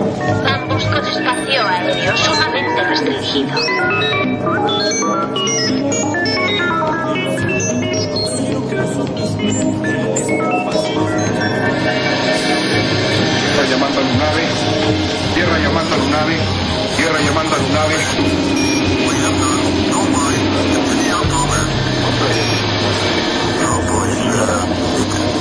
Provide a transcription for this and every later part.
Ambos con espacio aéreo sumamente restringido. Tierra llamando a Lunave, tierra llamando a Lunave, tierra llamando a Lunave.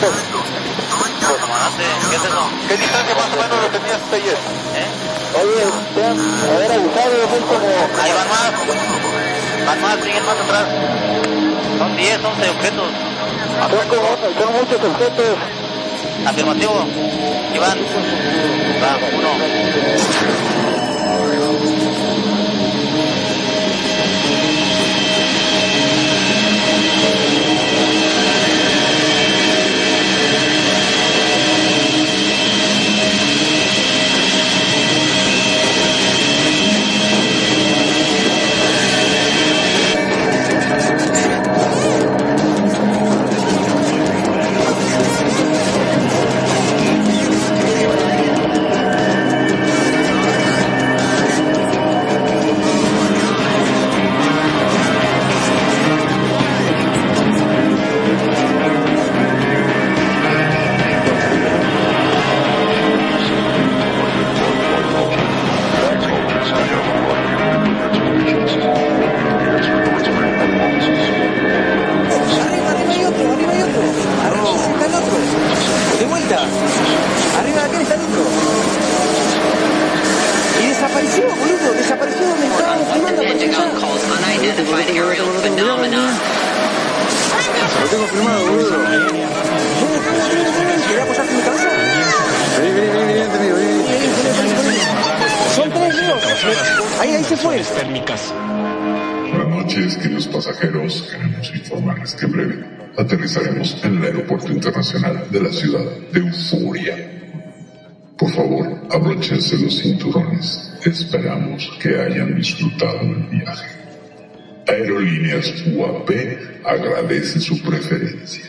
¿Qué es eso? ¿Qué distancia más o menos lo tenías ayer? ¿Eh? Oye, usted, haber avisado, es como... Ahí van más. Van más, siguen más atrás. Son 10, 11 objetos. Son, como, son muchos objetos. Afirmativo. Iván. Va, uno. Vuelta. Arriba de aquel está el otro. Y desapareció, boludo. Desapareció donde estábamos filmando. Lo tengo firmado, boludo. ¿Querés apoyarte en mi cabeza? Vení, vení, vení, vení, entendido, vení. Son tres ríos. Ahí, ahí se fue. Buenas noches, queridos pasajeros. Queremos informarles que en breve aterrizaremos en el Aeropuerto Internacional de la ciudad de Euforia. Por favor, abróchense los cinturones. Esperamos que hayan disfrutado del viaje. Aerolíneas UAP agradece su preferencia.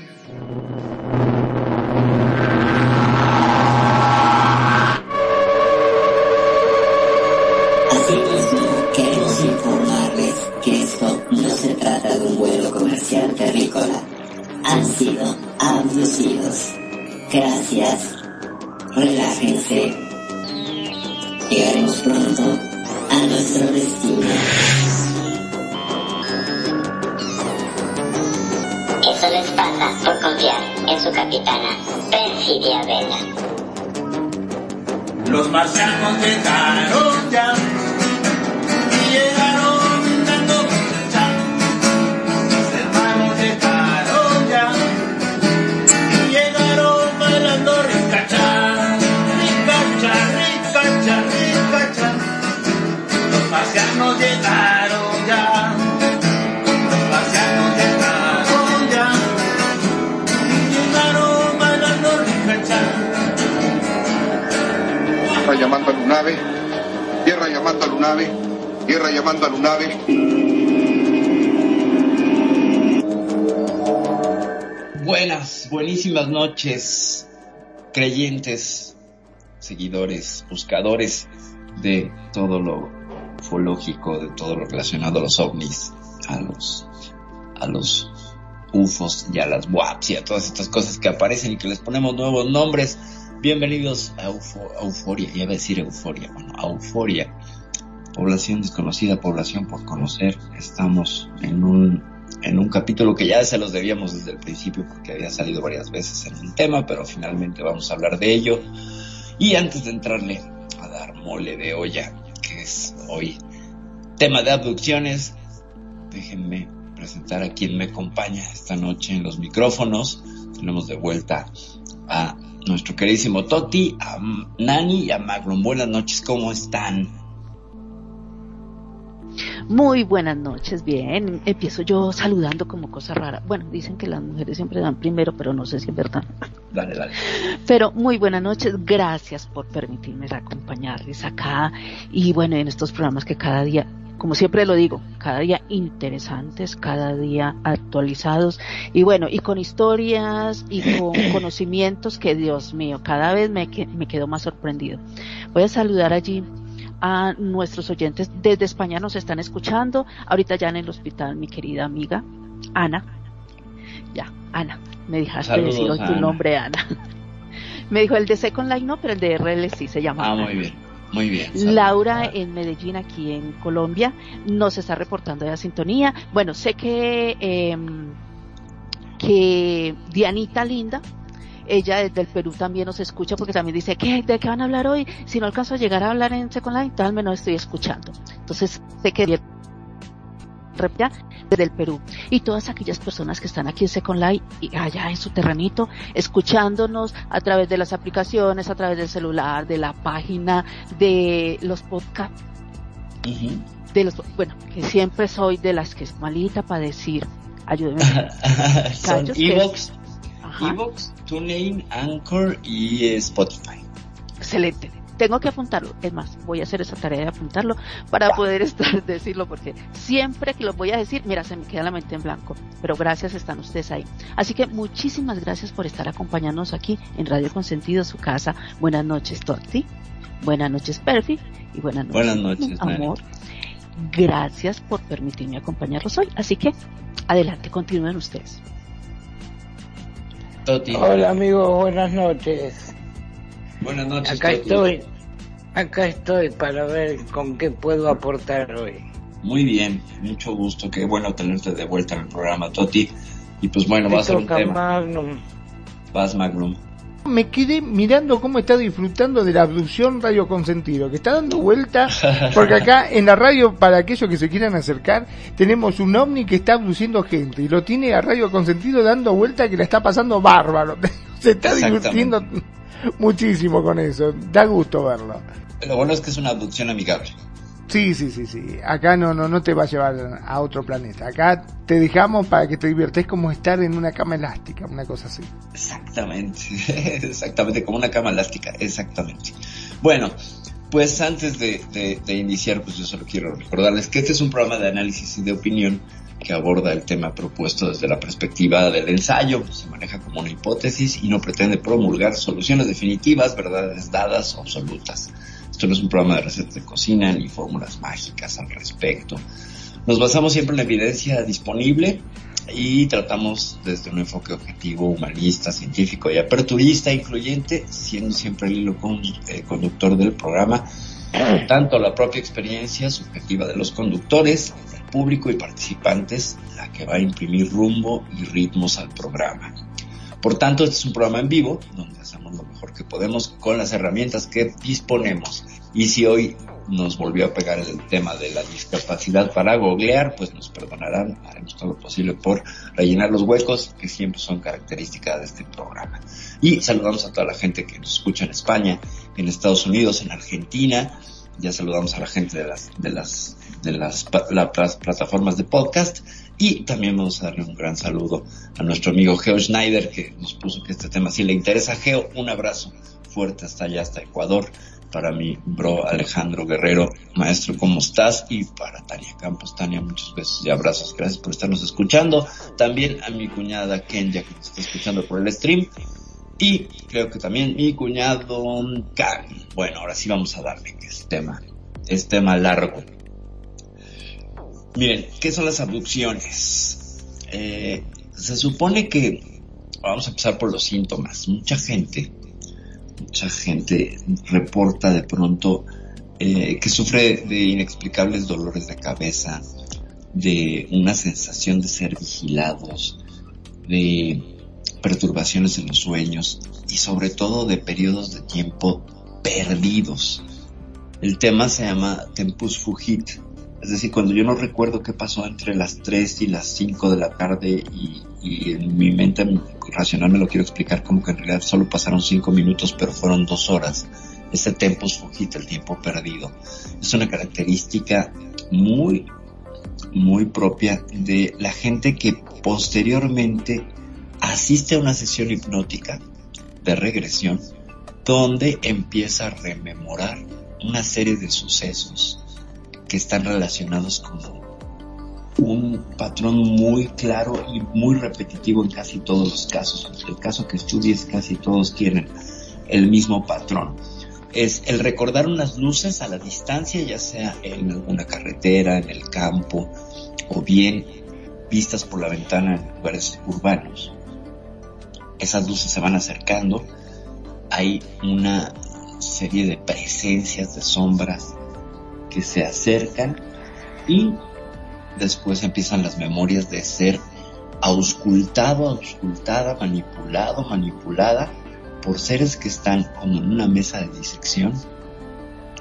Gracias. Relájense. Llegaremos pronto a nuestro destino. Eso les pasa por confiar en su capitana, Perfidia Vela. Los marcianos llegaron ya llegaron ya, los ya, llegaron. Tierra llamando a Lunave, tierra llamando a Lunave, tierra llamando a Lunave. Buenas, buenísimas noches, creyentes, seguidores, buscadores de todo lo ufológico, de todo lo relacionado a los ovnis, a los, a los UFOs y a las WAPs y a todas estas cosas que aparecen y que les ponemos nuevos nombres. Bienvenidos a, Ufo, a Euforia, ya iba a decir Euforia, bueno, a Euforia. Población desconocida, población por conocer. Estamos en un, en un capítulo que ya se los debíamos desde el principio porque había salido varias veces en un tema, pero finalmente vamos a hablar de ello. Y antes de entrarle a dar mole de olla, hoy tema de abducciones, déjenme presentar a quien me acompaña esta noche en los micrófonos. Tenemos de vuelta a nuestro queridísimo Toti, a Nani y a Magnum. Buenas noches, ¿cómo están? Muy buenas noches, bien. Empiezo yo saludando como cosa rara. Bueno, dicen que las mujeres siempre dan primero, pero no sé si es verdad. Dale, dale. Pero muy buenas noches, gracias por permitirme acompañarles acá y bueno, en estos programas que cada día como siempre lo digo, cada día interesantes, cada día actualizados y bueno, y con historias y con conocimientos que Dios mío, cada vez me, me quedo más sorprendido. Voy a saludar allí a nuestros oyentes desde España nos están escuchando, ahorita ya en el hospital mi querida amiga Ana, ya, Ana, me dejaste Saludos, decir hoy tu nombre Ana. me dijo el de Second Line no, pero el de RL sí se llama. Ah, Ana. muy bien, muy bien. Saludos. Laura en Medellín, aquí en Colombia, nos está reportando de la sintonía. Bueno, sé que, eh, que Dianita Linda, ella desde el Perú también nos escucha porque también dice, ¿qué? ¿De qué van a hablar hoy? Si no alcanzo a llegar a hablar en Second Line, tal menos estoy escuchando. Entonces, sé que desde el Perú y todas aquellas personas que están aquí en Second Life y allá en su terranito escuchándonos a través de las aplicaciones, a través del celular, de la página, de los podcasts, de los bueno, que siempre soy de las que es malita para decir, ayúdenme. Son es- Evox, TuneIn, Anchor y Spotify. Excelente. Tengo que apuntarlo. Es más, voy a hacer esa tarea de apuntarlo para poder estar decirlo porque siempre que lo voy a decir, mira, se me queda la mente en blanco. Pero gracias están ustedes ahí. Así que muchísimas gracias por estar acompañándonos aquí en Radio Consentido, su casa. Buenas noches, Totti. Buenas noches, Perfi. Y buenas noches, Buenas noches, amor. Gracias por permitirme acompañarlos hoy. Así que adelante, continúen ustedes. Toti. Hola amigos, buenas noches. Buenas noches. Acá Toti. estoy, acá estoy para ver con qué puedo aportar hoy. Muy bien, mucho gusto, qué bueno tenerte de vuelta en el programa, Toti. Y pues bueno, va a Me ser un tema. Magnum. Vas, Magnum. Me quedé mirando cómo está disfrutando de la abducción radio consentido, que está dando vuelta, porque acá en la radio, para aquellos que se quieran acercar, tenemos un ovni que está abduciendo gente y lo tiene a radio consentido dando vuelta que la está pasando bárbaro. Se está divirtiendo muchísimo con eso, da gusto verlo. Lo bueno es que es una abducción amigable. Sí, sí, sí, sí. Acá no, no, no te va a llevar a otro planeta. Acá te dejamos para que te diviertes como estar en una cama elástica, una cosa así. Exactamente, exactamente, como una cama elástica, exactamente. Bueno, pues antes de, de- iniciar, pues yo solo quiero recordarles que este es un programa de análisis y de opinión que aborda el tema propuesto desde la perspectiva del ensayo, se maneja como una hipótesis y no pretende promulgar soluciones definitivas, verdades dadas o absolutas. Esto no es un programa de recetas de cocina ni fórmulas mágicas al respecto. Nos basamos siempre en la evidencia disponible y tratamos desde un enfoque objetivo, humanista, científico y aperturista, incluyente, siendo siempre el hilo con- eh, conductor del programa, tanto la propia experiencia subjetiva de los conductores, del público y participantes, la que va a imprimir rumbo y ritmos al programa. Por tanto, este es un programa en vivo, donde mejor que podemos con las herramientas que disponemos. Y si hoy nos volvió a pegar el tema de la discapacidad para googlear, pues nos perdonarán, haremos todo lo posible por rellenar los huecos que siempre son características de este programa. Y saludamos a toda la gente que nos escucha en España, en Estados Unidos, en Argentina, ya saludamos a la gente de las, de las, de las pa- la- plas- plataformas de podcast y también vamos a darle un gran saludo a nuestro amigo Geo Schneider que nos puso que este tema sí le interesa. Geo, un abrazo fuerte hasta allá, hasta Ecuador para mi bro Alejandro Guerrero, maestro, ¿cómo estás? Y para Tania Campos, Tania, muchos besos y abrazos, gracias por estarnos escuchando. También a mi cuñada Kenya, que nos está escuchando por el stream. Y creo que también mi cuñado Karen. Bueno, ahora sí vamos a darle que tema, es tema largo. Miren, ¿qué son las abducciones? Eh, se supone que, vamos a empezar por los síntomas. Mucha gente, mucha gente reporta de pronto eh, que sufre de inexplicables dolores de cabeza, de una sensación de ser vigilados, de perturbaciones en los sueños y sobre todo de periodos de tiempo perdidos. El tema se llama Tempus Fugit, es decir, cuando yo no recuerdo qué pasó entre las 3 y las 5 de la tarde y, en mi mente racional me lo quiero explicar como que en realidad solo pasaron 5 minutos pero fueron 2 horas. Ese tempus fugit, el tiempo perdido, es una característica muy, muy propia de la gente que posteriormente asiste a una sesión hipnótica de regresión donde empieza a rememorar una serie de sucesos que están relacionados con un patrón muy claro y muy repetitivo en casi todos los casos. El caso que estudies casi todos tienen el mismo patrón. Es el recordar unas luces a la distancia, ya sea en alguna carretera, en el campo, o bien vistas por la ventana en lugares urbanos. Esas luces se van acercando, hay una serie de presencias, de sombras, que se acercan y después empiezan las memorias de ser auscultado, auscultada, manipulado, manipulada por seres que están como en una mesa de disección,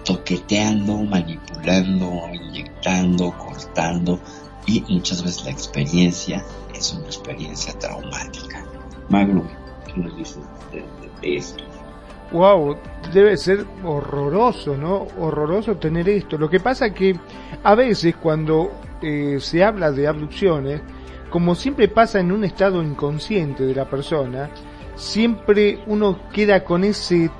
toqueteando, manipulando, inyectando, cortando y muchas veces la experiencia es una experiencia traumática. Magno, ¿qué nos dices de, de esto? Wow, debe ser horroroso, ¿no? Horroroso tener esto. Lo que pasa que a veces cuando eh, se habla de abducciones, como siempre pasa en un estado inconsciente de la persona, siempre uno queda con ese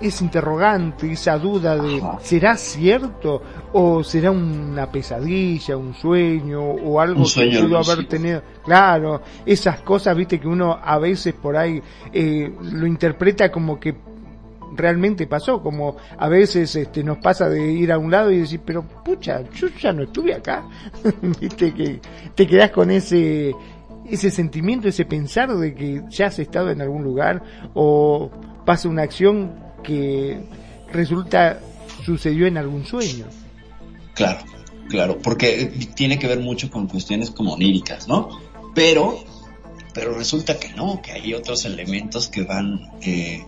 ese interrogante, esa duda de ¿será cierto o será una pesadilla, un sueño o algo que pudo haber tenido? Claro, esas cosas, viste que uno a veces por ahí eh, lo interpreta como que realmente pasó, como a veces este, nos pasa de ir a un lado y decir, pero pucha, yo ya no estuve acá, viste que te quedas con ese ese sentimiento, ese pensar de que ya has estado en algún lugar o pasa una acción que resulta sucedió en algún sueño. Claro, claro, porque tiene que ver mucho con cuestiones como oníricas, ¿no? Pero, pero resulta que no, que hay otros elementos que van eh,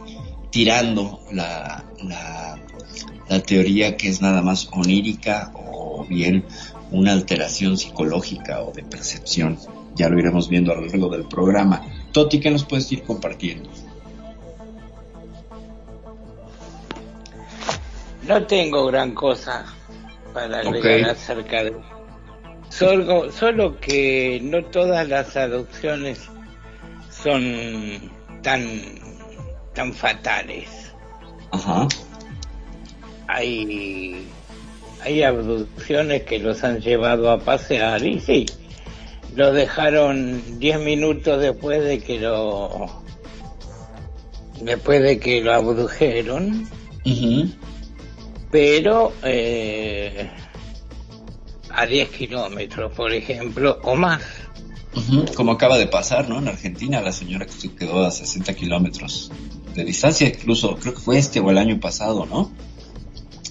tirando la, la, la teoría que es nada más onírica o bien una alteración psicológica o de percepción. Ya lo iremos viendo a lo largo del programa. Toti, ¿qué nos puedes ir compartiendo? No tengo gran cosa para agregar acerca de solo, solo que no todas las adopciones son tan tan fatales. Ajá. Hay hay abducciones que los han llevado a pasear y sí, lo dejaron 10 minutos después de que lo después de que lo abdujeron pero eh, a 10 kilómetros por ejemplo o más como acaba de pasar no en Argentina la señora que se quedó a 60 kilómetros de distancia incluso creo que fue este o el año pasado no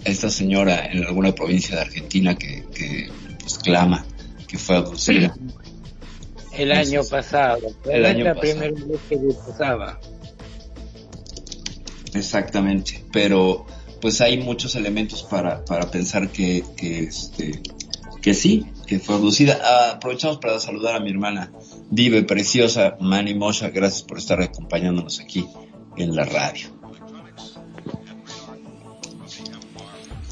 esta señora en alguna provincia de Argentina que, que pues clama que fue abducida el año pasado. El año la pasado. primera vez que pasaba. Exactamente, pero pues hay muchos elementos para, para pensar que, que, este, que sí, que fue abducida. Ah, aprovechamos para saludar a mi hermana Vive, preciosa, Mani Mosha, gracias por estar acompañándonos aquí en la radio.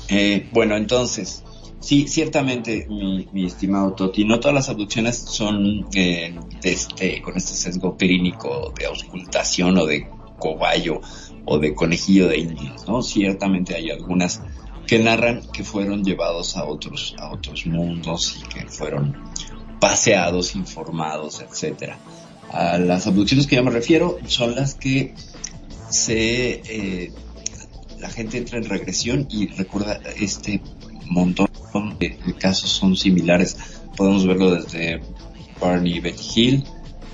Eh, bueno, entonces, sí, ciertamente, mi, estimado Toti, no todas las abducciones son eh, este, con este sesgo clínico de auscultación o de cobayo o de conejillo de indias, ¿no? Ciertamente hay algunas que narran que fueron llevados a otros, a otros mundos y que fueron paseados, informados, etcétera. A las abducciones que yo me refiero son las que se eh, la gente entra en regresión y recuerda este montón de, casos son similares. Podemos verlo desde Barney Betty Hill,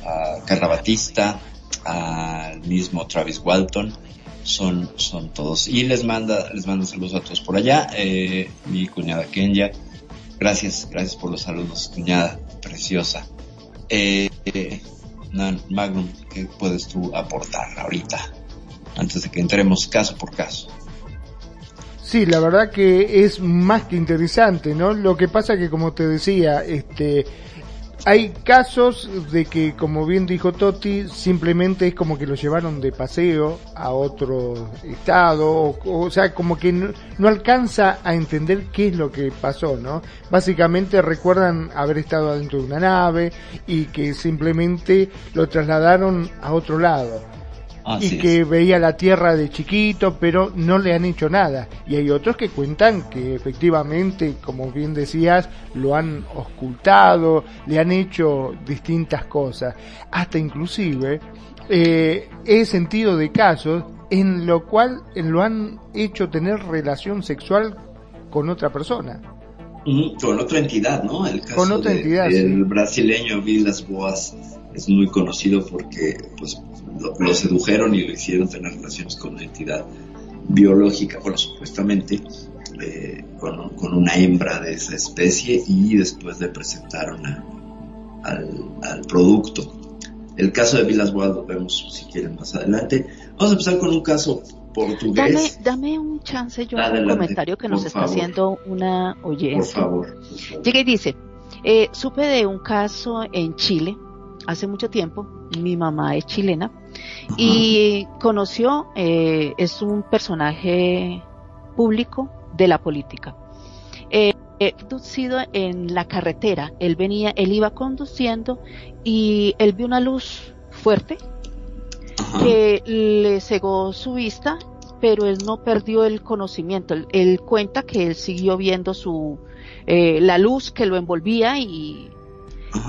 a Carla Batista, al mismo Travis Walton, son, son todos. Y les manda, les mando saludos a todos por allá, eh, mi cuñada Kenya, gracias, gracias por los saludos, cuñada, preciosa. Eh, eh, Magnum, ¿qué puedes tú aportar ahorita? Antes de que entremos caso por caso. Sí, la verdad que es más que interesante, ¿no? Lo que pasa que como te decía, este hay casos de que, como bien dijo Toti, simplemente es como que lo llevaron de paseo a otro estado, o, o sea, como que no, no, alcanza a entender qué es lo que pasó, ¿no? Básicamente recuerdan haber estado adentro de una nave y que simplemente lo trasladaron a otro lado. Así y que es. veía la tierra de chiquito, pero no le han hecho nada. Y hay otros que cuentan que efectivamente, como bien decías, lo han ocultado, le han hecho distintas cosas. Hasta inclusive eh, he sentido de casos en lo cual lo han hecho tener relación sexual con otra persona. Con otra entidad, ¿no? El caso Con otra de- entidad, sí. brasileño Vilas Boas es muy conocido porque pues lo, sedujeron y lo hicieron tener relaciones con una entidad biológica, bueno, supuestamente eh, con, con una hembra de esa especie y después le presentaron a- al, al producto. El caso de Vilas Boas lo vemos si quieren más adelante. Vamos a empezar con un caso Dame, portugués. dame un chance, yo hago un comentario que nos está favor. haciendo una oyente. Por favor. Llega y dice, eh, supe de un caso en Chile hace mucho tiempo, mi mamá es chilena, y conoció, eh, es un personaje público de la política. Eh, conducido en la carretera, él venía, él iba conduciendo y él vio una luz fuerte que le cegó su vista, pero él no perdió el conocimiento. Él, él cuenta que él siguió viendo su eh, la luz que lo envolvía y,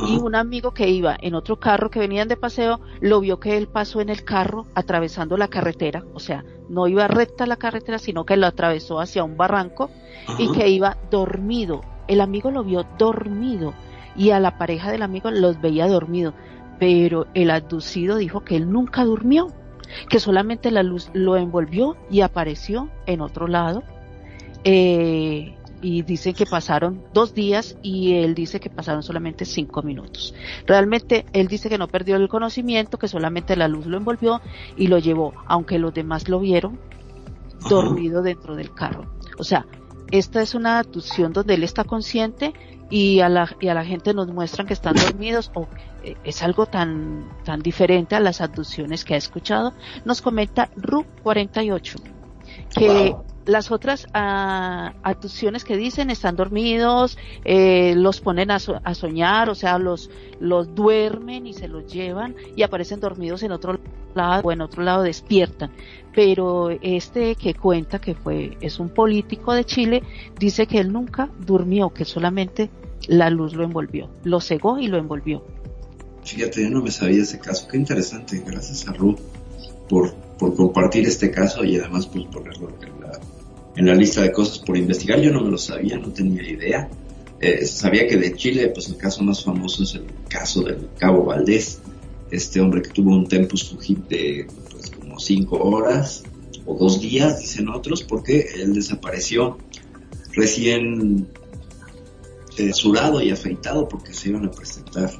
y un amigo que iba en otro carro que venían de paseo lo vio que él pasó en el carro atravesando la carretera, o sea, no iba recta la carretera, sino que lo atravesó hacia un barranco y que iba dormido. El amigo lo vio dormido y a la pareja del amigo los veía dormido, pero el abducido dijo que él nunca durmió, que solamente la luz lo envolvió y apareció en otro lado. Eh, y dicen que pasaron dos días y él dice que pasaron solamente cinco minutos. Realmente él dice que no perdió el conocimiento, que solamente la luz lo envolvió y lo llevó, aunque los demás lo vieron dormido dentro del carro. O sea, esta es una abducción donde él está consciente y a la, y a la gente nos muestran que están dormidos o eh, es algo tan, tan diferente a las abducciones que ha escuchado. Nos comenta RU48 que Wow. Las otras ah, abducciones que dicen están dormidos, eh, los ponen a, so- a soñar, o sea, los, los duermen y se los llevan y aparecen dormidos en otro lado o en otro lado despiertan. Pero este que cuenta que fue, es un político de Chile, dice que él nunca durmió, que solamente la luz lo envolvió, lo cegó y lo envolvió. Fíjate, yo no me sabía ese caso. Qué interesante. Gracias a Ru por, por compartir este caso y además pues ponerlo en la lista de cosas por investigar. Yo no me lo sabía, no tenía idea. Eh, sabía que de Chile, pues el caso más famoso es el caso del Cabo Valdés. Este hombre que tuvo un tempus fugit de pues, como cinco horas o dos días, dicen otros, porque él desapareció recién eh, surado y afeitado porque se iban a presentar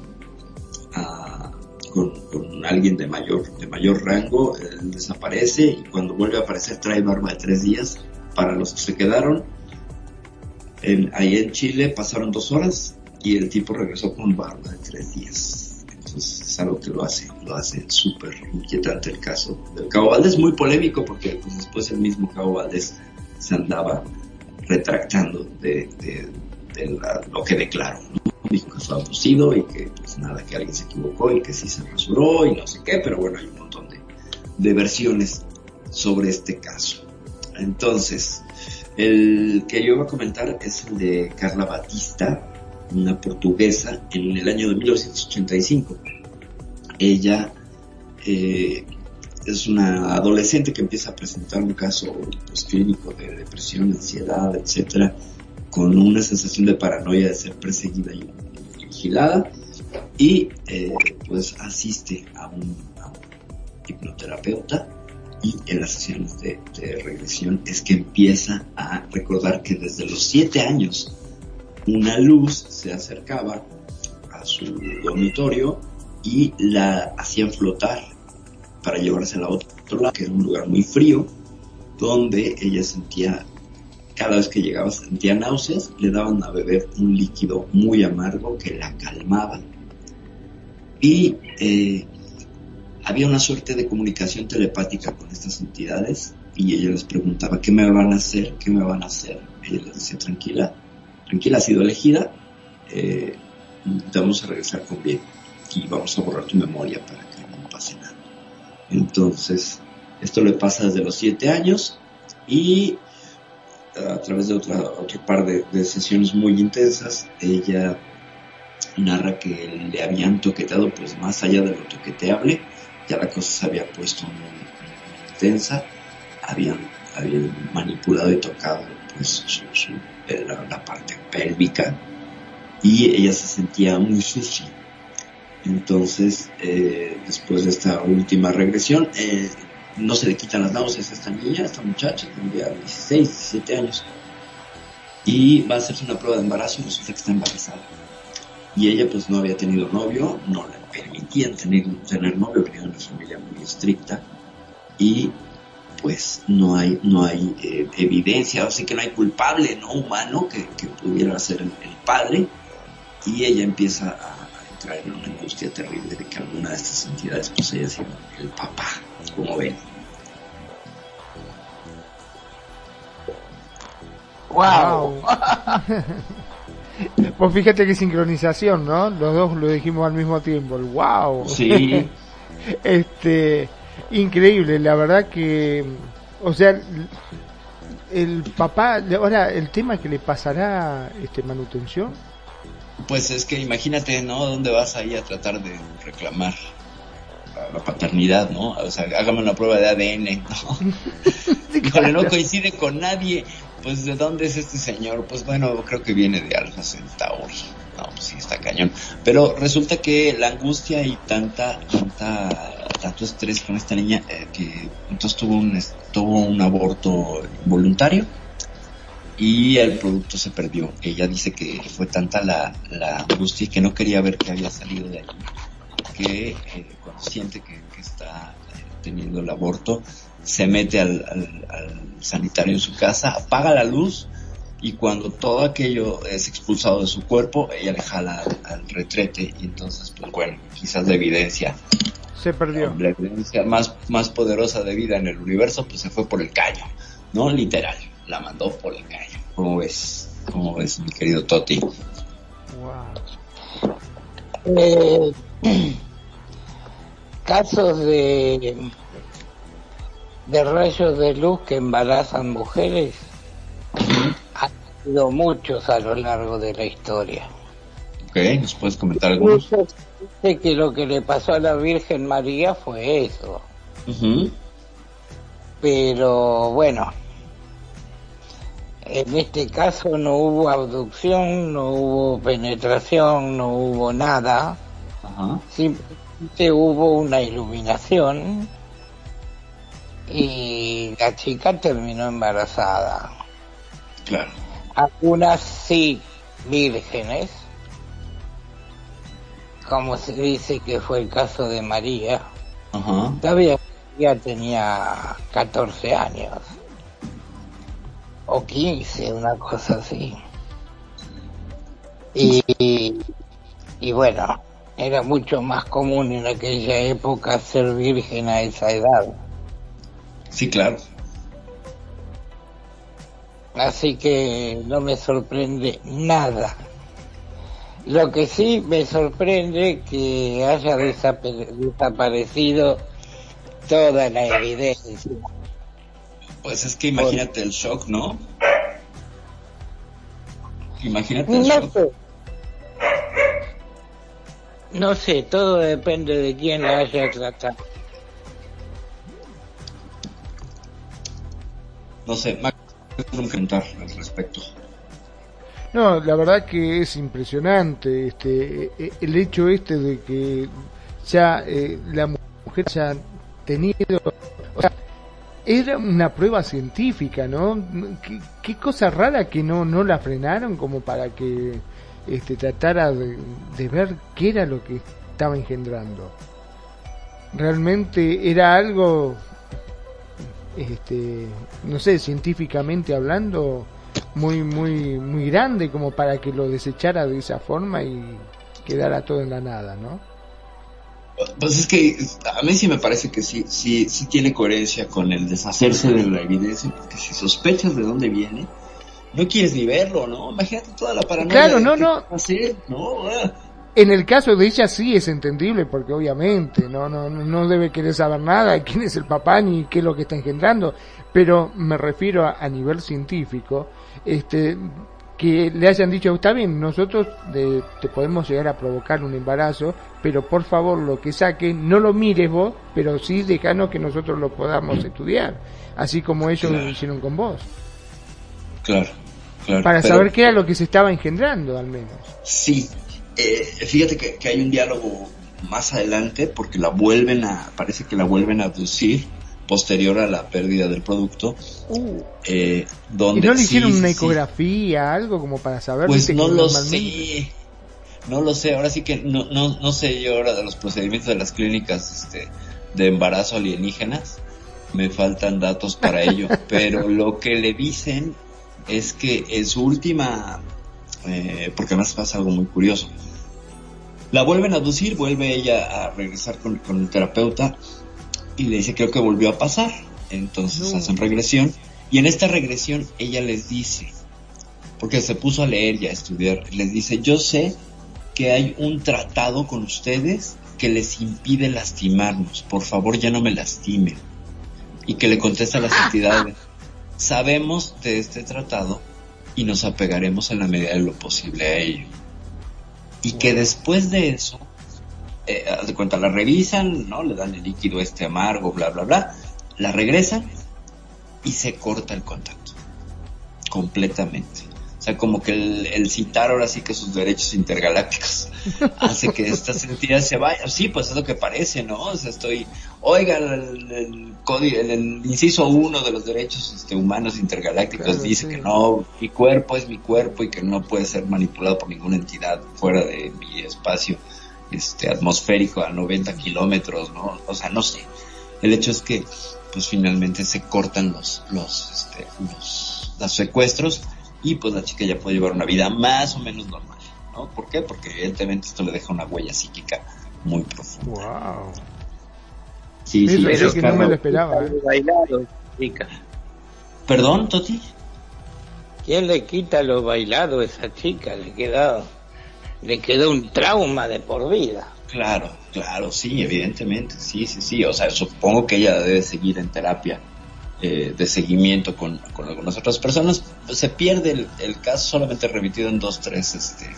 con, con alguien de mayor, de mayor rango, él desaparece y cuando vuelve a aparecer trae barba de tres días. Para los que se quedaron, en- ahí en Chile pasaron dos horas y el tipo regresó con barba de tres días. Entonces es algo que lo hace, lo hace súper inquietante el caso del Cabo Valdés, muy polémico porque pues, después el mismo Cabo Valdés se andaba retractando de, lo que declaró. Dijo que fue abducido y que pues nada, que alguien se equivocó y que sí se rasuró y no sé qué, pero bueno, hay un montón de versiones sobre este caso. Entonces, el que yo voy a comentar es el de Carla Batista, una portuguesa, en el año de 1985. Ella eh, es una adolescente que empieza a presentar un caso pues, clínico de depresión, ansiedad, etcétera, con una sensación de paranoia de ser perseguida y vigilada, y eh, pues asiste a un hipnoterapeuta y en las sesiones de, regresión es que empieza a recordar que desde los siete años una luz se acercaba a su dormitorio y la hacían flotar para llevársela a otro lado, que era un lugar muy frío, donde ella sentía, cada vez que llegaba sentía náuseas, le daban a beber un líquido muy amargo que la calmaba. Y eh, había una suerte de comunicación telepática con estas entidades y ella les preguntaba, ¿qué me van a hacer? ¿Qué me van a hacer? Ella les decía, tranquila, tranquila, has sido elegida, eh, te vamos a regresar con bien y vamos a borrar tu memoria para que no pase nada. Entonces, esto le pasa desde los siete años y a través de otra, otro par de, de sesiones muy intensas, ella narra que le habían toqueteado pues más allá de lo toqueteable, ya la cosa se había puesto muy intensa, habían, habían manipulado y tocado pues su, la, la, parte pélvica y ella se sentía muy sucia. Entonces, eh, después de esta última regresión, eh, no se le quitan las náuseas a esta niña, a esta muchacha, tendría 16, 17 años. Y va a hacerse una prueba de embarazo y resulta que está embarazada. Y ella pues no había tenido novio, no le permitían tener, tener novio, venía de una familia muy estricta. Y pues no hay, no hay eh, evidencia, así que no hay culpable no humano que, que pudiera ser el, el, padre. Y ella empieza a, a, entrar en una angustia terrible de que alguna de estas entidades pues haya sido el papá, como ven. ¡Wow! pues fíjate qué sincronización, ¿no? Los dos lo dijimos al mismo tiempo. El ¡Wow! Sí. este, increíble, la verdad que, o sea, el papá, ahora el tema que le pasará este manutención. Pues es que imagínate, ¿no? ¿Dónde vas ahí a tratar de reclamar la, paternidad, ¿no? O sea, hágame una prueba de ADN, ¿no? No coincide con nadie. Pues, ¿de dónde es este señor? Pues bueno, creo que viene de Alfa Centauri. No, pues sí, está cañón. Pero resulta que la angustia y tanta, tanta, tanto estrés con esta niña, eh, que entonces tuvo un, tuvo un aborto voluntario y el producto se perdió. Ella dice que fue tanta la, la angustia y que no quería ver que había salido de allí, que eh, cuando siente que, está eh, teniendo el aborto, se mete al, al, al, sanitario en su casa, apaga la luz y cuando todo aquello es expulsado de su cuerpo, ella le jala al, al retrete y entonces, pues bueno, quizás la evidencia se perdió. La evidencia más, más poderosa de vida en el universo, pues se fue por el caño, ¿no? Literal, la mandó por el caño. ¿Cómo ves? ¿Cómo ves, mi querido Toti? Wow. Eh, casos de de rayos de luz que embarazan mujeres han sido muchos a lo largo de la historia. Ok, ¿nos puedes comentar algunos? Dice que lo que le pasó a la Virgen María fue eso. Uh -huh. Pero bueno, en este caso no hubo abducción, no hubo penetración, no hubo nada. Uh -huh. Simplemente hubo una iluminación y la chica terminó embarazada. Claro. Algunas sí vírgenes, como se dice que fue el caso de María. Uh -huh. Todavía ya tenía 14 años. O 15, una cosa así. Y, y bueno, era mucho más común en aquella época ser virgen a esa edad. Sí, claro. Así que no me sorprende nada. Lo que sí me sorprende que haya desaparecido toda la evidencia Pues es que imagínate el shock, ¿no? Imagínate el No shock. sé. No sé, todo depende de quién la haya tratado. No sé, Max, comentar al respecto. No, la verdad que es impresionante este eh, el hecho este de que ya eh, la mujer ya ha tenido, o sea, era una prueba científica, ¿no? Qué, qué cosa rara que no no la frenaron como para que este tratara de, de ver qué era lo que estaba engendrando. Realmente era algo este no sé, científicamente hablando muy muy muy grande como para que lo desechara de esa forma y quedara todo en la nada, ¿no? Pues es que a mí sí me parece que sí, sí, sí tiene coherencia con el deshacerse de la evidencia, porque si sospechas de dónde viene, no quieres ni verlo, ¿no? Imagínate toda la paranoia. Claro, no, no. hacer, ¿no? Ah. En el caso de ella sí es entendible porque obviamente no no no debe querer saber nada de quién es el papá ni qué es lo que está engendrando, pero me refiero a, a nivel científico, este que le hayan dicho, está bien, nosotros de- te podemos llegar a provocar un embarazo, pero por favor lo que saquen, no lo mires vos, pero sí déjanos que nosotros lo podamos estudiar, así como ellos lo hicieron con vos, Claro, claro. para pero- saber qué era lo que se estaba engendrando al menos. Sí, eh, fíjate que, que hay un diálogo más adelante porque la vuelven a, parece que la vuelven a abducir posterior a la pérdida del producto, eh, ¿Y donde no le hicieron sí, una sí. ecografía, algo como para saber? Pues no que lo sé, no lo sé, ahora sí que no, no, no sé yo ahora de los procedimientos de las clínicas este, de embarazo alienígenas, me faltan datos para ello, pero lo que le dicen es que en su última, eh, porque además pasa algo muy curioso, la vuelven a abducir, vuelve ella a regresar con, con el terapeuta y le dice creo que volvió a pasar, entonces No. hacen regresión y en esta regresión ella les dice, porque se puso a leer y a estudiar, les dice, yo sé que hay un tratado con ustedes que les impide lastimarnos, por favor ya no me lastimen. Y que le contesta a las entidades, sabemos de este tratado y nos apegaremos en la medida de lo posible a ello. Y que después de eso, eh, de cuenta, la revisan, ¿no? Le dan el líquido este amargo, bla, bla, bla, la regresan y se corta el contacto. Completamente. O sea, como que el, el citar ahora sí que sus derechos intergalácticos hace que estas entidades se vayan. Sí, pues es lo que parece, ¿no? O sea, estoy, oiga, el, el el, el inciso uno de los derechos este, humanos intergalácticos Claro, dice sí. que no, mi cuerpo es mi cuerpo y que no puede ser manipulado por ninguna entidad fuera de mi espacio este atmosférico a 90 kilómetros, ¿no? O sea, no sé. El hecho es que, pues finalmente se cortan los, los, este, los, los secuestros y pues la chica ya puede llevar una vida más o menos normal, ¿no? ¿Por qué? Porque evidentemente esto le deja una huella psíquica muy profunda. Wow. Sí, sí, pero que no me lo esperaba. ¿eh? Bailado, chica. Perdón, Toti. ¿Quién le quita lo bailado a esa chica? Le quedó, le quedó un trauma de por vida. Claro, claro, sí, evidentemente, sí, sí, sí. O sea, supongo que ella debe seguir en terapia eh, de seguimiento con, con algunas otras personas. Se pierde el, el caso solamente remitido en dos, tres, este,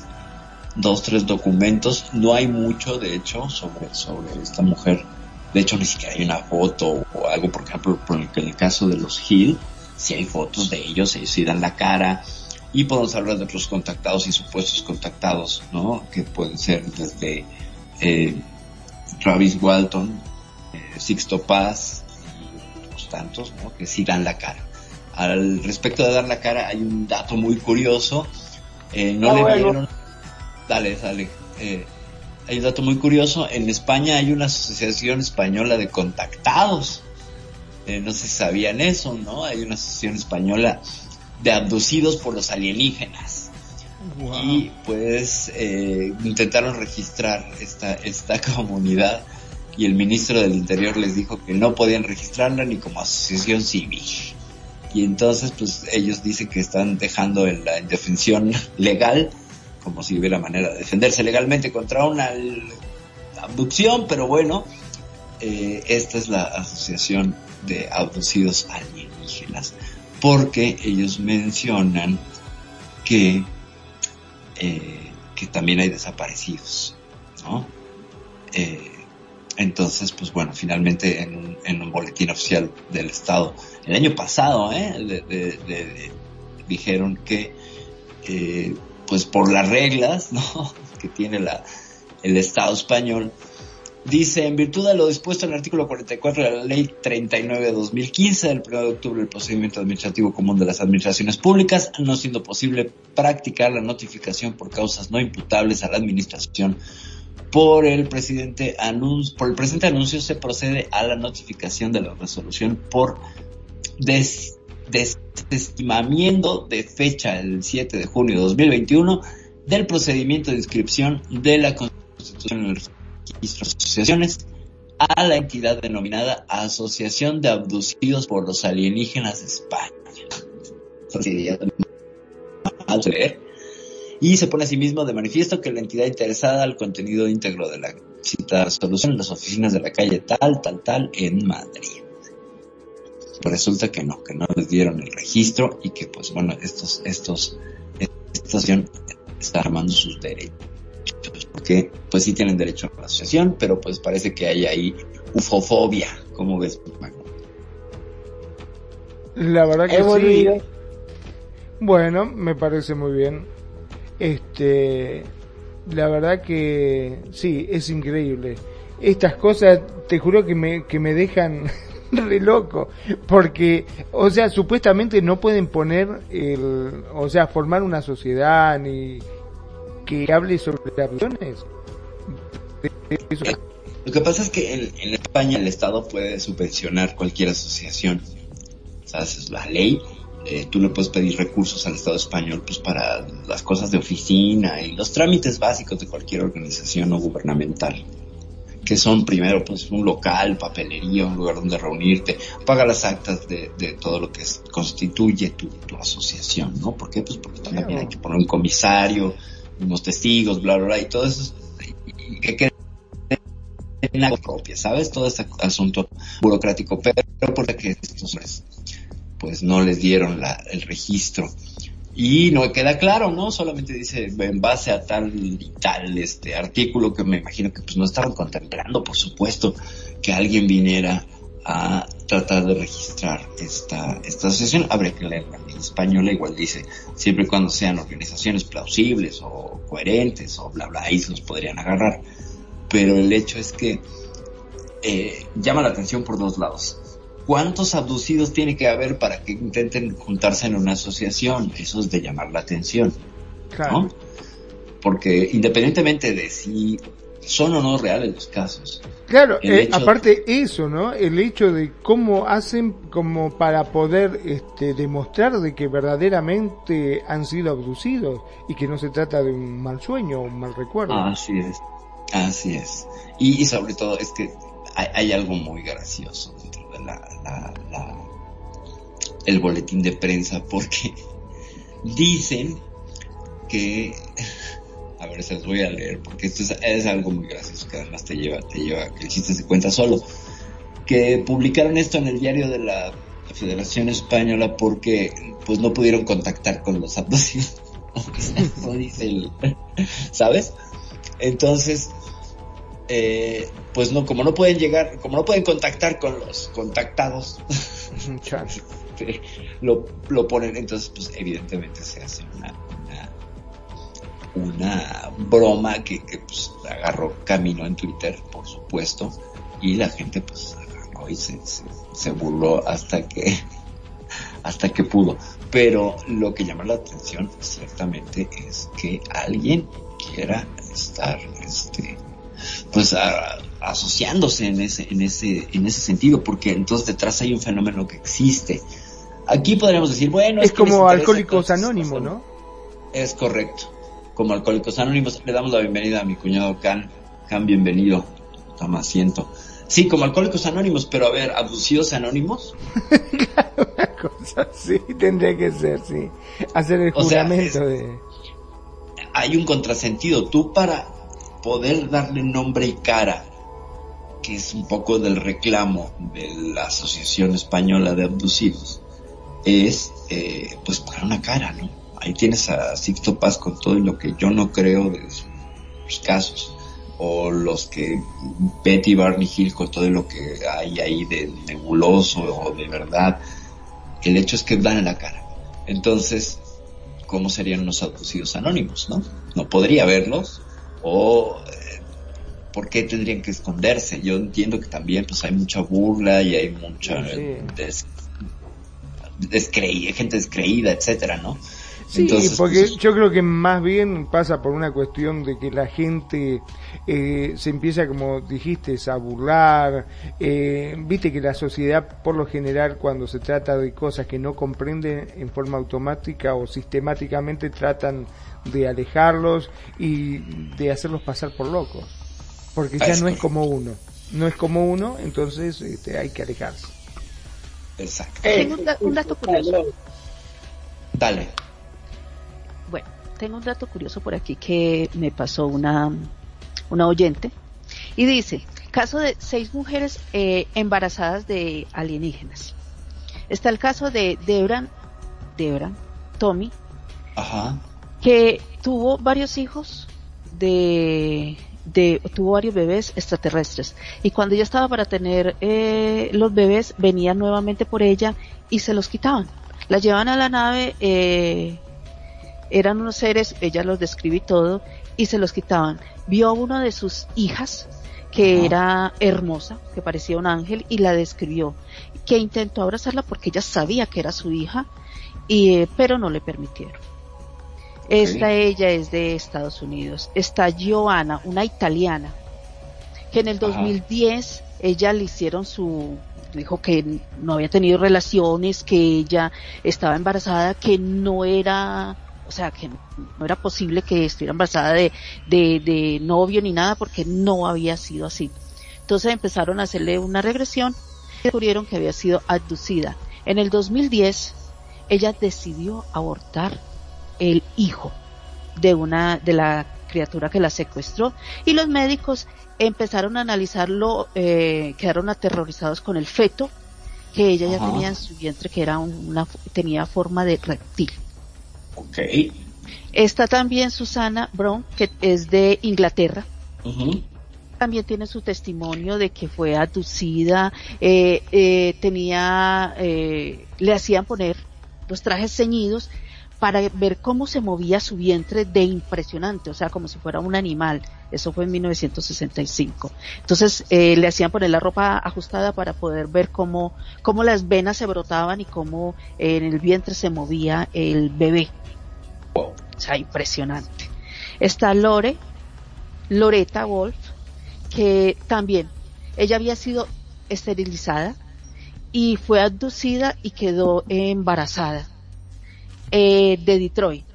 dos, tres documentos. No hay mucho, de hecho, sobre, sobre esta mujer. De hecho, ni siquiera hay una foto o algo, por ejemplo, por el, en el caso de los Hill, si hay fotos de ellos, ellos sí dan la cara. Y podemos hablar de otros contactados y supuestos contactados, ¿no? Que pueden ser desde eh, Travis Walton, eh, Sixto Paz y otros tantos, ¿no? Que sí dan la cara. Al respecto de dar la cara, hay un dato muy curioso. Eh, no Ah, le bueno. dieron. Dale, dale. Eh, hay un dato muy curioso. En España hay una asociación española de contactados. Eh, no si sabían eso, ¿no? Hay una asociación española de abducidos por los alienígenas. Y pues eh, intentaron registrar esta, esta comunidad y el ministro del Interior les dijo que no podían registrarla ni como asociación civil. Y entonces pues ellos dicen que están dejando en la indefensión legal, como si hubiera manera de defenderse legalmente contra una abducción, pero bueno, eh, esta es la asociación de abducidos alienígenas. porque ellos mencionan que, eh, que también hay desaparecidos, ¿no? Eh, entonces, pues bueno, finalmente en un, boletín oficial del Estado, el año pasado, de- de- dijeron que, pues por las reglas, ¿no? Que tiene la, el Estado español, dice, en virtud de lo dispuesto en el artículo 44 de la Ley 39 de 2015 del 1 de octubre del procedimiento administrativo común de las administraciones públicas, no siendo posible practicar la notificación por causas no imputables a la administración por el presidente anuncio, por el presente anuncio se procede a la notificación de la resolución por des- desestimamiento de fecha el 7 de junio de 2021 del procedimiento de inscripción de la Constitución en el registro de asociaciones a la entidad denominada Asociación de Abducidos por los Alienígenas de España. Y se pone asimismo de manifiesto que la entidad interesada al contenido íntegro de la citada resolución en las oficinas de la calle tal, tal, tal, en Madrid. Resulta que no, que no les dieron el registro y que pues bueno, estos, estos, esta asociación está armando sus derechos. Porque pues sí tienen derecho a la asociación, pero pues parece que hay ahí ufofobia, como ves, Mago? La verdad que He sí. Bueno, me parece muy bien. Este, la verdad que sí, es increíble. Estas cosas, te juro que me, que me dejan re loco, porque, o sea, supuestamente no pueden poner el, o sea, formar una sociedad ni que hable sobre. Eso- Lo que pasa es que en, en España el Estado puede subvencionar cualquier asociación. ¿Sabes? Es la ley. Eh, tú le puedes pedir recursos al Estado español pues para las cosas de oficina y los trámites básicos de cualquier organización no gubernamental. Que son primero pues un local, papelería, un lugar donde reunirte, paga las actas de, de todo lo que es- constituye tu, tu asociación, ¿no? ¿Por qué? Pues porque también hay que poner un comisario, unos testigos, bla, bla, bla, y todo eso es- y- que quede en la propia, ¿sabes? Todo este asunto burocrático, pero porque que estos hombres, pues no les dieron la, el registro. Y no queda claro, ¿no? Solamente dice en base a tal y tal este artículo que me imagino que pues no estaban contemplando, por supuesto, que alguien viniera a tratar de registrar esta, esta asociación. Habría que leer la ley española, igual dice, siempre y cuando sean organizaciones plausibles o coherentes o bla bla, ahí se los podrían agarrar. Pero el hecho es que eh, llama la atención por dos lados. ¿Cuántos abducidos tiene que haber para que intenten juntarse en una asociación? Eso es de llamar la atención, Claro. ¿no? Porque independientemente de si son o no reales los casos, Claro, eh, aparte eso, ¿no? El hecho de cómo hacen como para poder este, demostrar de que verdaderamente han sido abducidos y que no se trata de un mal sueño o un mal recuerdo. Así es. Así es. Y, y sobre todo es que hay, hay algo muy gracioso de el boletín de prensa porque dicen que a ver se los voy a leer porque esto es, algo muy gracioso que además te lleva te lleva que el chiste se cuenta solo que publicaron esto en el diario de la Federación Española porque pues no pudieron contactar con los abducidos ¿sabes? Entonces, eh, pues no, como no pueden llegar, como no pueden contactar con los contactados, este, lo, lo ponen, entonces pues evidentemente se hace una, una, una broma que, que pues agarró camino en Twitter, por supuesto, y la gente pues agarró y se, se, se burló hasta que hasta que pudo. Pero lo que llama la atención ciertamente es que alguien quiera estar este pues a- asociándose en ese en ese en ese sentido porque entonces detrás hay un fenómeno que existe. Aquí podríamos decir bueno es que como Alcohólicos Anónimos, ¿no? es correcto. Como alcohólicos anónimos le damos la bienvenida a mi cuñado Can. Can bienvenido. Toma asiento. Sí como alcohólicos anónimos pero a ver abducidos anónimos Cosa así tendría que ser, sí. Hacer el O sea, juramento es- de... hay un contrasentido. Tú para poder darle nombre y cara, que es un poco del reclamo de la Asociación Española de Abducidos, es eh, pues pagar una cara, ¿no? Ahí tienes a Sixto Paz con todo lo que yo no creo de sus casos o los que Betty Barney Hill con todo lo que hay ahí de nebuloso o de verdad. El hecho es que dan la cara. Entonces, ¿cómo serían unos abducidos anónimos, no? No podría verlos o eh, ¿por qué tendrían que esconderse? Yo entiendo que también pues hay mucha burla y hay mucha des- descreí- gente descreída, etcétera, ¿no? Sí, Entonces, porque pues, yo creo que más bien pasa por una cuestión de que la gente eh, se empieza, como dijiste, a burlar. Eh, Viste que la sociedad, por lo general, cuando se trata de cosas que no comprenden en forma automática o sistemáticamente, tratan de alejarlos y de hacerlos pasar por locos. Porque ya no es como uno. No es como uno, entonces este, hay que alejarse. Exacto. Tengo un, da- un dato curioso. Dale. Bueno, tengo un dato curioso por aquí que me pasó una, una oyente y dice, caso de seis mujeres eh, embarazadas de alienígenas. Está el caso de Debran, Debran, Tommy, Ajá. Que tuvo varios hijos de, de tuvo varios bebés extraterrestres. Y cuando ella estaba para tener eh, los bebés venían nuevamente por ella y se los quitaban. La llevaban a la nave eh, eran unos seres ella los describe y todo y se los quitaban. Vio a una de sus hijas que era hermosa que parecía un ángel y la describió que intentó abrazarla porque ella sabía que era su hija y eh, pero no le permitieron esta ella es de Estados Unidos. Está Joana, una italiana, que en el 2010 ella le hicieron su, dijo que no había tenido relaciones, que ella estaba embarazada, que no era, o sea, que no era posible que estuviera embarazada de, de, de novio ni nada porque no había sido así. Entonces empezaron a hacerle una regresión y descubrieron que había sido abducida. En el 2010 ella decidió abortar el hijo de una de la criatura que la secuestró. Y los médicos empezaron a analizarlo eh, quedaron aterrorizados con el feto que ella ya tenía en su vientre que era una tenía forma de reptil. Ok. está también Susana Brown que es de Inglaterra. También tiene su testimonio de que fue abducida, eh, eh, tenía, eh, le hacían poner los trajes ceñidos para ver cómo se movía su vientre de impresionante, o sea, como si fuera un animal. Eso fue en 1965. Entonces, eh, le hacían poner la ropa ajustada para poder ver cómo, cómo las venas se brotaban y cómo eh, en el vientre se movía el bebé. O sea, impresionante. Está Lore, Loretta Wolf, que también ella había sido esterilizada y fue abducida y quedó embarazada eh, de Detroit,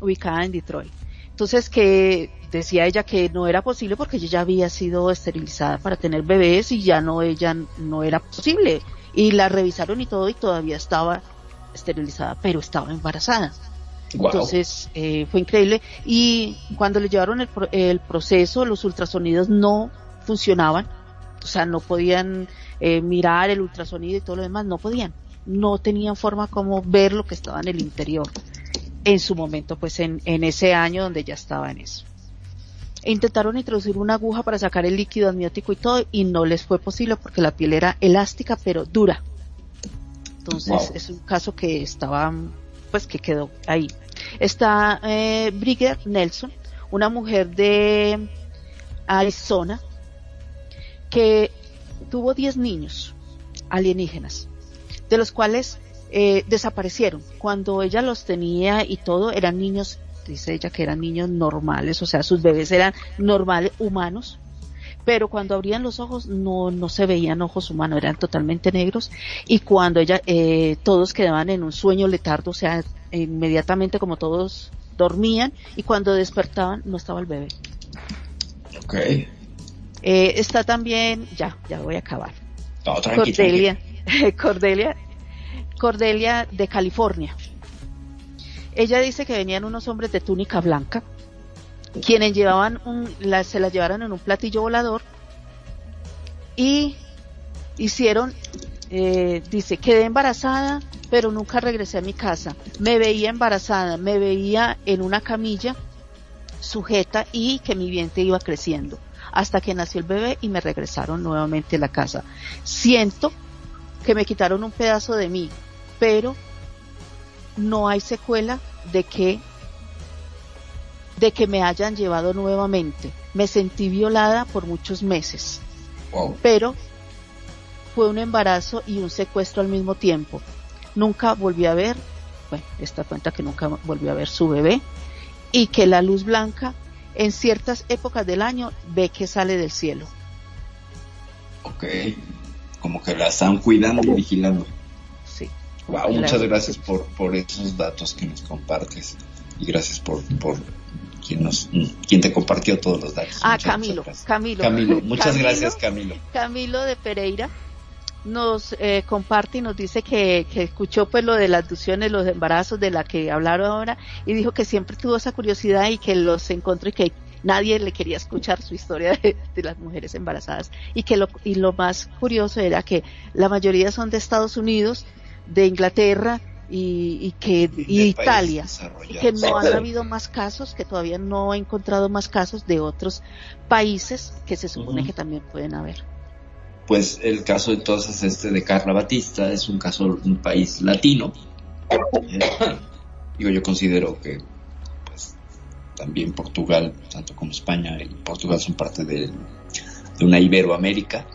ubicada en Detroit. Entonces que decía ella que no era posible porque ella ya había sido esterilizada para tener bebés y ya no ella no era posible. Y la revisaron y todo y todavía estaba esterilizada pero estaba embarazada. Entonces eh, fue increíble. Y cuando le llevaron el, el proceso los ultrasonidos no funcionaban, o sea no podían eh, mirar el ultrasonido y todo lo demás, no podían, no tenían forma como ver lo que estaba en el interior en su momento, pues en, en ese año donde ya estaba en eso. E intentaron introducir una aguja para sacar el líquido amniótico y todo y no les fue posible porque la piel era elástica pero dura. Entonces Wow. es un caso que estaba, pues que quedó ahí. Está eh, Bridget Nelson, una mujer de Arizona que tuvo 10 niños alienígenas, de los cuales eh, desaparecieron. Cuando ella los tenía y todo, eran niños, dice ella que eran niños normales, o sea, sus bebés eran normales, humanos, pero cuando abrían los ojos no, no se veían ojos humanos, eran totalmente negros y cuando ella, eh, todos quedaban en un sueño letardo, o sea, inmediatamente como todos dormían y cuando despertaban no estaba el bebé. Ok. Eh, está también, ya, ya voy a acabar. No, tranqui, Cordelia, Cordelia, Cordelia de California. Ella dice que venían unos hombres de túnica blanca, quienes llevaban un, la- se las llevaron en un platillo volador y hicieron, eh, dice, quedé embarazada pero nunca regresé a mi casa. Me veía embarazada, me veía en una camilla sujeta y que mi vientre iba creciendo hasta que nació el bebé y me regresaron nuevamente a la casa. Siento que me quitaron un pedazo de mí, pero no hay secuela de que de que me hayan llevado nuevamente. Me sentí violada por muchos meses. Pero fue un embarazo y un secuestro al mismo tiempo. Nunca volví a ver, bueno, esta cuenta que nunca volví a ver su bebé y que la luz blanca en ciertas épocas del año ve que sale del cielo. Ok, como que la están cuidando y vigilando. Sí. Wow, muchas gracias por, por esos datos que nos compartes y gracias por, por quien nos quien te compartió todos los datos. Ah, Muchas, Camilo, muchas. Camilo. Camilo, muchas Camilo. gracias Camilo. Camilo de Pereira nos eh, comparte y nos dice que, que escuchó pues lo de las abducciones, los embarazos de la que hablaron ahora y dijo que siempre tuvo esa curiosidad y que los encontró y que nadie le quería escuchar su historia de, de las mujeres embarazadas. Y que lo, y lo más curioso era que la mayoría son de Estados Unidos, de Inglaterra y, y que y de Italia. y que no han habido más casos, que todavía no he encontrado más casos de otros países que se supone que también pueden haber. Pues el caso entonces este de Carla Batista es un caso de un país latino. Digo, yo considero que también Portugal, tanto como España y Portugal son parte de, de una Iberoamérica.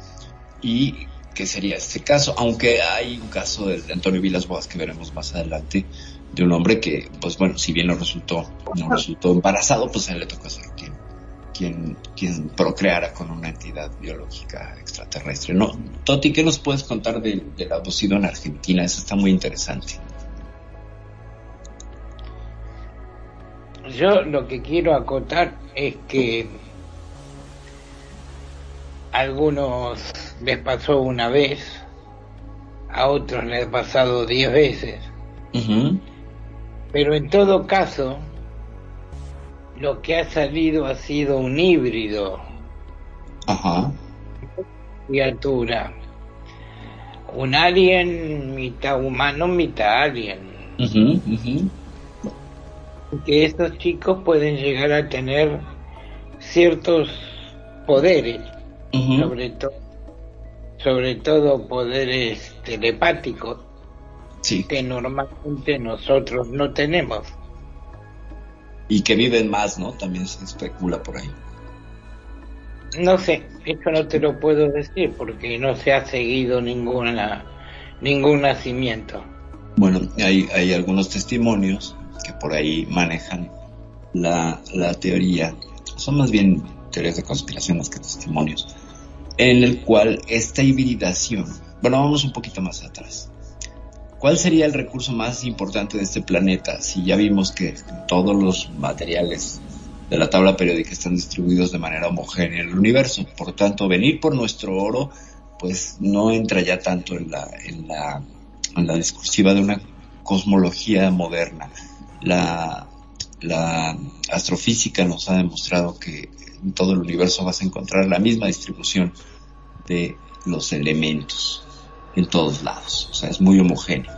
Y que sería este caso, aunque hay un caso de Antonio Vilas Boas que veremos más adelante, de un hombre que, pues bueno, si bien no resultó, no resultó embarazado, pues a él le tocó ser quien, quien, quien procreara con una entidad biológica extraterrestre. No, Toti, ¿qué nos puedes contar del, abducido en Argentina? Eso está muy interesante. Yo lo que quiero acotar es que a algunos les pasó una vez, a otros les ha pasado diez veces, pero en todo caso lo que ha salido ha sido un híbrido Ajá. criatura, un alien mitad humano, mitad alien. Que estos chicos pueden llegar a tener ciertos poderes, sobre todo sobre todo poderes telepáticos Sí. que normalmente nosotros no tenemos. Y que viven más, ¿no? También se especula por ahí. No sé, eso no te lo puedo decir porque no se ha seguido ninguna ningún nacimiento. Bueno, hay, hay algunos testimonios que por ahí manejan la, la teoría, son más bien teorías de conspiración más que testimonios, en el cual esta hibridación, bueno, vamos un poquito más atrás. ¿Cuál sería el recurso más importante de este planeta si ya vimos que todos los materiales de la tabla periódica están distribuidos de manera homogénea en el universo? Por tanto, venir por nuestro oro, pues no entra ya tanto en la, en la, en la discursiva de una cosmología moderna. La, la astrofísica nos ha demostrado que en todo el universo vas a encontrar la misma distribución de los elementos en todos lados. O sea, es muy homogéneo.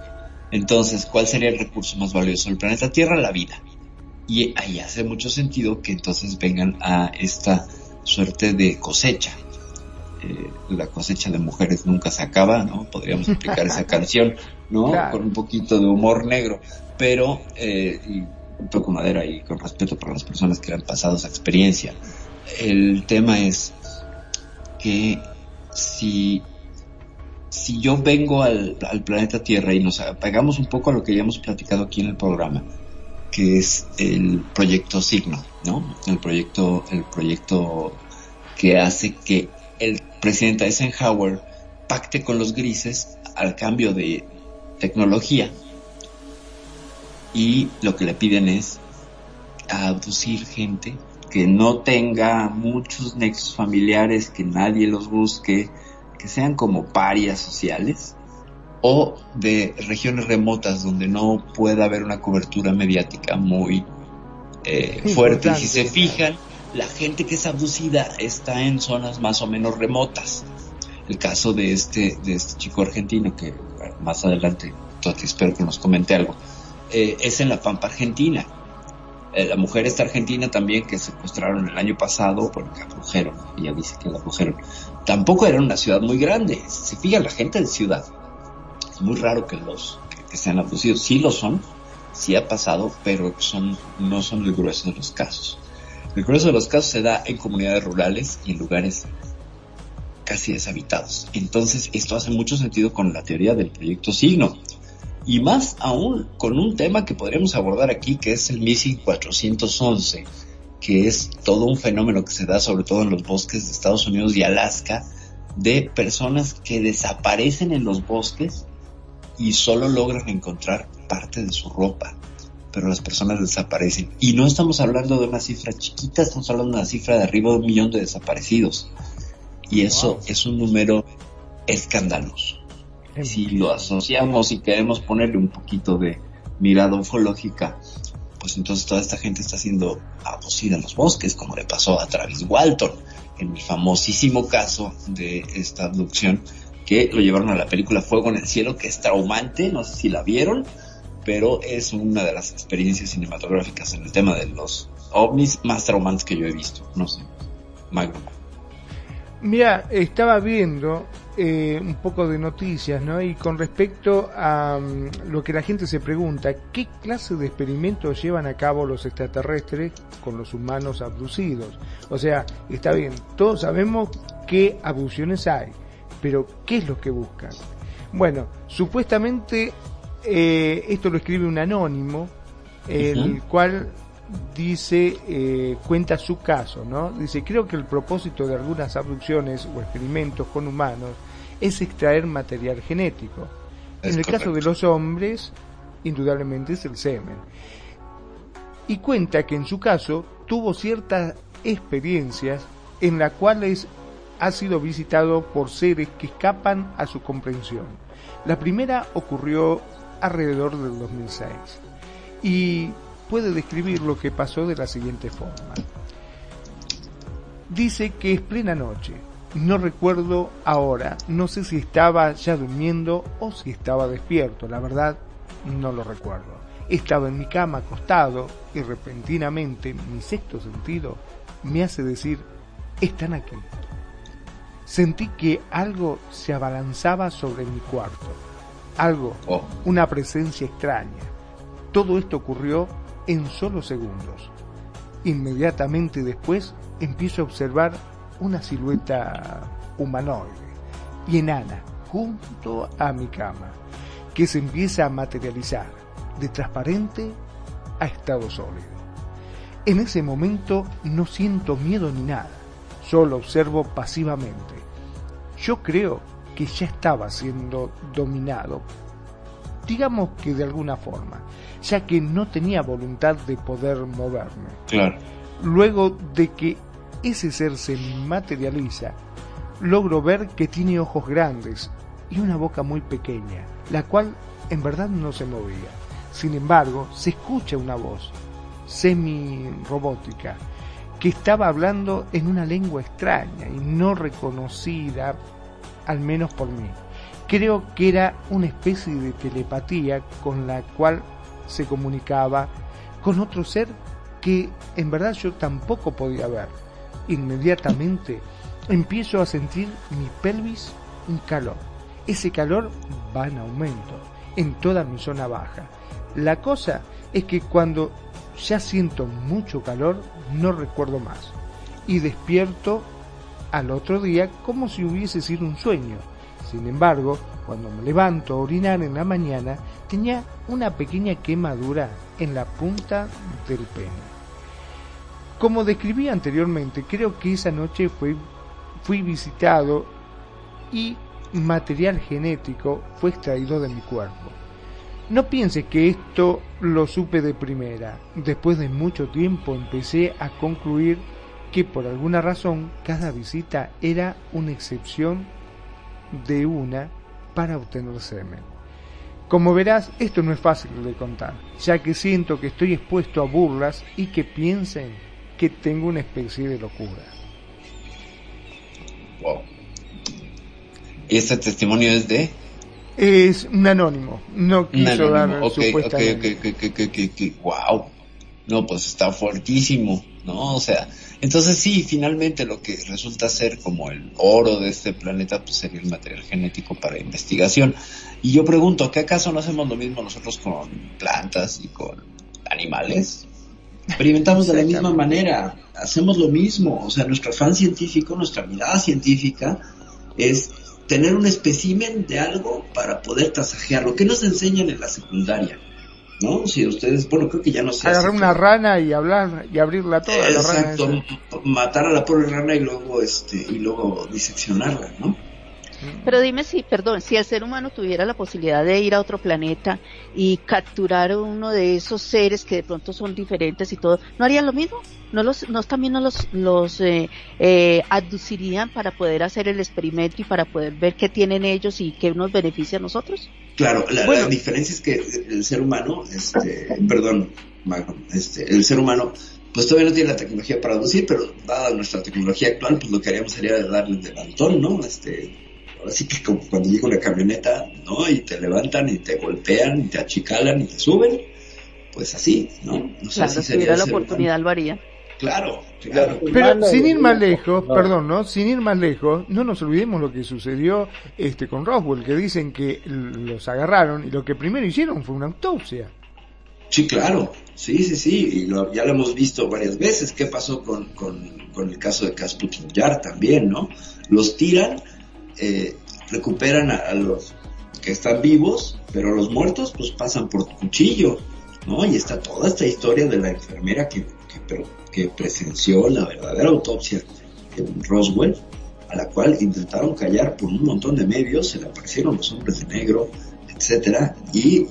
Entonces, ¿cuál sería el recurso más valioso del planeta Tierra? La vida. Y ahí hace mucho sentido que entonces vengan a esta suerte de cosecha. Eh, la cosecha de mujeres nunca se acaba, ¿no? Podríamos explicar esa canción, ¿no? Claro. Con un poquito de humor negro, pero eh, y un poco madera y con respeto para las personas que han pasado esa experiencia. El tema es que si si yo vengo al, al planeta Tierra y nos apegamos un poco a lo que ya hemos platicado aquí en el programa, que es el proyecto Signo, ¿no? El proyecto, el proyecto que hace que el presidente Eisenhower pacte con los grises al cambio de tecnología y lo que le piden es abducir gente que no tenga muchos nexos familiares, que nadie los busque, que sean como parias sociales o de regiones remotas donde no pueda haber una cobertura mediática muy eh, fuerte. Y si se fijan, la gente que es abducida está en zonas más o menos remotas. El caso de este, de este chico argentino que más adelante espero que nos comente algo. Eh, es en la Pampa Argentina. Eh, la mujer esta argentina también que secuestraron el año pasado, porque abdujeron, ella dice que la abdujeron. Tampoco era una ciudad muy grande. Si se fija la gente de ciudad, es muy raro que los que, que sean abducidos. Sí lo son, sí ha pasado, pero son, no son el grueso de los casos. El grueso de los casos se da en comunidades rurales y en lugares casi deshabitados. Entonces, esto hace mucho sentido con la teoría del proyecto Signo. Y más aún con un tema que podríamos abordar aquí, que es el Missing 411, que es todo un fenómeno que se da sobre todo en los bosques de Estados Unidos y Alaska, de personas que desaparecen en los bosques y solo logran encontrar parte de su ropa, pero las personas desaparecen. Y no estamos hablando de una cifra chiquita, estamos hablando de una cifra de arriba de un millón de desaparecidos. Y eso es un número escandaloso. Si lo asociamos y queremos ponerle un poquito de mirada ufológica, pues entonces toda esta gente está siendo abusida en los bosques, como le pasó a Travis Walton, en el famosísimo caso de esta abducción que lo llevaron a la película Fuego en el Cielo, que es traumante, no sé si la vieron, pero es una de las experiencias cinematográficas en el tema de los ovnis más traumantes que yo he visto, no sé. Magno. Mira, estaba viendo eh, un poco de noticias, ¿no? Y con respecto a um, lo que la gente se pregunta, ¿qué clase de experimentos llevan a cabo los extraterrestres con los humanos abducidos? O sea, está bien, todos sabemos qué abducciones hay, pero ¿qué es lo que buscan? Bueno, supuestamente eh, esto lo escribe un anónimo, el cual dice, eh, cuenta su caso, ¿no? Dice, creo que el propósito de algunas abducciones o experimentos con humanos es extraer material genético. Es en el caso de los hombres, indudablemente es el semen. Y cuenta que en su caso tuvo ciertas experiencias en las cuales ha sido visitado por seres que escapan a su comprensión. La primera ocurrió alrededor del 2006 y puede describir lo que pasó de la siguiente forma. Dice que es plena noche. No recuerdo ahora, no sé si estaba ya durmiendo o si estaba despierto, la verdad no lo recuerdo. Estaba en mi cama acostado y repentinamente mi sexto sentido me hace decir, están aquí. Sentí que algo se abalanzaba sobre mi cuarto. Algo, una presencia extraña. Todo esto ocurrió en solo segundos. Inmediatamente después empiezo a observar una silueta humanoide y enana junto a mi cama, que se empieza a materializar de transparente a estado sólido. En ese momento no siento miedo ni nada, solo observo pasivamente. Yo creo que ya estaba siendo dominado, digamos que de alguna forma, ya que no tenía voluntad de poder moverme. Claro. Luego de que ese ser se materializa, logro ver que tiene ojos grandes y una boca muy pequeña, la cual en verdad no se movía. Sin embargo, se escucha una voz semi-robótica que estaba hablando en una lengua extraña y no reconocida, al menos por mí. Creo que era una especie de telepatía con la cual se comunicaba con otro ser que en verdad yo tampoco podía ver. Inmediatamente empiezo a sentir mi pelvis un calor. Ese calor va en aumento en toda mi zona baja. La cosa es que cuando ya siento mucho calor no recuerdo más y despierto al otro día como si hubiese sido un sueño. Sin embargo, cuando me levanto a orinar en la mañana, tenía una pequeña quemadura en la punta del pene. Como describí anteriormente, creo que esa noche fui, fui visitado y material genético fue extraído de mi cuerpo. No piense que esto lo supe de primera. Después de mucho tiempo empecé a concluir que por alguna razón cada visita era una excepción de una para obtener semen. Como verás, esto no es fácil de contar, ya que siento que estoy expuesto a burlas y que piensen que tengo una especie de locura. Wow. Y este testimonio es de Es un anónimo, no quiso Un dar anónimo. Ok, ok, supuestamente. ok, ok, ok, ok, ok. Wow. No, pues está fuertísimo, ¿no? O sea, entonces sí, finalmente lo que resulta ser como el oro de este planeta, pues sería el material genético para investigación. Y yo pregunto, ¿qué acaso no hacemos lo mismo nosotros con plantas y con animales? Experimentamos de la misma manera, hacemos lo mismo, o sea, nuestro afán científico, nuestra mirada científica es tener un espécimen de algo para poder tasajearlo. ¿Qué nos enseñan en la secundaria? ¿No? Si ustedes, bueno, creo que ya no se hace. Agarrar una rana y hablar y abrirla toda la rana. Exacto, esa. m- matar a la pobre rana y luego este y luego diseccionarla, ¿no? Pero dime si, perdón, si el ser humano tuviera la posibilidad de ir a otro planeta y capturar uno de esos seres que de pronto son diferentes y todo, ¿no harían lo mismo? ¿No los, no también no los, los eh, eh, abducirían para poder hacer el experimento y para poder ver qué tienen ellos y qué nos beneficia a nosotros? Claro, la, Bueno. la diferencia es que el ser humano, este, perdón, este, el ser humano, pues todavía no tiene la tecnología para aducir, pero dada nuestra tecnología actual, pues lo que haríamos sería darle el levantón, ¿no? Este, ahora sí que como cuando llega una camioneta, ¿no? Y te levantan y te golpean y te achicalan y te suben, pues así, ¿no? No sé Claro, si si sería la oportunidad lo haría. Claro, claro. Pero sin ir más lejos, perdón, ¿no? Sin ir más lejos, no nos olvidemos lo que sucedió este con Roswell, que dicen que los agarraron y lo que primero hicieron fue una autopsia. Sí, claro, sí, sí, sí, y lo- ya lo hemos visto varias veces. ¿Qué pasó con, con, con el caso de Kasputin Yar también, no? Los tiran, eh, recuperan a, los que están vivos, pero los muertos pues pasan por cuchillo, ¿no? Y está toda esta historia de la enfermera que, presenció la verdadera autopsia en Roswell, a la cual intentaron callar por un montón de medios, se le aparecieron los hombres de negro, etcétera, y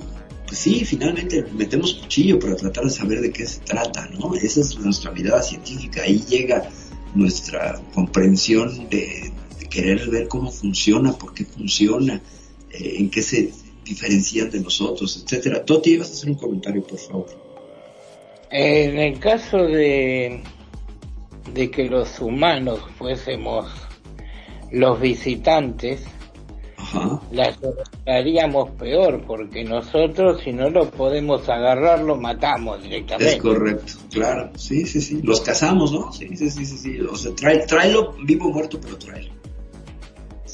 pues sí, finalmente metemos cuchillo para tratar de saber de qué se trata, ¿no? Esa es nuestra mirada científica, ahí llega nuestra comprensión de querer ver cómo funciona, por qué funciona, eh, en qué se diferencian de nosotros, etcétera. Toti, vas a hacer un comentario, por favor. En el caso de, de que los humanos fuésemos los visitantes, la haríamos peor, porque nosotros si no lo podemos agarrar, lo matamos directamente. Es correcto, claro, sí, sí, sí. Los cazamos, ¿no? Sí, sí, sí, sí, sí. O sea, trae, tráelo vivo o muerto, pero tráelo.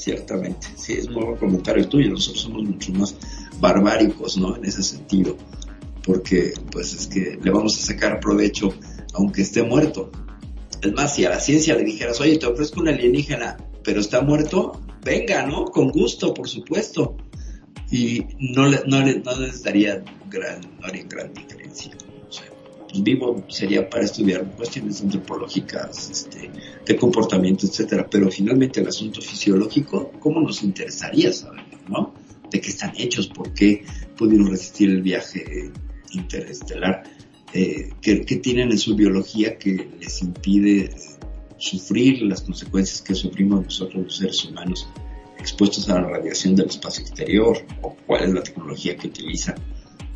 Ciertamente, sí, es muy buen comentario tuyo. Nosotros somos mucho más barbáricos, ¿no? En ese sentido. Porque, pues, es que le vamos a sacar provecho aunque esté muerto. Es más, si a la ciencia le dijeras, oye, te ofrezco un alienígena, pero está muerto, venga, ¿no? Con gusto, por supuesto. Y no, le, no, le, no les daría gran, no haría gran diferencia. Pues vivo sería para estudiar cuestiones antropológicas, este, de comportamiento, etcétera. Pero finalmente el asunto fisiológico, ¿cómo nos interesaría saber, no? De qué están hechos, por qué pudieron resistir el viaje interestelar, eh, ¿qué, qué tienen en su biología que les impide sufrir las consecuencias que sufrimos nosotros los seres humanos expuestos a la radiación del espacio exterior o cuál es la tecnología que utilizan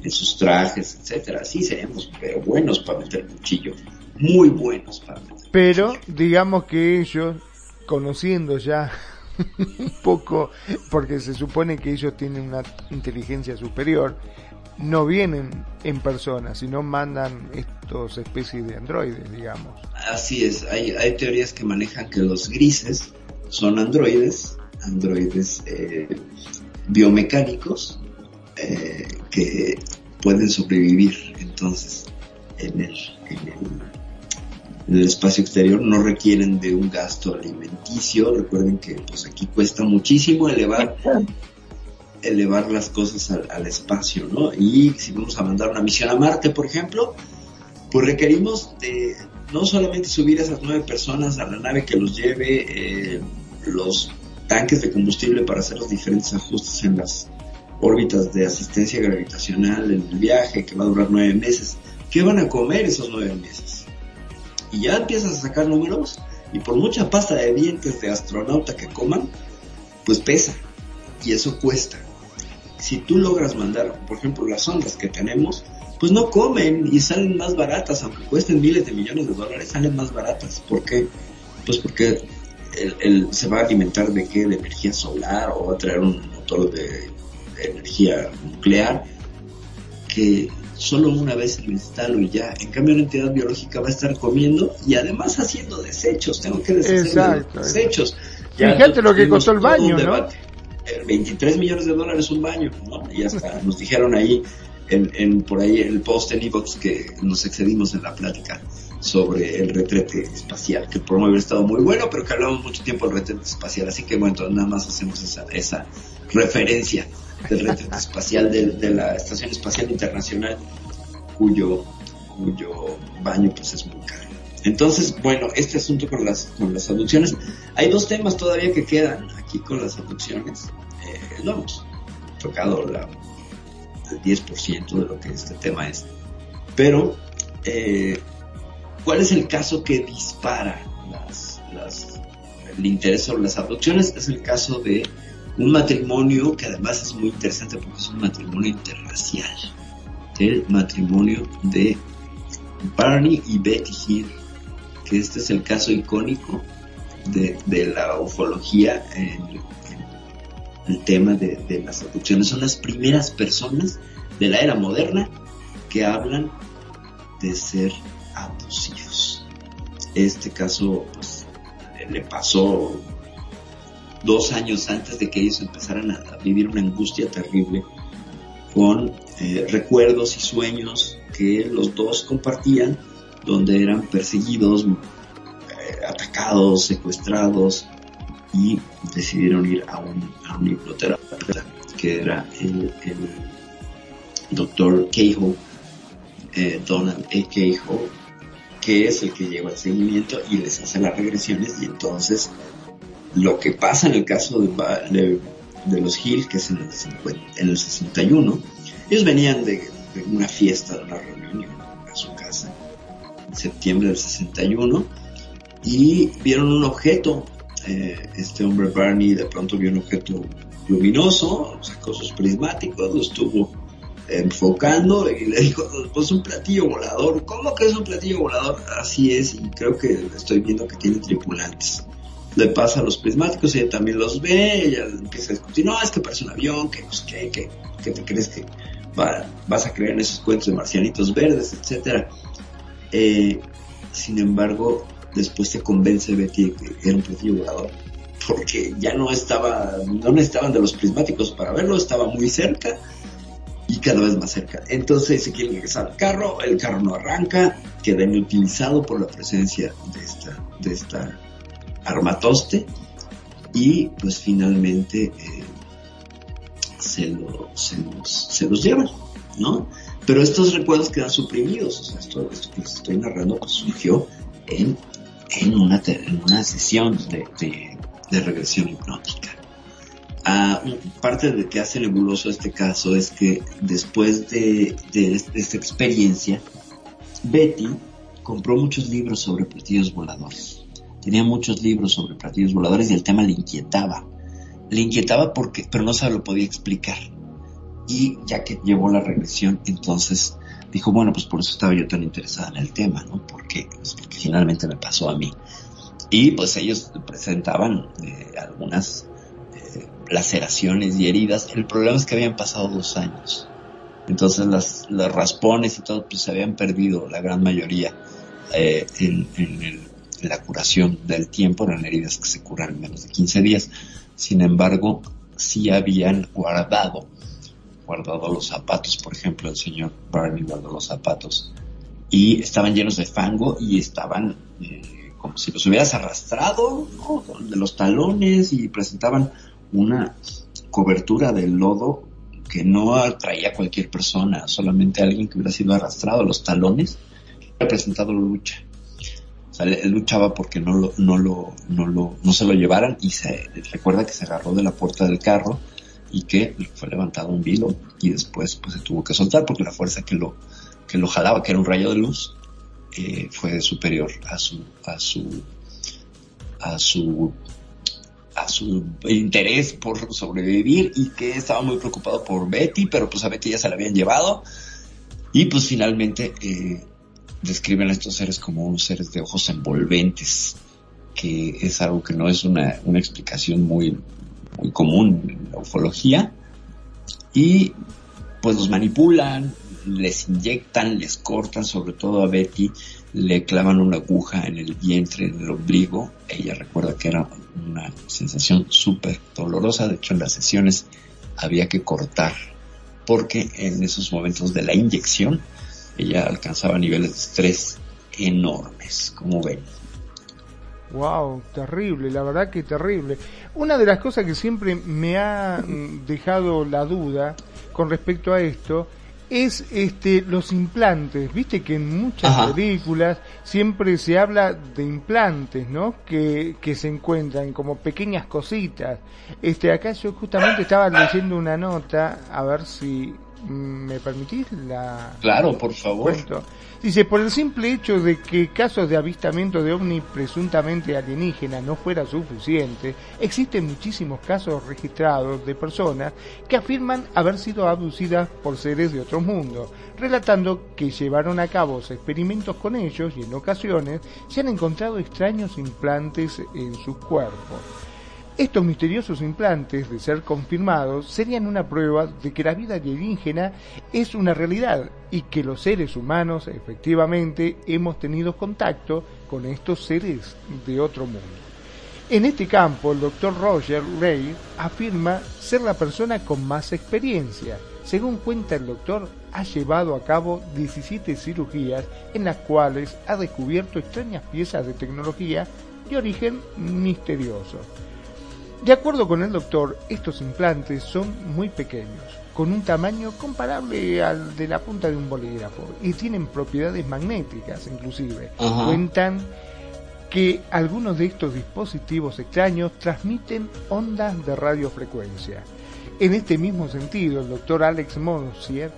en sus trajes, etcétera. Sí, seríamos pero buenos para meter cuchillo, muy buenos para meter. Pero digamos que ellos, conociendo ya un poco, porque se supone que ellos tienen una inteligencia superior, no vienen en persona, sino mandan estos especies de androides, digamos. Así es, hay, hay teorías que manejan que los grises son androides, androides eh, biomecánicos eh, que pueden sobrevivir entonces en el, en el, espacio exterior, no requieren de un gasto alimenticio, recuerden que pues aquí cuesta muchísimo elevar elevar las cosas al, al, espacio, ¿no? Y si vamos a mandar una misión a Marte, por ejemplo, pues requerimos de no solamente subir a esas nueve personas a la nave que los lleve, eh, los tanques de combustible para hacer los diferentes ajustes en las órbitas de asistencia gravitacional en el viaje, que va a durar nueve meses. ¿Qué van a comer esos nueve meses? Y ya empiezas a sacar números, y por mucha pasta de dientes de astronauta que coman, pues pesa, y eso cuesta si tú logras mandar, por ejemplo, las ondas que tenemos, pues no comen y salen más baratas, aunque cuesten miles de millones de dólares, salen más baratas. ¿Por qué? Pues porque se va a alimentar de qué? De energía solar o va a traer un motor de energía nuclear, que solo una vez lo instalo y ya. En cambio, una entidad biológica va a estar comiendo y además haciendo desechos. Tengo que deshacer Exacto. desechos. Fíjate lo que costó el baño, ¿no? debate. Eh, 23 millones de dólares un baño, ¿no? Y hasta nos dijeron ahí, en, en- por ahí el post en Evox que nos excedimos en la plática sobre el retrete espacial, que el programa hubiera estado muy bueno, pero que hablamos mucho tiempo del retrete espacial, así que bueno, entonces nada más hacemos esa, esa referencia del retrete espacial de, la Estación Espacial Internacional, cuyo, cuyo baño pues es muy caro. Entonces, bueno, este asunto con las, con las abducciones, hay dos temas todavía que quedan aquí con las abducciones. Eh, no hemos tocado la, el 10% de lo que este tema es. Pero, eh, ¿cuál es el caso que dispara las, el interés sobre las abducciones? Es el caso de un matrimonio que además es muy interesante porque es un matrimonio interracial. El matrimonio de Barney y Betty Hill, que este es el caso icónico de, de la ufología en, el tema de, de las abducciones. Son las primeras personas de la era moderna que hablan de ser abducidos. Este caso pues, le pasó dos años antes de que ellos empezaran a, vivir una angustia terrible con eh, recuerdos y sueños que los dos compartían, donde eran perseguidos, eh, atacados, secuestrados y decidieron ir a un, a un hipnoterapeuta que era el, el doctor Cahill, eh, Donald A. Cahill, que es el que lleva el seguimiento y les hace las regresiones y entonces lo que pasa en el caso de, de, los Hill, que es en el, 50 en el 61, ellos venían de, una fiesta, de una reunión a su casa, en septiembre del 61, y vieron un objeto. eh, este hombre Barney de pronto vio un objeto luminoso, sacó sus prismáticos, lo estuvo enfocando y le dijo, pues un platillo volador. ¿Cómo que es un platillo volador? Así es, y creo que estoy viendo que tiene tripulantes le pasa los prismáticos, ella también los ve, ella empieza a discutir, no, es que parece un avión, que sé qué, que, que te crees que va- vas a creer en esos cuentos de marcianitos verdes, etcétera. Eh, sin embargo, después se convence Betty que era un platillo volador, porque ya no estaba, no necesitaban de los prismáticos para verlo, estaba muy cerca y cada vez más cerca. Entonces se quiere regresar al carro, el carro no arranca, queda inutilizado por la presencia de esta, de esta armatoste y pues finalmente eh, se, lo- se, los, se los llevan, ¿no? Pero estos recuerdos quedan suprimidos, o sea, esto, que les estoy narrando pues, surgió en, en, una, en una sesión de, de- de regresión hipnótica. Ah, parte de que hace nebuloso este caso es que después de, de esta experiencia, Betty compró muchos libros sobre platillos voladores. Tenía muchos libros sobre platillos voladores y el tema le inquietaba. Le inquietaba porque, pero no se lo podía explicar. Y ya que llevó la regresión, entonces dijo, bueno, pues por eso estaba yo tan interesada en el tema, ¿no? Porque, pues porque finalmente me pasó a mí. Y pues ellos presentaban eh, algunas eh, laceraciones y heridas. El problema es que habían pasado dos años. Entonces las, los raspones y todo pues se habían perdido la gran mayoría eh, en, en el- la curación del tiempo, eran heridas que se curan en menos de 15 días. Sin embargo, sí habían guardado, guardado los zapatos, por ejemplo, el señor Barney guardó los zapatos y estaban llenos de fango y estaban eh, como si los hubieras arrastrado, ¿no? de los talones y presentaban una cobertura de lodo que no atraía a cualquier persona, solamente alguien que hubiera sido arrastrado los talones, había presentado lucha. O sea, él luchaba porque no lo, no lo, no lo, no se lo llevaran y se recuerda que se agarró de la puerta del carro y que fue levantado un vilo y después pues se tuvo que soltar porque la fuerza que lo, que lo jalaba, que era un rayo de luz, eh, fue superior a su, a su, a su, a su interés por sobrevivir y que estaba muy preocupado por Betty, pero pues a Betty ya se la habían llevado. Y pues finalmente eh, describen a estos seres como unos seres de ojos envolventes, que es algo que no es una, una explicación muy, muy común en la ufología, y pues los manipulan, les inyectan, les cortan, sobre todo a Betty le clavan una aguja en el vientre, en el ombligo. Ella recuerda que era una sensación súper dolorosa. De hecho, en las sesiones había que cortar porque en esos momentos de la inyección ella alcanzaba niveles de estrés enormes, como ven. Wow, terrible, la verdad que terrible. Una de las cosas que siempre me ha mm, dejado la duda con respecto a esto es este los implantes. Viste que en muchas Ajá. películas siempre se habla de implantes, ¿no? Que, que se encuentran como pequeñas cositas. Este acá yo justamente estaba leyendo una nota, a ver si me permitís la Claro, por favor. cuento. Dice, por el simple hecho de que casos de avistamiento de ovni presuntamente alienígena no fuera suficiente, existen muchísimos casos registrados de personas que afirman haber sido abducidas por seres de otro mundo, relatando que llevaron a cabo experimentos con ellos y en ocasiones se han encontrado extraños implantes en sus cuerpos. Estos misteriosos implantes, de ser confirmados, serían una prueba de que la vida alienígena es una realidad y que los seres humanos efectivamente hemos tenido contacto con estos seres de otro mundo. En este campo, el doctor Roger Ray afirma ser la persona con más experiencia. Según cuenta el doctor, ha llevado a cabo 17 cirugías en las cuales ha descubierto extrañas piezas de tecnología de origen misterioso. De acuerdo con el doctor, estos implantes son muy pequeños, con un tamaño comparable al de la punta de un bolígrafo y tienen propiedades magnéticas inclusive. Cuentan que algunos de estos dispositivos extraños transmiten ondas de radiofrecuencia. En este mismo sentido, el doctor Alex Monsier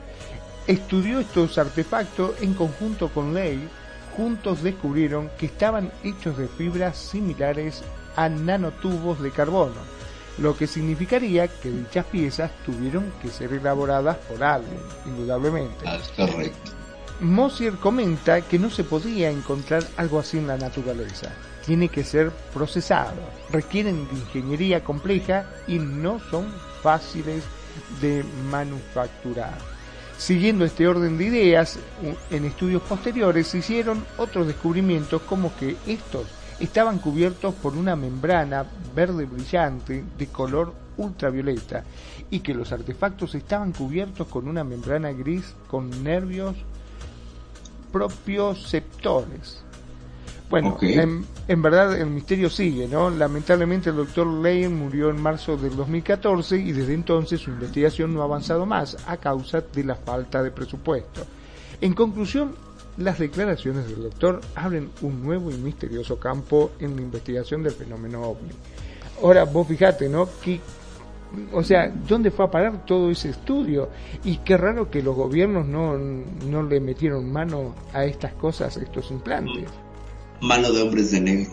estudió estos artefactos en conjunto con Ley. Juntos descubrieron que estaban hechos de fibras similares a nanotubos de carbono, lo que significaría que dichas piezas tuvieron que ser elaboradas por alguien, indudablemente. Ah, es correcto. Mosier comenta que no se podía encontrar algo así en la naturaleza. Tiene que ser procesado, requieren de ingeniería compleja y no son fáciles de manufacturar. Siguiendo este orden de ideas, en estudios posteriores se hicieron otros descubrimientos como que estos estaban cubiertos por una membrana verde brillante de color ultravioleta y que los artefactos estaban cubiertos con una membrana gris con nervios propioceptores. Bueno, en, en verdad el misterio sigue, ¿no? Lamentablemente el doctor Lane murió en marzo del 2014 y desde entonces su investigación no ha avanzado más a causa de la falta de presupuesto. En conclusión, las declaraciones del doctor abren un nuevo y misterioso campo en la investigación del fenómeno ovni. Ahora, vos fijate, ¿no? Que, o sea, ¿dónde fue a parar todo ese estudio? Y qué raro que los gobiernos no, no le metieron mano a estas cosas, a estos implantes. Mano de hombres de negro.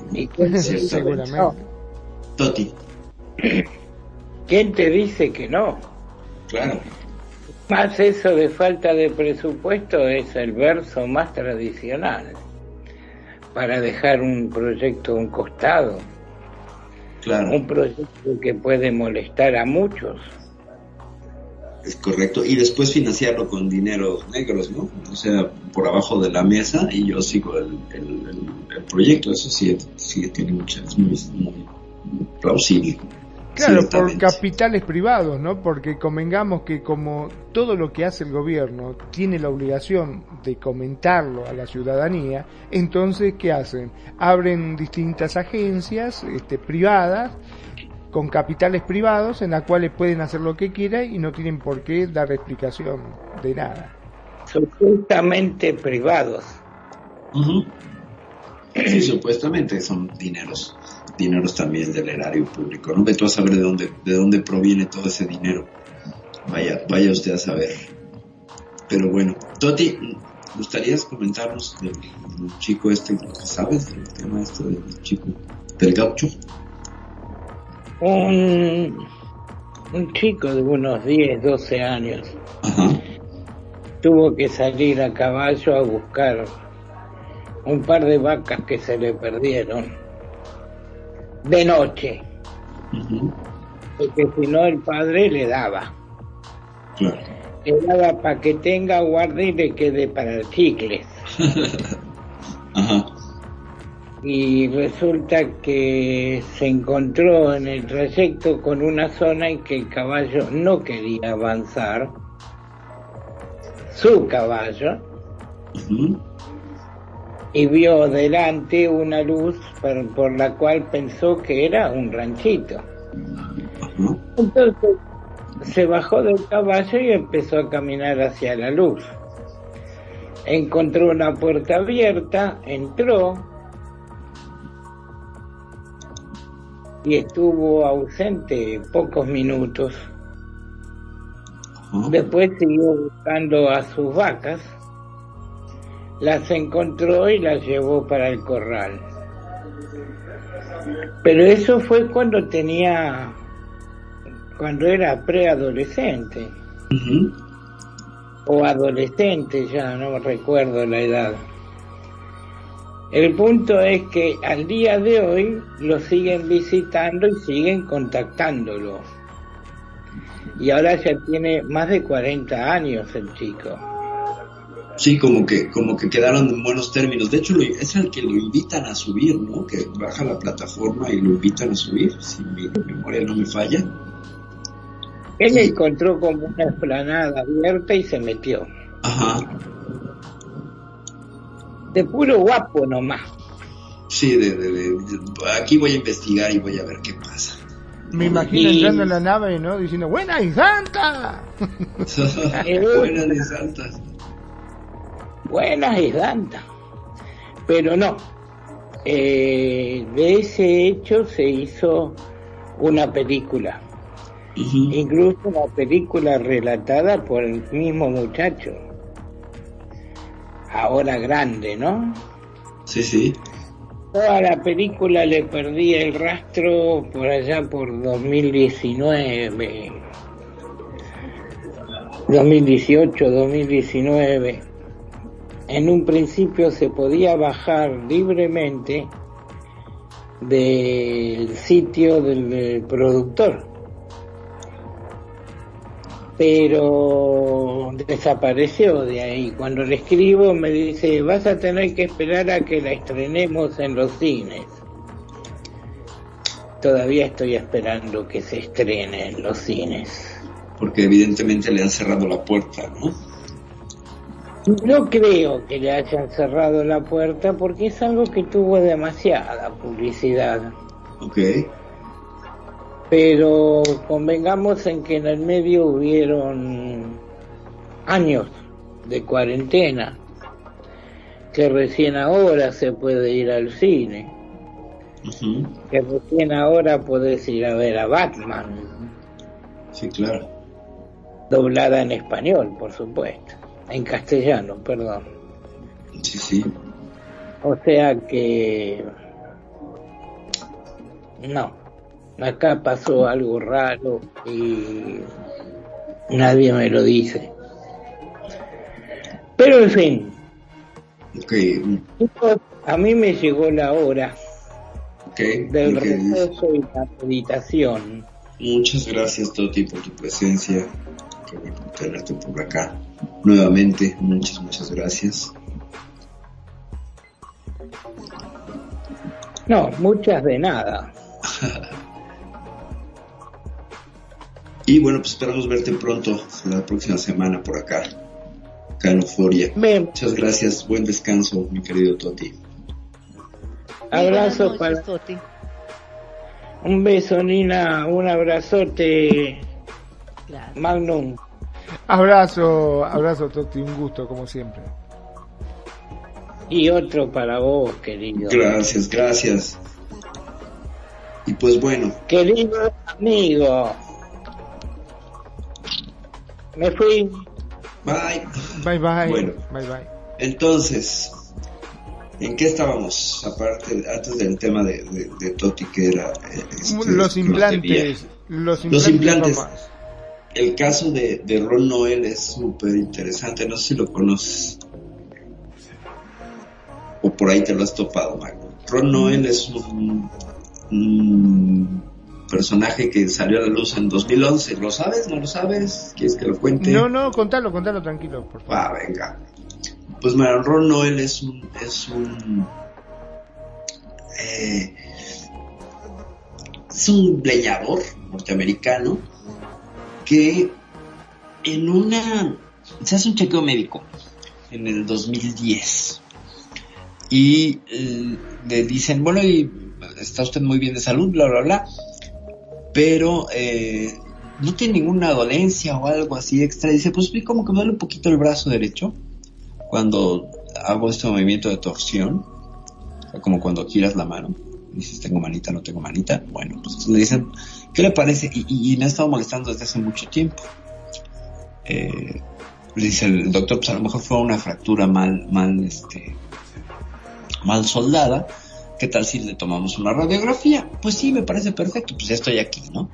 Seguramente. Toti, ¿Quién te dice que no? claro. Más eso de falta de presupuesto es el verso más tradicional para dejar un proyecto a un costado. Claro. Un proyecto que puede molestar a muchos. Es correcto. Y después financiarlo con dineros negros, ¿no? O sea, por abajo de la mesa y yo sigo el, el, el- el proyecto. Eso sí, sí tiene mucha, es muy, muy plausible. Claro, por capitales privados, ¿no? Porque convengamos que como todo lo que hace el gobierno tiene la obligación de comentarlo a la ciudadanía, entonces ¿qué hacen? Abren distintas agencias este, privadas con capitales privados en las cuales pueden hacer lo que quieran y no tienen por qué dar explicación de nada. Supuestamente privados. Sí, supuestamente son dineros, dineros también del erario público, ¿no? Vete a saber de dónde, de dónde proviene todo ese dinero. Vaya, vaya usted a saber. Pero bueno, Toti, ¿gustarías comentarnos del, del chico este, sabes del tema este del chico, del gaucho? Un, un chico de unos 10, 12 años tuvo que salir a caballo a buscar un par de vacas que se le perdieron de noche, porque si no el padre le daba. Le daba para que tenga, guarde y le quede para el chicle. Ajá. y resulta que se encontró en el trayecto con una zona en que el caballo no quería avanzar, su caballo, y vio delante una luz por, por la cual pensó que era un ranchito. Entonces se bajó del caballo y empezó a caminar hacia la luz. Encontró una puerta abierta, entró y estuvo ausente pocos minutos. Después siguió buscando a sus vacas, las encontró y las llevó para el corral. Pero eso fue cuando tenía, cuando era preadolescente o adolescente, ya no recuerdo la edad. El punto es que al día de hoy lo siguen visitando y siguen contactándolo. Y ahora ya tiene más de 40 años el chico. Sí, como que, como que quedaron en buenos términos. De hecho, lo- es al que lo invitan a subir, ¿no? Que baja la plataforma y lo invitan a subir, si mi memoria no me falla. Él encontró como una esplanada abierta y se metió. Ajá. De puro guapo nomás. Sí, de, de- de- de- aquí voy a investigar y voy a ver qué pasa. Me imagino Y- entrando en la nave, ¿no? Diciendo, ¡Buena y santa! Buenas y santas. Buenas y santas. Pero no. Eh, de ese hecho se hizo una película. Incluso una película relatada por el mismo muchacho. Ahora grande, ¿no? Sí, sí. Toda la película le perdí el rastro por allá por 2019. 2018, 2019. En un principio se podía bajar libremente del sitio del, productor. Pero desapareció de ahí. Cuando le escribo me dice, vas a tener que esperar a que la estrenemos en los cines. Todavía estoy esperando que se estrene en los cines. Porque evidentemente le han cerrado la puerta, ¿no? No creo que le hayan cerrado la puerta porque es algo que tuvo demasiada publicidad. Ok. Pero convengamos en que en el medio hubieron años de cuarentena, que recién ahora se puede ir al cine, que recién ahora puedes ir a ver a Batman, Sí, claro. doblada en español, por supuesto, en castellano, perdón. Sí, sí. O sea que no, acá pasó algo raro y nadie me lo dice. Pero en fin, Ok, chicos, a mí me llegó la hora ok. del ok. reposo y la meditación. Muchas gracias, Toti, por tu presencia. Bueno tenerte por acá. Nuevamente, muchas, muchas gracias. No, muchas de nada. Y bueno, pues esperamos verte pronto, la próxima semana por acá, acá en Euforia. Muchas gracias, buen descanso, mi querido Toti. Abrazo para Toti. un beso Nina, un abrazote Magnum. Abrazo, abrazo, Toti, un gusto, como siempre. Y otro para vos, querido. Gracias, gracias. Y pues bueno, Querido amigo. Me fui. bye. Bye, bye. Bueno. Bye, bye. Entonces, ¿en qué estábamos? Aparte, antes del tema de, de, de Toti, que era... eh, este, los implantes. Los implantes. Los implantes. El caso de, de Ron Noel es súper interesante, no sé si lo conoces. O por ahí te lo has topado, Magno. Ron Noel es un, un personaje que salió a la luz en 2011. ¿Lo sabes? ¿No lo sabes? ¿Quieres que lo cuente? No, no, contalo, contalo tranquilo, por favor. Ah, venga. Pues mira, Ron Noel es un, es un, eh, es un leñador norteamericano que en una, se hace un chequeo médico en el 2010 y eh, le dicen, bueno, y está usted muy bien de salud, bla, bla, bla, pero eh, no tiene ninguna dolencia o algo así extra. dice, pues como que me duele un poquito el brazo derecho cuando hago este movimiento de torsión, como cuando giras la mano. Dices, tengo manita, no tengo manita. Bueno, pues le dicen, ¿qué le parece? Y, me ha estado molestando desde hace mucho tiempo. Eh, dice el doctor, pues a lo mejor fue una fractura mal, mal, este, mal soldada. ¿Qué tal si le tomamos una radiografía? Pues sí, me parece perfecto, pues ya estoy aquí, ¿no?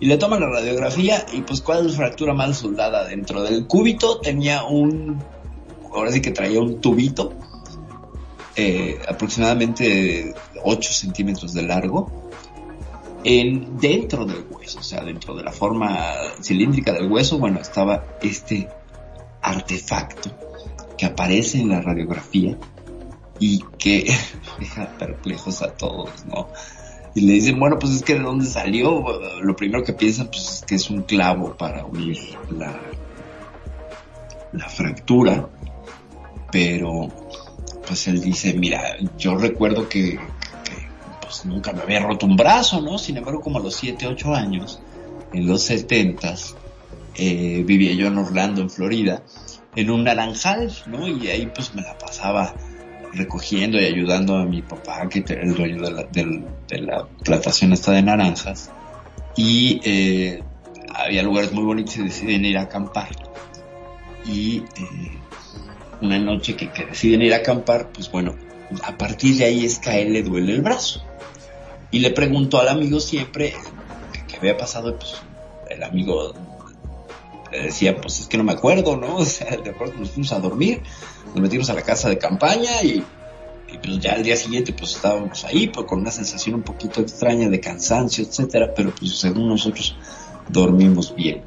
Y le toma la radiografía y pues cuál fractura mal soldada dentro del cúbito tenía un, ahora sí que traía un tubito, eh, aproximadamente 8 centímetros de largo, en, dentro del hueso, o sea, dentro de la forma cilíndrica del hueso, bueno, estaba este artefacto que aparece en la radiografía y que deja perplejos a todos, ¿no? Y le dicen, bueno, pues es que de dónde salió, lo primero que piensan pues es que es un clavo para unir la, la fractura, pero pues él dice, mira, yo recuerdo que, pues nunca me había roto un brazo, ¿no? Sin embargo, como a los 7, 8 años, en los 70 eh, vivía yo en Orlando, en Florida, en un naranjal, ¿no? Y ahí pues me la pasaba recogiendo y ayudando a mi papá, que era el dueño de la, de, de la plantación esta de naranjas. Y eh, había lugares muy bonitos y deciden ir a acampar. Y eh, una noche que, que, deciden ir a acampar, pues bueno, a partir de ahí es que a él le duele el brazo. Y le preguntó al amigo siempre qué, había pasado, pues el amigo le decía, pues es que no me acuerdo, ¿no? O sea, de nos fuimos a dormir, nos metimos a la casa de campaña y, y pues ya al día siguiente pues estábamos ahí pues, con una sensación un poquito extraña de cansancio, etcétera, pero pues según nosotros dormimos bien.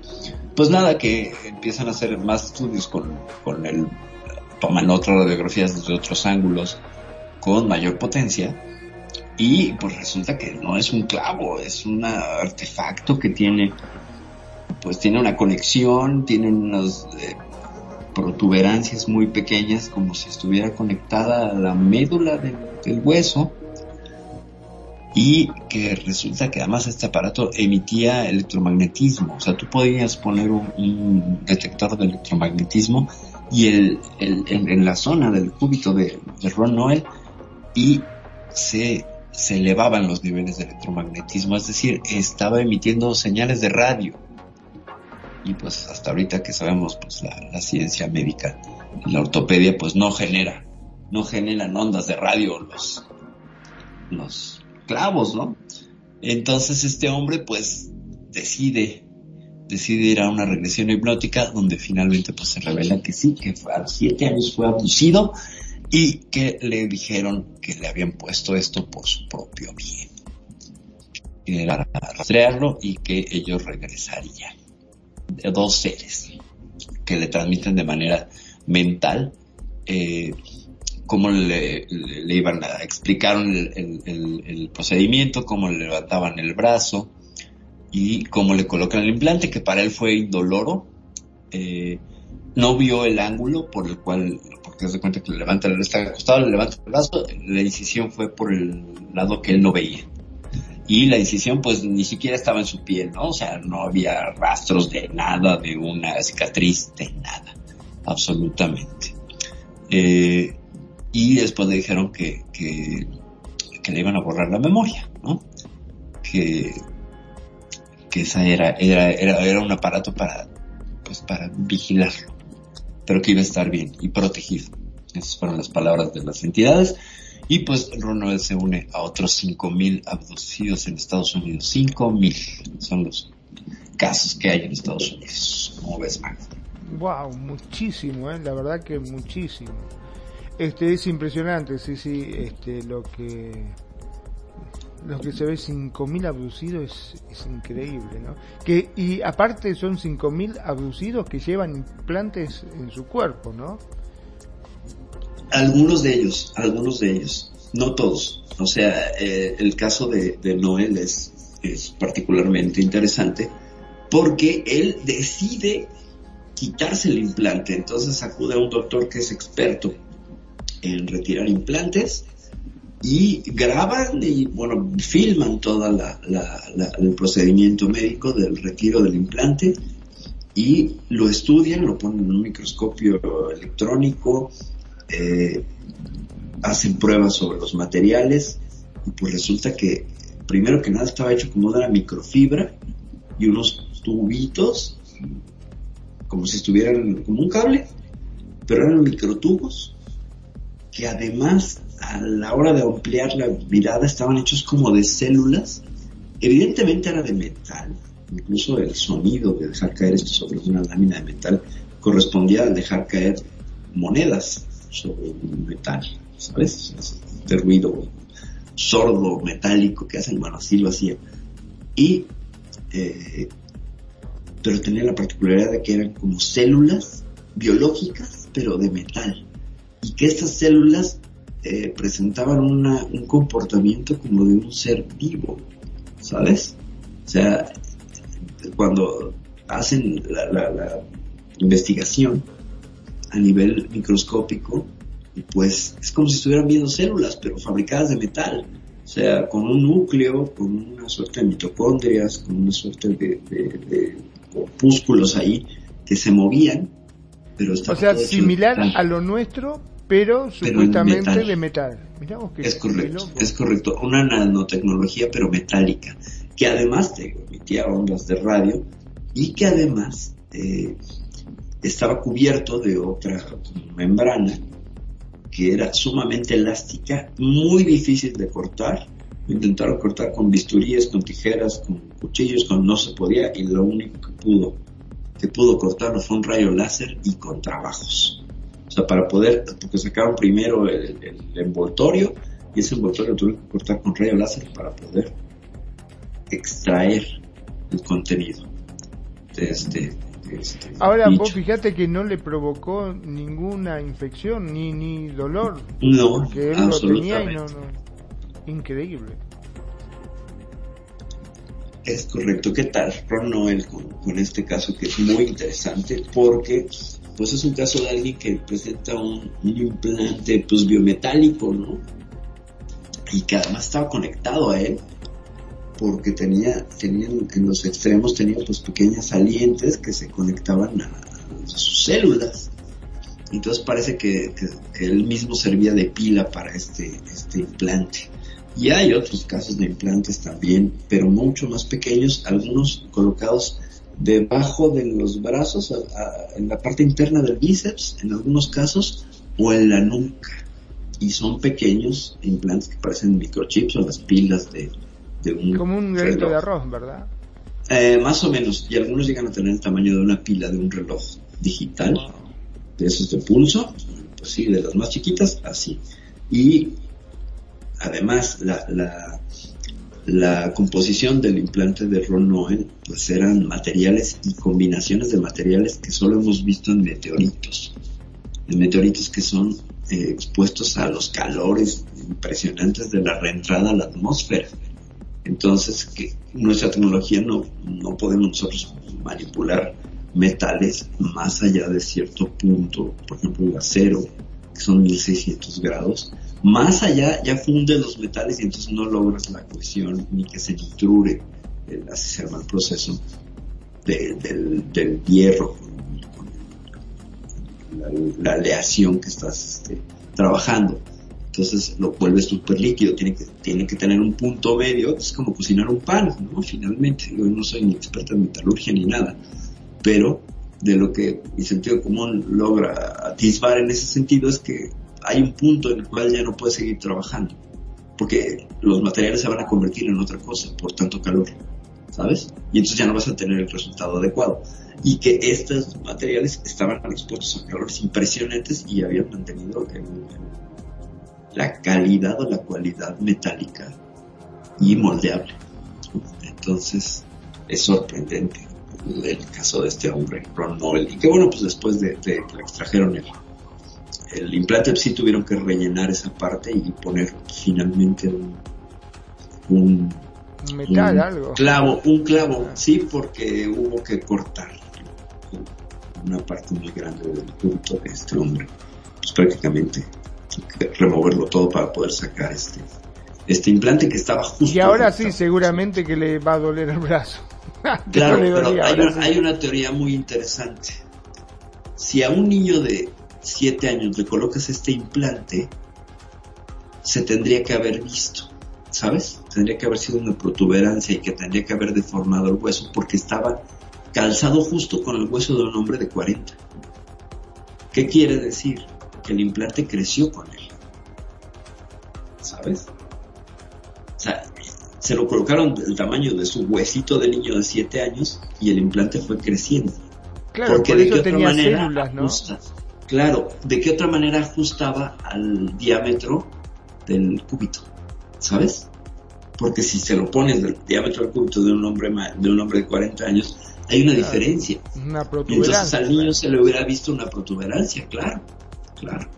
Pues nada, que empiezan a hacer más estudios con, con el, toman otras radiografías desde otros ángulos con mayor potencia y pues resulta que no es un clavo, es un artefacto que tiene pues tiene una conexión, tiene unas eh, protuberancias muy pequeñas como si estuviera conectada a la médula del, hueso. Y que resulta que además este aparato emitía electromagnetismo, o sea, tú podías poner un, un detector de electromagnetismo y el, en, la zona del cúbito de Ron Noel y se, se elevaban los niveles de electromagnetismo, es decir, estaba emitiendo señales de radio. Y pues hasta ahorita que sabemos pues la, ciencia médica la ortopedia pues no genera no generan ondas de radio los los clavos no entonces este hombre pues decide decide ir a una regresión hipnótica donde finalmente pues se revela que sí que a los siete años fue abducido y que le dijeron que le habían puesto esto por su propio bien que era rastrearlo y que ellos regresarían de dos seres que le transmiten de manera mental eh, cómo le, iban a explicar el, procedimiento, cómo le levantaban el brazo y cómo le colocan el implante, que para él fue indoloro. Eh, no vio el ángulo por el cual, porque se cuenta que le levanta, está acostado, le levanta el brazo, la incisión fue por el lado que él no veía y la incisión pues ni siquiera estaba en su piel, ¿no? O sea, no había rastros de nada, de una cicatriz, de nada, absolutamente. Eh, y después le dijeron que, que, que, le iban a borrar la memoria, ¿no? Que, que esa era, era, era, era un aparato para, pues para vigilarlo, pero que iba a estar bien y protegido. Esas fueron las palabras de las entidades. Y pues Ronald se une a otros 5.000 abducidos en Estados Unidos. 5.000 son los casos que hay en Estados Unidos. ¿Cómo ves, Max? Wow, muchísimo, ¿eh? la verdad que muchísimo. Este es impresionante, sí, sí, este, lo que lo que se ve 5.000 abducidos es, es increíble, ¿no? Que, y aparte son 5.000 abducidos que llevan implantes en su cuerpo, ¿no? Algunos de ellos, algunos de ellos, no todos. O sea, eh, el caso de, de Noel es, es particularmente interesante porque él decide quitarse el implante, entonces acude a un doctor que es experto en retirar implantes y graban y bueno filman todo la, la- la- el procedimiento médico del retiro del implante y lo estudian, lo ponen en un microscopio electrónico, eh, hacen pruebas sobre los materiales y pues resulta que primero que nada estaba hecho como de una microfibra y unos tubitos como si estuvieran como un cable pero eran microtubos que además a la hora de ampliar la mirada estaban hechos como de células evidentemente era de metal incluso el sonido de dejar caer esto sobre una lámina de metal correspondía al dejar caer monedas sobre un metal ¿sabes? este ruido sordo metálico que hacen bueno así lo hacía y eh, pero tenía la particularidad de que eran como células biológicas, pero de metal. Y que estas células eh, presentaban una- un comportamiento como de un ser vivo, ¿sabes? O sea, cuando hacen la, la- la investigación a nivel microscópico, pues es como si estuvieran viendo células, pero fabricadas de metal. O sea, con un núcleo, con una suerte de mitocondrias, con una suerte de, de- de corpúsculos ahí que se movían, pero O sea, similar a lo nuestro, pero en supuestamente metal. de metal. Es correcto, loco. es correcto. Una nanotecnología pero metálica, que además te emitía ondas de radio y que además eh, estaba cubierto de otra membrana que era sumamente elástica, muy difícil de cortar. Intentaron cortar con bisturíes, con tijeras, con cuchillos, con no se podía y lo único que pudo que pudo cortarlo fue un rayo láser y con trabajos. O sea, para poder, porque sacaron primero el, el envoltorio y ese envoltorio tuvieron que cortar con rayo láser para poder extraer el contenido de este, este Ahora bicho. vos fíjate que no le provocó ninguna infección ni ni dolor. No, porque él lo tenía y no, no. Increíble. Es correcto. ¿Qué tal, Ron Noel, con, con este caso que es muy interesante? Porque pues es un caso de alguien que presenta un, un implante pues biometálico, ¿no? Y que además estaba conectado a él porque tenía, tenía en los extremos tenía pues pequeñas salientes que se conectaban a, a sus células. Entonces parece que, que- que él mismo servía de pila para este, este implante. Y hay otros casos de implantes también, pero mucho más pequeños, algunos colocados debajo de los brazos, a- a- en la parte interna del bíceps, en algunos casos, o en la nuca. Y son pequeños implantes que parecen microchips o las pilas de, de un Como un granito de arroz, ¿verdad? Eh, más o menos, y algunos llegan a tener el tamaño de una pila de un reloj digital, de esos de pulso, pues sí, de las más chiquitas, así. Y además, la, la, la composición del implante de Ron Noel, pues eran materiales y combinaciones de materiales que solo hemos visto en meteoritos. En meteoritos que son eh, expuestos a los calores impresionantes de la reentrada a la atmósfera. Entonces, nuestra tecnología no, no podemos nosotros manipular metales más allá de cierto punto, por ejemplo el acero, que son 1600 grados, más allá ya funde los metales y entonces no logras la cohesión ni que se nitrure, el- así se llama el proceso, de- del, del hierro con, la, aleación que estás este, trabajando. Entonces lo vuelve súper líquido, tiene que, tiene que tener un punto medio, es como cocinar un pan, ¿no? Finalmente, yo no soy ni experto en metalurgia ni nada, pero de lo que mi sentido común logra atisbar en ese sentido es que hay un punto en el cual ya no puedes seguir trabajando, porque los materiales se van a convertir en otra cosa por tanto calor, ¿sabes? Y entonces ya no vas a tener el resultado adecuado. Y que estos materiales estaban expuestos a calores impresionantes y habían mantenido el- la calidad o la cualidad metálica y moldeable. Entonces, es sorprendente el, caso de este hombre, Ron Noel. Y que bueno, pues después de, que extrajeron el, el implante, sí tuvieron que rellenar esa parte y poner finalmente un, un, Metal, un algo. clavo, un clavo, sí, porque hubo que cortar una parte muy grande del punto de este hombre. Pues prácticamente removerlo todo para poder sacar este, este implante que estaba justo. Y ahora sí, seguramente que le va a doler el brazo. Claro, no pero dolía, hay ahora una, sí. hay una teoría muy interesante. Si a un niño de 7 años le colocas este implante, se tendría que haber visto, ¿sabes? Tendría que haber sido una protuberancia y que tendría que haber deformado el hueso porque estaba calzado justo con el hueso de un hombre de 40. ¿Qué quiere decir? Que el implante creció con él. ¿Sabes? O sea, se lo colocaron del tamaño de su huesito de niño de 7 años y el implante fue creciendo. Claro, Porque por de eso qué otra manera células, ¿no? ajusta. Claro, ¿de qué otra manera ajustaba al diámetro del cúbito? ¿Sabes? Porque si se lo pones del diámetro del cúbito de un hombre de un hombre de 40 años, hay una Claro. diferencia. Una Entonces al niño se le hubiera visto una protuberancia, claro, claro.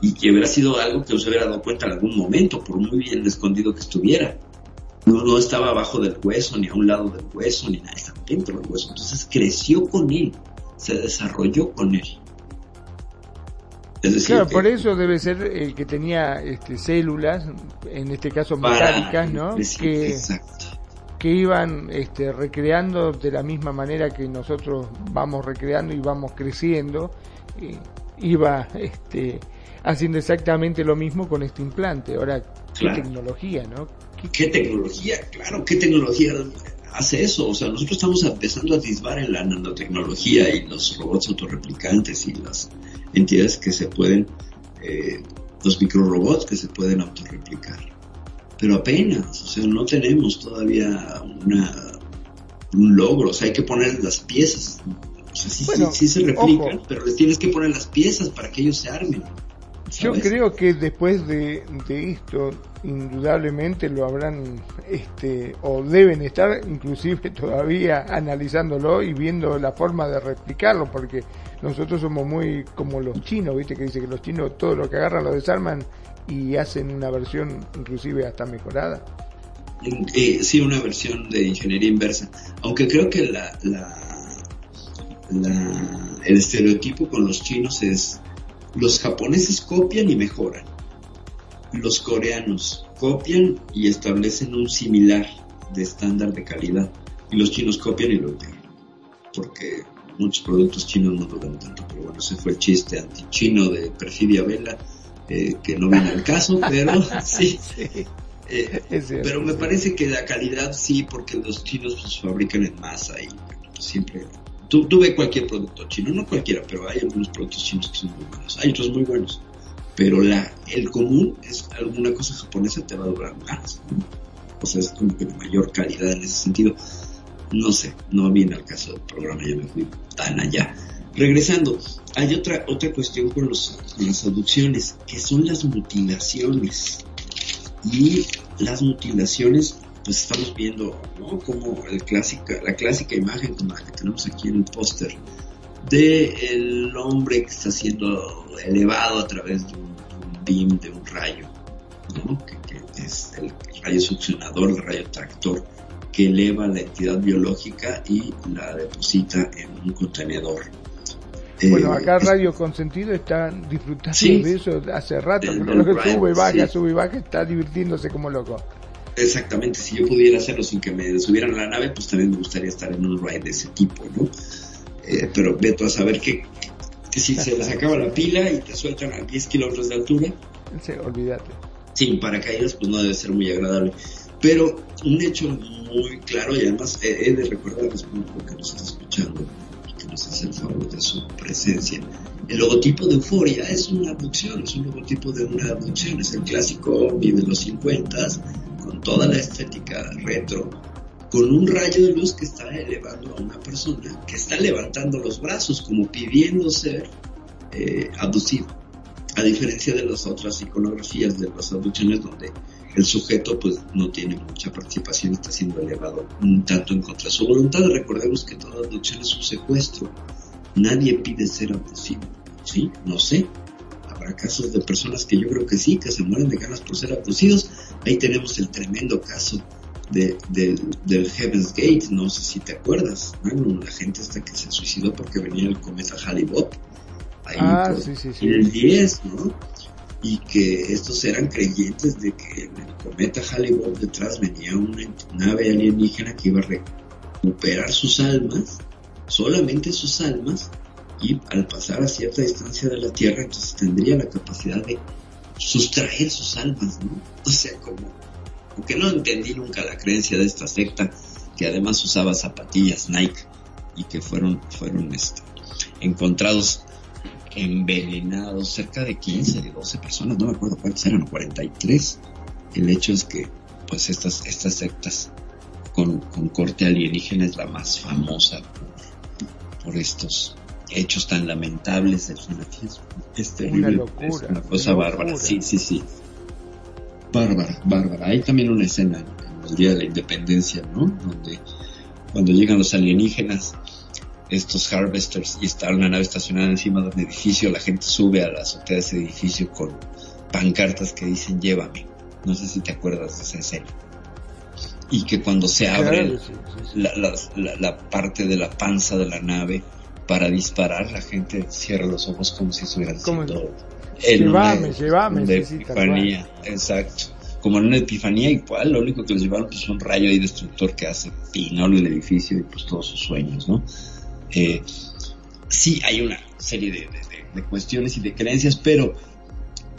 Y que hubiera sido algo que se hubiera dado cuenta en algún momento, por muy bien escondido que estuviera. No, no estaba abajo del hueso, ni a un lado del hueso, ni nada, estaba dentro del hueso. Entonces creció con él, se desarrolló con él. Es decir, Claro, que- por eso debe ser el que tenía este, células, en este caso metálicas, ¿no? Que, exacto. que iban este, recreando de la misma manera que nosotros vamos recreando y vamos creciendo, eh, iba este, haciendo exactamente lo mismo con este implante. Ahora, qué Claro. tecnología, ¿no? ¿Qué tecnología? Claro, ¿qué tecnología hace eso? O sea, nosotros estamos empezando a atisbar en la nanotecnología y los robots autorreplicantes y las entidades que se pueden, eh, los microrobots que se pueden autorreplicar. Pero apenas, o sea, no tenemos todavía una, un logro, o sea, hay que poner las piezas. O sea, sí, Bueno, sí, sí se replican, ojo. pero les tienes que poner las piezas para que ellos se armen. Yo creo que después de, de esto, indudablemente lo habrán, este, o deben estar inclusive todavía analizándolo y viendo la forma de replicarlo, porque nosotros somos muy como los chinos, viste que dice que los chinos todo lo que agarran lo desarman y hacen una versión inclusive hasta mejorada. Eh, sí, una versión de ingeniería inversa. Aunque creo que la, la, la- el estereotipo con los chinos es los japoneses copian y mejoran. Los coreanos copian y establecen un similar de estándar de calidad. Y los chinos copian y lo empeoran. Porque muchos productos chinos no duran tanto. Pero bueno, ese fue el chiste antichino de Perfidia Vela, eh, que no viene al caso, pero sí. Eh, cierto, pero me parece que la calidad sí, porque los chinos pues, fabrican en masa y siempre. Tú, tú ve cualquier producto chino, no cualquiera, pero hay algunos productos chinos que son muy buenos, hay otros muy buenos. Pero la, el común es alguna cosa japonesa te va a durar más. ¿no? O sea, es como que de mayor calidad en ese sentido. No sé, no viene al caso del programa, ya me fui tan allá. Regresando, hay otra, otra cuestión con, los, las aducciones, que son las mutilaciones y las mutilaciones pues estamos viendo ¿no? como el clásica, la clásica imagen como la que tenemos aquí en el póster de el hombre que está siendo elevado a través de un, de un beam, de un rayo, ¿no? que, que es el rayo succionador, el rayo tractor, que eleva la entidad biológica y la deposita en un contenedor. Bueno, Eh, acá Radio Consentido está disfrutando Sí. de eso hace rato, del lo que sube, baja, sí. sube y baja, está divirtiéndose como loco. Exactamente, si yo pudiera hacerlo sin que me subieran a la nave, pues también me gustaría estar en un ride de ese tipo, ¿no? Eh, pero veto a saber que, que si se les acaba la pila y te sueltan a 10 kilómetros de altura, Sí, olvídate. sin paracaídas, pues no debe ser muy agradable. Pero un hecho muy claro, y además he, he de recordarles público que nos está escuchando y que nos hace el favor de su presencia. El logotipo de Euforia es una abducción, es un logotipo de una abducción, es el clásico ovni de los 50 con toda la estética retro, con un rayo de luz que está elevando a una persona que está levantando los brazos como pidiendo ser eh, a diferencia de las otras iconografías de las abducciones donde el sujeto pues no tiene mucha participación, está siendo elevado un tanto en contra de su voluntad. Recordemos que toda abducción es un secuestro. Nadie pide ser abducido, ¿sí? No sé. Casos de personas que yo creo que sí, que se mueren de ganas por ser abducidos. Ahí tenemos el tremendo caso de, del- del Heaven's Gate, no sé si te acuerdas, ¿no? la gente hasta que se suicidó porque venía el cometa Halley-Bopp. Ahí Ah, por sí, sí, sí. el 10, ¿no? Y que estos eran creyentes de que en el cometa Halley-Bopp detrás venía una nave alienígena que iba a recuperar sus almas, solamente sus almas, y al pasar a cierta distancia de la Tierra, entonces tendría la capacidad de sustraer sus almas, ¿no? O sea, como, porque no entendí nunca la creencia de esta secta, que además usaba zapatillas Nike y que fueron, fueron este, encontrados envenenados, cerca de 15, de 12 personas, no me acuerdo cuántas eran, 43. El hecho es que, pues, estas, estas sectas con, con corte alienígena es la más famosa por, por estos hechos tan lamentables del fanatismo. Es terrible, locura, es una cosa una bárbara, sí, sí, sí. Bárbara, bárbara. Hay también una escena en el Día de la Independencia, ¿no? Donde cuando llegan los alienígenas, estos harvesters y está una nave estacionada encima de un edificio, la gente sube a la azotea de ese edificio con pancartas que dicen llévame. No sé si te acuerdas de esa escena. Y que cuando se abre Claro, sí, sí, la, la- la- la parte de la panza de la nave para disparar, la gente cierra los ojos como si estuvieran siendo de sí, sí, tal epifanía, exacto. Como en una epifanía igual, lo único que les llevaron pues un rayo ahí destructor que hace pinar el edificio y pues todos sus sueños, ¿no? Eh, sí hay una serie de, de- de- de cuestiones y de creencias, pero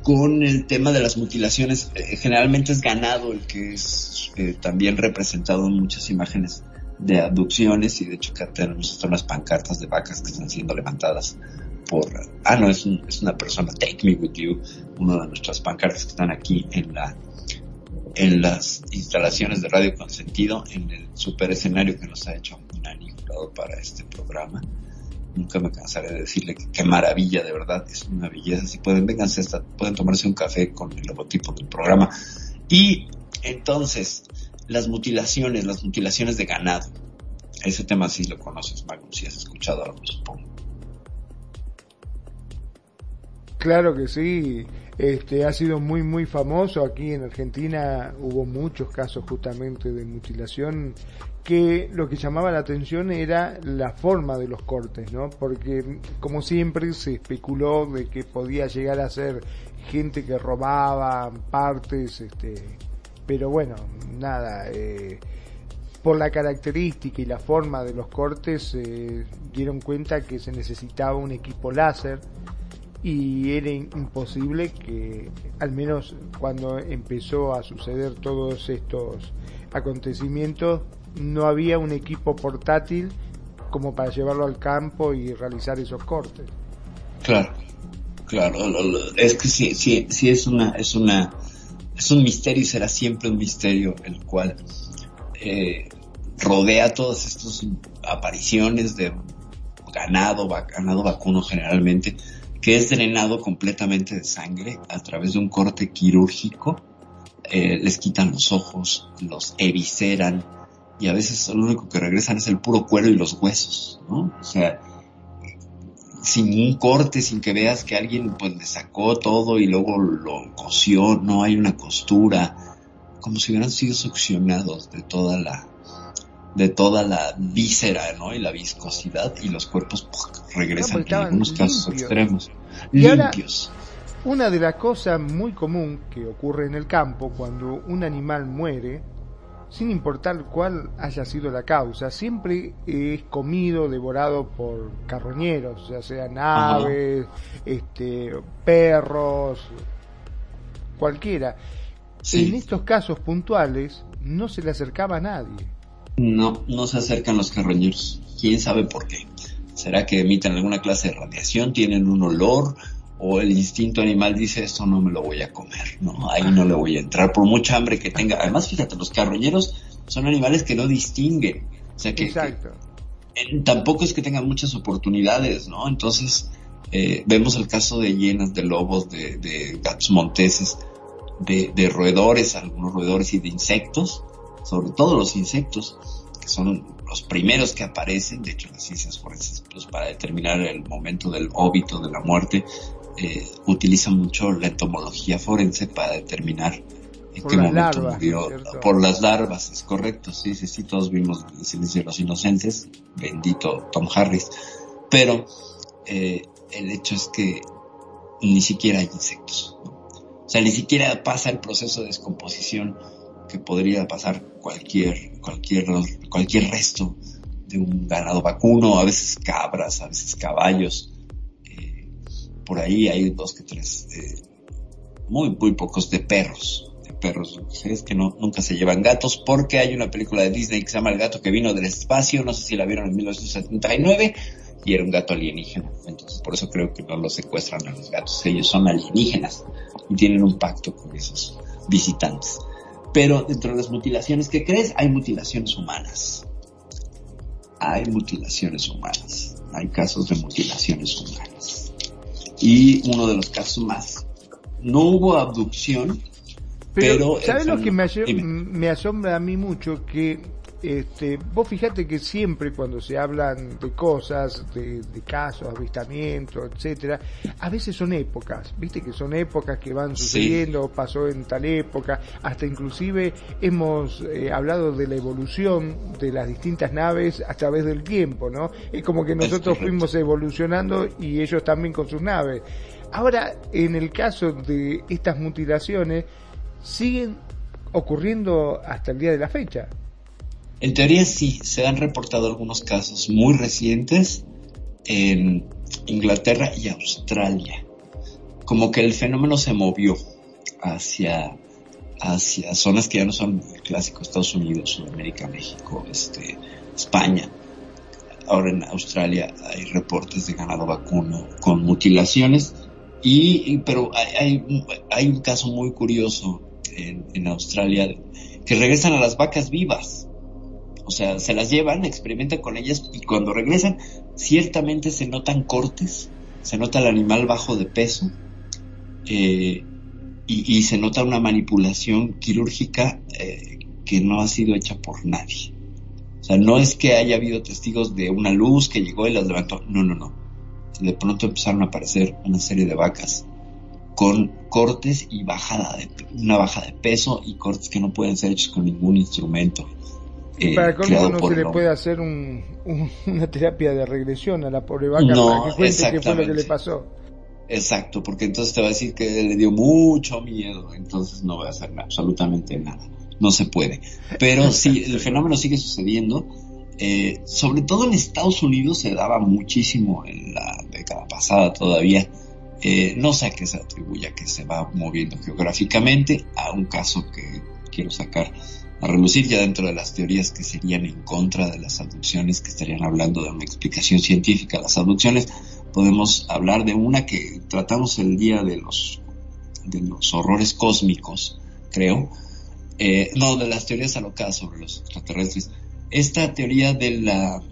con el tema de las mutilaciones, eh, generalmente es ganado el que es eh, también representado en muchas imágenes de abducciones y de hecho que tenemos unas pancartas de vacas que están siendo levantadas por, ah no, es, es una persona, Take Me With You, una de nuestras pancartas que están aquí en la en las instalaciones de Radio Consentido, en el super escenario que nos ha hecho Nani Jurado para este programa. Nunca me cansaré de decirle que qué maravilla, de verdad, es una belleza. Si pueden, vénganse hasta, pueden tomarse un café con el logotipo del programa. Y entonces, las mutilaciones, las mutilaciones de ganado. Ese tema sí lo conoces, Magnus, si has escuchado algo, supongo. Claro que sí, este ha sido muy muy famoso aquí en Argentina, hubo muchos casos justamente de mutilación que lo que llamaba la atención era la forma de los cortes, ¿no? Porque como siempre se especuló de que podía llegar a ser gente que robaba partes, este, pero bueno, nada, eh, por la característica y la forma de los cortes se dieron cuenta que se necesitaba un equipo láser y era imposible que, al menos cuando empezó a suceder todos estos acontecimientos, no había un equipo portátil como para llevarlo al campo y realizar esos cortes. Claro, claro, es que sí, sí, sí es una, es una, es un misterio y será siempre un misterio el cual eh, rodea todas estas apariciones de ganado, ganado vacuno generalmente, que es drenado completamente de sangre a través de un corte quirúrgico, eh, les quitan los ojos, los evisceran y a veces lo único que regresan es el puro cuero y los huesos, ¿no? O sea, sin un corte, sin que veas que alguien pues le sacó todo y luego lo cosió, no hay una costura, como si hubieran sido succionados de toda la de toda la víscera, ¿no? Y la viscosidad y los cuerpos ¡puc! regresan porque en algunos casos limpios. extremos. Y ahora- limpios. Una de las cosas muy común que ocurre en el campo cuando un animal muere, sin importar cuál haya sido la causa, siempre es comido, devorado por carroñeros, ya sean aves, este, perros, cualquiera. Sí. En estos casos puntuales no se le acercaba a nadie. No, no se acercan los carroñeros. ¿Quién sabe por qué? ¿Será que emiten alguna clase de radiación? ¿Tienen un olor? ¿O el instinto animal dice esto no me lo voy a comer? No, ahí no le voy a entrar por mucha hambre que tenga. Además, fíjate, los carroñeros son animales que no distinguen. O sea que, Exacto. que, eh, tampoco es que tengan muchas oportunidades, ¿no? Entonces, eh, vemos el caso de hienas, de lobos, de, de gatos monteses. de, de roedores, algunos roedores y de insectos, sobre todo los insectos, que son los primeros que aparecen, de hecho las ciencias forenses, pues para determinar el momento del óbito, de la muerte, eh, utilizan mucho la entomología forense para determinar en Por qué momento larvas, murió. ¿cierto? Por las larvas, es correcto, sí, sí, sí, todos vimos el silencio de los inocentes, bendito Tom Harris, pero eh, el hecho es que ni siquiera hay insectos. ¿no? O sea, ni siquiera pasa el proceso de descomposición que podría pasar cualquier, cualquier, cualquier resto de un ganado vacuno, a veces cabras, a veces caballos. Por ahí hay dos que tres, eh, muy, muy pocos de perros. De perros, que no, nunca se llevan gatos porque hay una película de Disney que se llama El gato que vino del espacio, no sé si la vieron en 1979 y era un gato alienígena. Entonces, por eso creo que no los secuestran a los gatos. Ellos son alienígenas y tienen un pacto con esos visitantes. Pero dentro de las mutilaciones que crees, hay mutilaciones humanas. Hay mutilaciones humanas. Hay casos de mutilaciones humanas. Y uno de los casos más. No hubo abducción, pero. Pero, ¿sabes lo que me, Dime. me asombra a mí mucho? Que este, vos fijate que siempre cuando se hablan de cosas, de, de casos, avistamientos, etcétera, a veces son épocas, viste que son épocas que van Sí. sucediendo, pasó en tal época, hasta inclusive hemos eh, hablado de la evolución de las distintas naves a través del tiempo, ¿no? Es como que nosotros fuimos evolucionando y ellos también con sus naves. Ahora, en el caso de estas mutilaciones, siguen ocurriendo hasta el día de la fecha. En teoría sí, se han reportado algunos casos muy recientes en Inglaterra y Australia. Como que el fenómeno se movió hacia, hacia zonas que ya no son el clásico Estados Unidos, Sudamérica, México, este, España. Ahora en Australia hay reportes de ganado vacuno con mutilaciones y, pero hay, hay, hay un caso muy curioso en Australia que regresan a las vacas vivas. O sea, se las llevan, experimentan con ellas y cuando regresan, ciertamente se notan cortes, se nota el animal bajo de peso eh, y, se nota una manipulación quirúrgica eh, que no ha sido hecha por nadie. O sea, no es que haya habido testigos de una luz que llegó y las levantó. No, no, no. De pronto empezaron a aparecer una serie de vacas con cortes y bajada de, una baja de peso y cortes que no pueden ser hechos con ningún instrumento. Y para creado no se le puede hacer un, un- una terapia de regresión a la pobre vaca No, para que cuente qué fue lo que le pasó. Exacto, porque entonces te va a decir que le dio mucho miedo, entonces no va a hacer absolutamente nada. No se puede. Pero sí, el fenómeno sigue sucediendo. Eh, sobre todo en Estados Unidos se daba muchísimo en la década pasada todavía. Eh, no sé a qué se atribuye a que se va moviendo geográficamente a un caso que quiero sacar a relucir ya dentro de las teorías que serían en contra de las abducciones, que estarían hablando de una explicación científica las abducciones. Podemos hablar de una que tratamos el día de los, de los horrores cósmicos, creo. Eh, no, de las teorías alocadas sobre los extraterrestres. Esta teoría de la,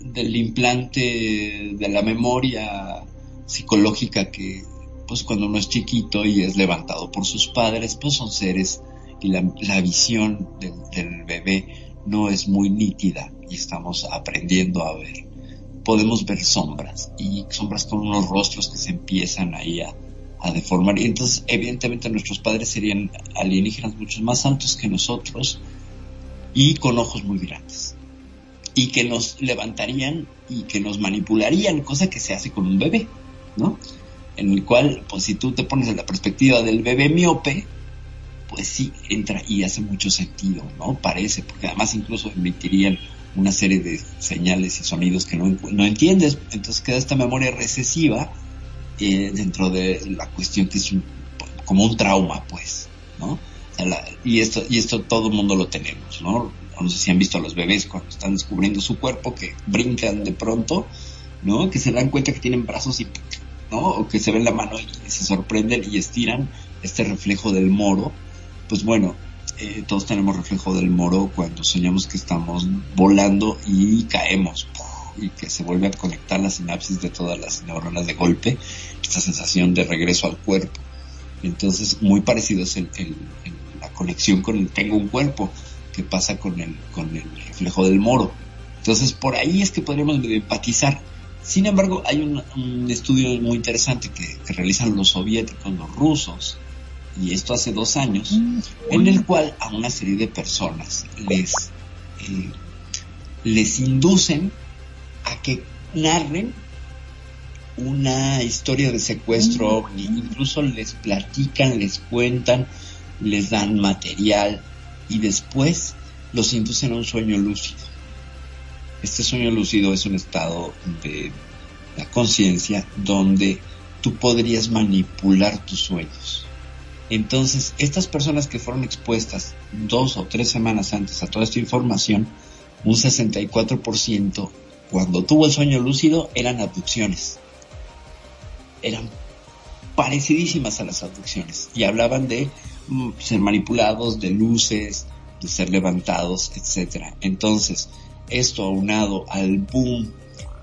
del implante de la memoria psicológica que pues cuando uno es chiquito y es levantado por sus padres pues son seres y la, la visión del, bebé no es muy nítida y estamos aprendiendo a ver. Podemos ver sombras y sombras con unos rostros que se empiezan ahí a, a deformar. Y entonces evidentemente nuestros padres serían alienígenas mucho más altos que nosotros y con ojos muy grandes. Y que nos levantarían y que nos manipularían, cosa que se hace con un bebé, ¿no? En el cual, pues si tú te pones en la perspectiva del bebé miope, pues sí entra y hace mucho sentido, ¿no? Parece, porque además incluso emitirían una serie de señales y sonidos que no, no entiendes, entonces queda esta memoria recesiva eh, dentro de la cuestión que es un- como un trauma, pues, ¿no? Y esto y esto todo el mundo lo tenemos, ¿no? No sé si han visto a los bebés cuando están descubriendo su cuerpo que brincan de pronto, ¿no? Que se dan cuenta que tienen brazos y ¿no? O que se ven la mano y se sorprenden y estiran este reflejo del moro. Pues bueno, eh, todos tenemos reflejo del moro cuando soñamos que estamos volando y caemos y que se vuelve a conectar la sinapsis de todas las neuronas de golpe, esta sensación de regreso al cuerpo. Entonces, muy parecido es el, la conexión con el tengo un cuerpo que pasa con el, con el reflejo del moro. Entonces, por ahí es que podríamos empatizar. Sin embargo, hay un, un estudio muy interesante que, que realizan los soviéticos, los rusos, y esto hace dos años, en el cual a una serie de personas les, eh, les inducen a que narren una historia de secuestro ovni, incluso les platican, les cuentan, les dan material y después los inducen a un sueño lúcido. Este sueño lúcido es un estado de la conciencia donde tú podrías manipular tus sueños. Entonces, estas personas que fueron expuestas dos o tres semanas antes a toda esta información, un 64% cuando tuvo el sueño lúcido eran abducciones. Eran parecidísimas a las abducciones y hablaban de mm, ser manipulados, de luces, de ser levantados, etcétera. Entonces, esto aunado al boom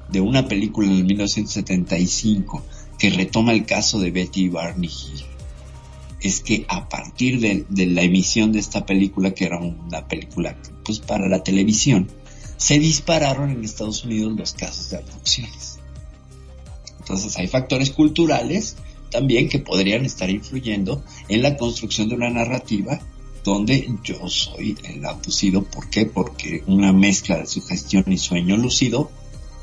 de una película en el 1975 que retoma el caso de Betty Barney Hill, es que a partir de, la emisión de esta película, que era una película pues para la televisión, se dispararon en Estados Unidos los casos de abducciones. Entonces hay factores culturales también que podrían estar influyendo en la construcción de una narrativa donde yo soy el abducido. ¿Por qué? Porque una mezcla de sugestión y sueño lúcido,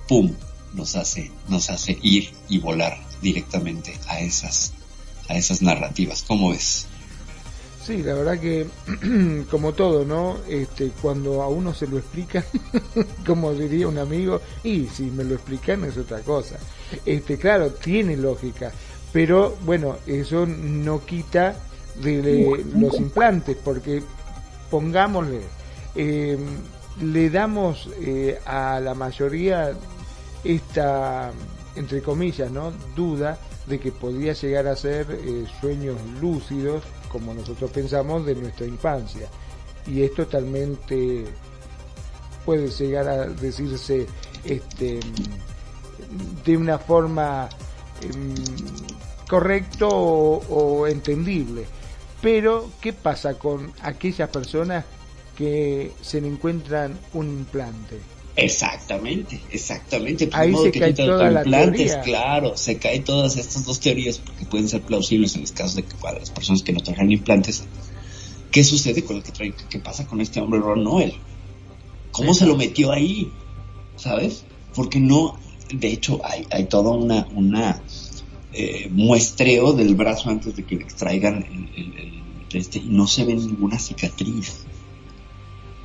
¡pum!, nos hace, nos hace ir y volar directamente a esas, a esas narrativas. ¿Cómo ves? Sí, la verdad que como todo, ¿no? Este, cuando a uno se lo explica, como diría un amigo, y si me lo explican es otra cosa. Este, claro, tiene lógica, pero bueno, eso no quita de, de los implantes, porque pongámosle, eh, le damos eh, a la mayoría esta, entre comillas, ¿no? Duda de que podría llegar a ser eh, sueños lúcidos, como nosotros pensamos, de nuestra infancia. Y es totalmente, puede llegar a decirse este, de una forma em, correcto o, o entendible. Pero, ¿qué pasa con aquellas personas que se le encuentran un implante? Exactamente, exactamente. Pues, Ahí se que cae toda la teoría. claro, se caen todas estas dos teorías porque pueden ser plausibles en los casos de que para las personas que no trajeron implantes, ¿qué sucede con el que trae, qué pasa con este hombre Ron Noel? ¿Cómo se lo metió ahí? ¿Sabes? Porque no, de hecho hay, hay toda una, una eh, muestreo del brazo antes de que le extraigan el, el- el- este, y no se ve ninguna cicatriz.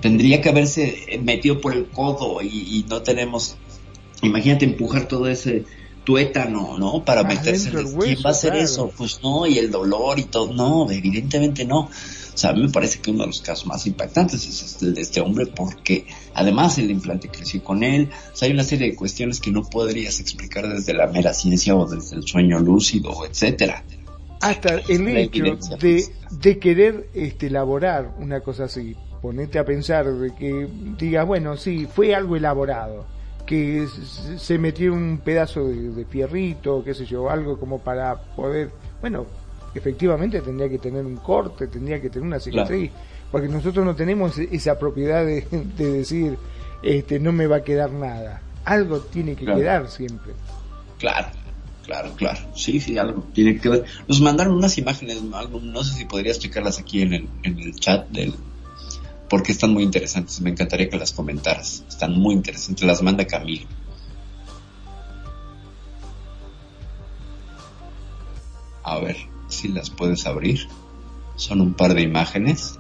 Tendría que haberse metido por el codo y, y no tenemos, imagínate empujar todo ese tuétano, ¿no? Para meterse. Adentro el ¿Quién va a hacer claro. eso? Pues no, y el dolor y todo. No, evidentemente no. O sea, a mí me parece que uno de los casos más impactantes es este- el de este hombre porque además el implante creció con él. O sea, hay una serie de cuestiones que no podrías explicar desde la mera ciencia o desde el sueño lúcido, etcétera. hasta el hecho de, de querer este, elaborar una cosa así, ponete a pensar de que digas, bueno, sí, fue algo elaborado, que se metió un pedazo de, de fierrito, qué sé yo, algo como para poder, bueno, efectivamente tendría que tener un corte, tendría que tener una cicatriz, porque nosotros no tenemos esa propiedad de, de decir, este, no me va a quedar nada, algo tiene que Claro. quedar siempre. Claro, claro, claro. Sí, sí, algo tiene que ver. Nos mandaron unas imágenes, algo, no sé si podrías checarlas aquí en el, en el chat del porque están muy interesantes. Me encantaría que las comentaras. Están muy interesantes. Las manda Camilo. A ver si las puedes abrir. Son un par de imágenes.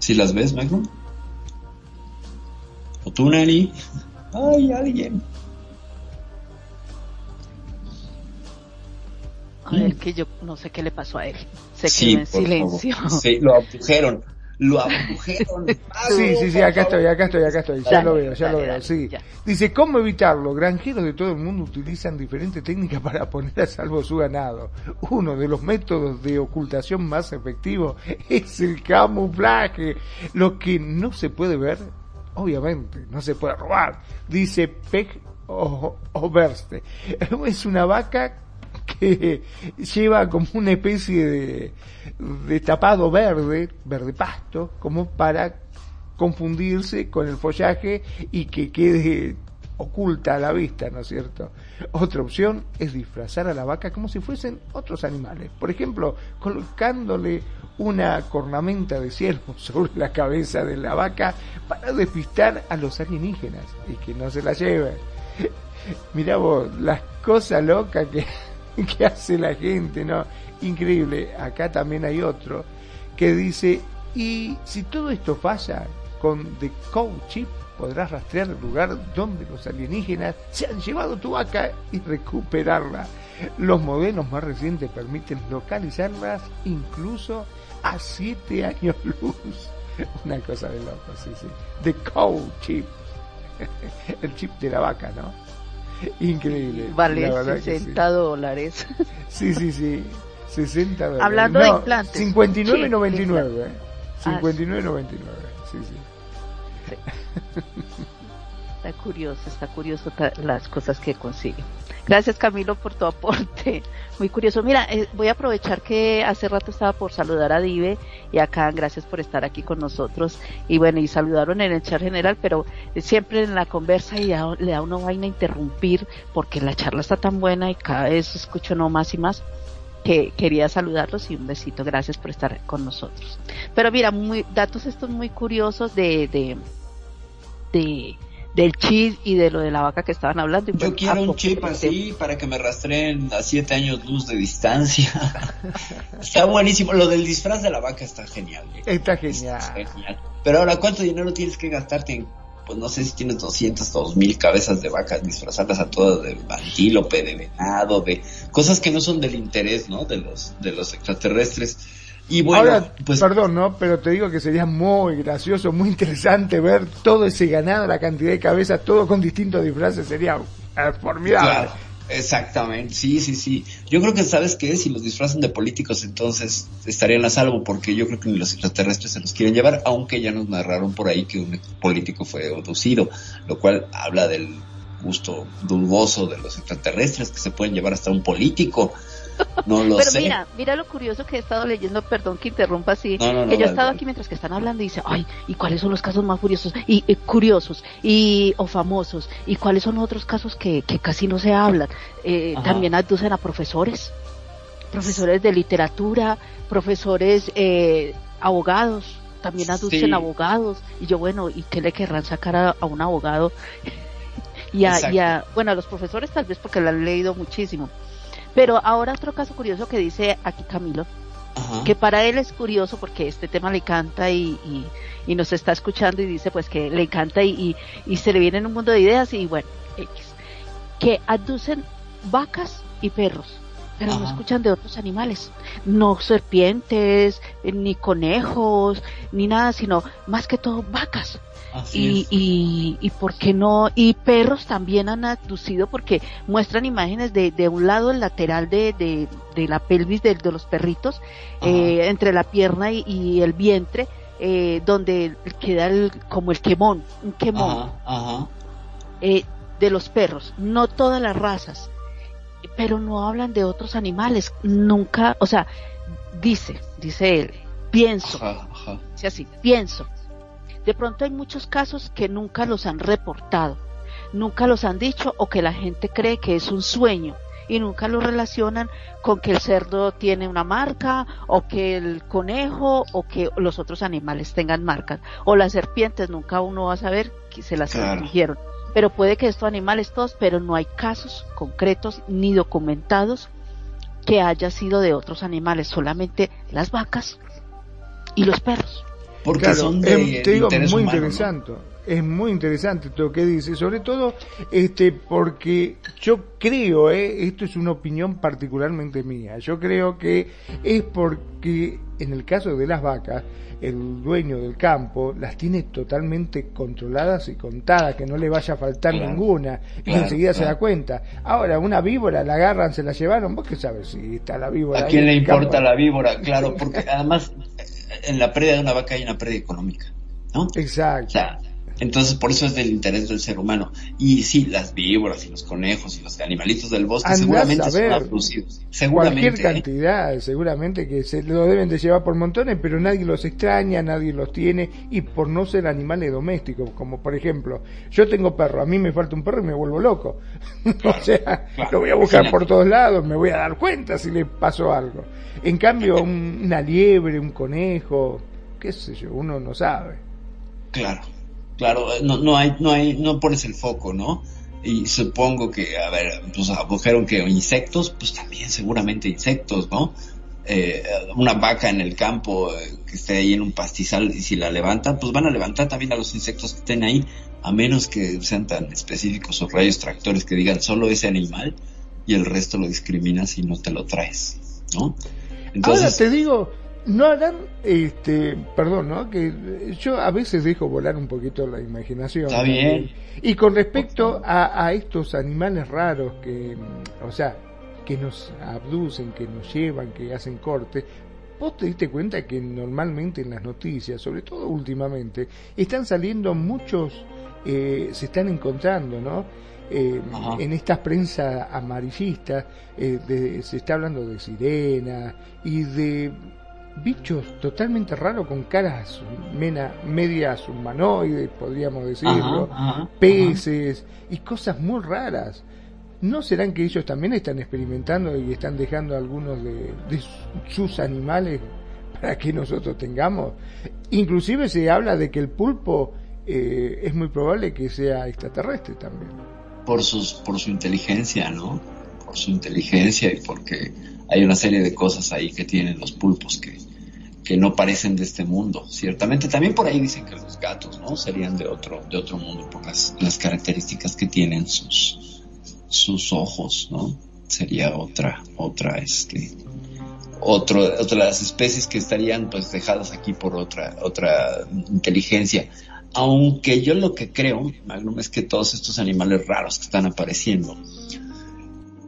¿Si las ves, Magnum? ¿O tú, Nani? Ay, alguien. A ver, que yo no sé qué le pasó a él. Se Sí, quedó en silencio. favor. Sí, lo abdujeron. Lo abdujeron. Sí, sí, sí, acá estoy, acá estoy, acá estoy, ya Dale, lo veo, ya dale, lo veo, dale, sí. ya. Dice, ¿cómo evitarlo? Granjeros de todo el mundo utilizan diferentes técnicas para poner a salvo su ganado. Uno de los métodos de ocultación más efectivos es el camuflaje. Lo que no se puede ver obviamente, no se puede robar. Dice Peg o- Oberste. Es una vaca que lleva como una especie de, tapado verde, verde pasto, como para confundirse con el follaje y que quede oculta a la vista, ¿no es cierto? Otra opción es disfrazar a la vaca como si fuesen otros animales. Por ejemplo, colocándole una cornamenta de ciervo sobre la cabeza de la vaca para despistar a los alienígenas y que no se la lleven. Mirá vos, las cosas locas que, que hace la gente, ¿no? Increíble. Acá también hay otro que dice, y si todo esto falla, con The Cow Chip podrás rastrear el lugar donde los alienígenas se han llevado tu vaca y recuperarla. Los modelos más recientes permiten localizarlas incluso a 7 años luz. Una cosa de loco, sí, sí. The Cow Chip. El chip de la vaca, ¿no? Increíble. Vale la verdad que 60 dólares. Sí, sí, sí. 60 dólares. Hablando de implantes. 59.99. Sí, eh. Ah, 59.99. Sí, sí. Está curioso, está curioso las cosas que consigue. Gracias Camilo por tu aporte. Muy curioso. Mira, eh, voy a aprovechar que hace rato estaba por saludar a Dive y acá gracias por estar aquí con nosotros. Y bueno, y saludaron en el chat general, pero siempre en la conversa y ya le da una vaina a interrumpir porque la charla está tan buena y cada vez escucho no más y más que quería saludarlos y un besito. Gracias por estar con nosotros. Pero mira, muy, datos estos muy curiosos de, de, de del chip y de lo de la vaca que estaban hablando. Y Yo quiero a un chip así para que me rastreen a siete años luz de distancia. está buenísimo. Lo del disfraz de la vaca está genial. ¿eh? Está genial. Genial. Pero ahora, ¿cuánto dinero tienes que gastarte en, pues no sé si tienes 200, 2000 cabezas de vacas, disfrazarlas a todas de antílope, de venado, de cosas que no son del interés, ¿no? De los, de los extraterrestres. Y bueno, Ahora, pues perdón, ¿no? Pero te digo que sería muy gracioso, muy interesante ver todo ese ganado, la cantidad de cabezas, todo con distintos disfraces, sería eh, formidable. Claro, exactamente, sí, sí, sí. Yo creo que, ¿sabes qué? Si los disfrazan de políticos, entonces estarían a salvo, porque yo creo que ni los extraterrestres se los quieren llevar, aunque ya nos narraron por ahí que un político fue abducido, lo cual habla del gusto dudoso de los extraterrestres, que se pueden llevar hasta un político. No lo Pero sé. mira, mira lo curioso que he estado leyendo, perdón que interrumpa así, No, no, no, que yo he estado aquí mientras que están hablando y dice, ay, ¿y cuáles son los casos más curiosos y eh, curiosos y o famosos? ¿Y cuáles son otros casos que, que casi no se hablan? Eh, también aducen a profesores, profesores de literatura, profesores eh, abogados, también aducen Sí. abogados y yo bueno, ¿y qué le querrán sacar a, a un abogado? y, a, y a- bueno, a los profesores tal vez porque lo han leído muchísimo. Pero ahora otro caso curioso que dice aquí Camilo, que para él es curioso porque este tema le encanta y, y, y nos está escuchando y dice pues que le encanta y, y, se le viene en un mundo de ideas y bueno, X, que aducen vacas y perros, pero no escuchan de otros animales, no serpientes, ni conejos, ni nada, sino más que todo vacas. Y, y, y por qué no, y perros también han aducido porque muestran imágenes de, de un lado el lateral de, de, de la pelvis de, de los perritos, eh, entre la pierna y, y el vientre, eh, donde queda el, como el quemón, un quemón. Ajá, ajá. eh, de los perros, no todas las razas, pero no hablan de otros animales, nunca, o sea, dice, dice él, pienso, Ajá, así, pienso. De pronto hay muchos casos que nunca los han reportado, nunca los han dicho o que la gente cree que es un sueño y nunca lo relacionan con que el cerdo tiene una marca o que el conejo o que los otros animales tengan marcas o las serpientes nunca uno va a saber que se las Claro. infligieron. Pero puede que estos animales todos, pero no hay casos concretos ni documentados que haya sido de otros animales, solamente las vacas y los perros. Porque Claro, son de, em, te digo, interés muy humano, ¿no? interesante. Es muy interesante todo lo que dice, sobre todo este porque yo creo, eh, esto es una opinión particularmente mía, yo creo que es porque en el caso de las vacas, el dueño del campo las tiene totalmente controladas y contadas, que no le vaya a faltar Claro, ninguna, y claro, enseguida se da cuenta. Ahora, una víbora la agarran, se la llevaron, vos qué sabes si está la víbora. ¿A quién le importa campo? la víbora? Claro, porque además en la pérdida de una vaca hay una pérdida económica, ¿no? Exacto. O sea, Entonces, por eso es del interés del ser humano. Y sí, las víboras y los conejos y los animalitos del bosque Andás seguramente a son ver. abducidos. Seguramente. Cualquier ¿eh? cantidad, seguramente que se lo deben de llevar por montones, pero nadie los extraña, nadie los tiene, y por no ser animales domésticos, como por ejemplo, yo tengo perro, a mí me falta un perro y me vuelvo loco. o sea, claro, lo voy a buscar imagínate. por todos lados, me voy a dar cuenta si le pasó algo. En cambio, un- una liebre, un conejo, qué sé yo, uno no sabe. Claro, claro, no, no hay, no hay, no pones el foco, ¿no? Y supongo que, a ver, pues abujeron que insectos, pues también seguramente insectos, ¿no? Eh, una vaca en el campo eh, que esté ahí en un pastizal y si la levantan, pues van a levantar también a los insectos que estén ahí, a menos que sean tan específicos o rayos tractores que digan solo ese animal y el resto lo discriminas y no te lo traes, ¿no? Ahora te digo, no harán, este, perdón, ¿no? Que yo a veces dejo volar un poquito la imaginación. Está bien. Y con respecto a, a estos animales raros que, o sea, que nos abducen, que nos llevan, que hacen corte, vos te diste cuenta que normalmente en las noticias, sobre todo últimamente, están saliendo muchos, eh, se están encontrando, ¿no? Eh, en estas prensa amarillistas eh, de- se está hablando de sirena y de bichos totalmente raros con caras mena- medias humanoides, podríamos decirlo, Ajá, ajá, peces y cosas muy raras. ¿No serán que ellos también están experimentando y están dejando algunos de, de sus animales para que nosotros tengamos? Inclusive se habla de que el pulpo eh, es muy probable que sea extraterrestre también. por sus por su inteligencia, ¿no? Por su inteligencia y porque hay una serie de cosas ahí que tienen los pulpos que, que no parecen de este mundo. Ciertamente también por ahí dicen que los gatos, ¿no? Serían de otro de otro mundo por las las características que tienen sus sus ojos, ¿no? Sería otra otra este otro otras especies que estarían pues dejadas aquí por otra otra inteligencia aunque yo lo que creo, Magnum, es que todos estos animales raros que están apareciendo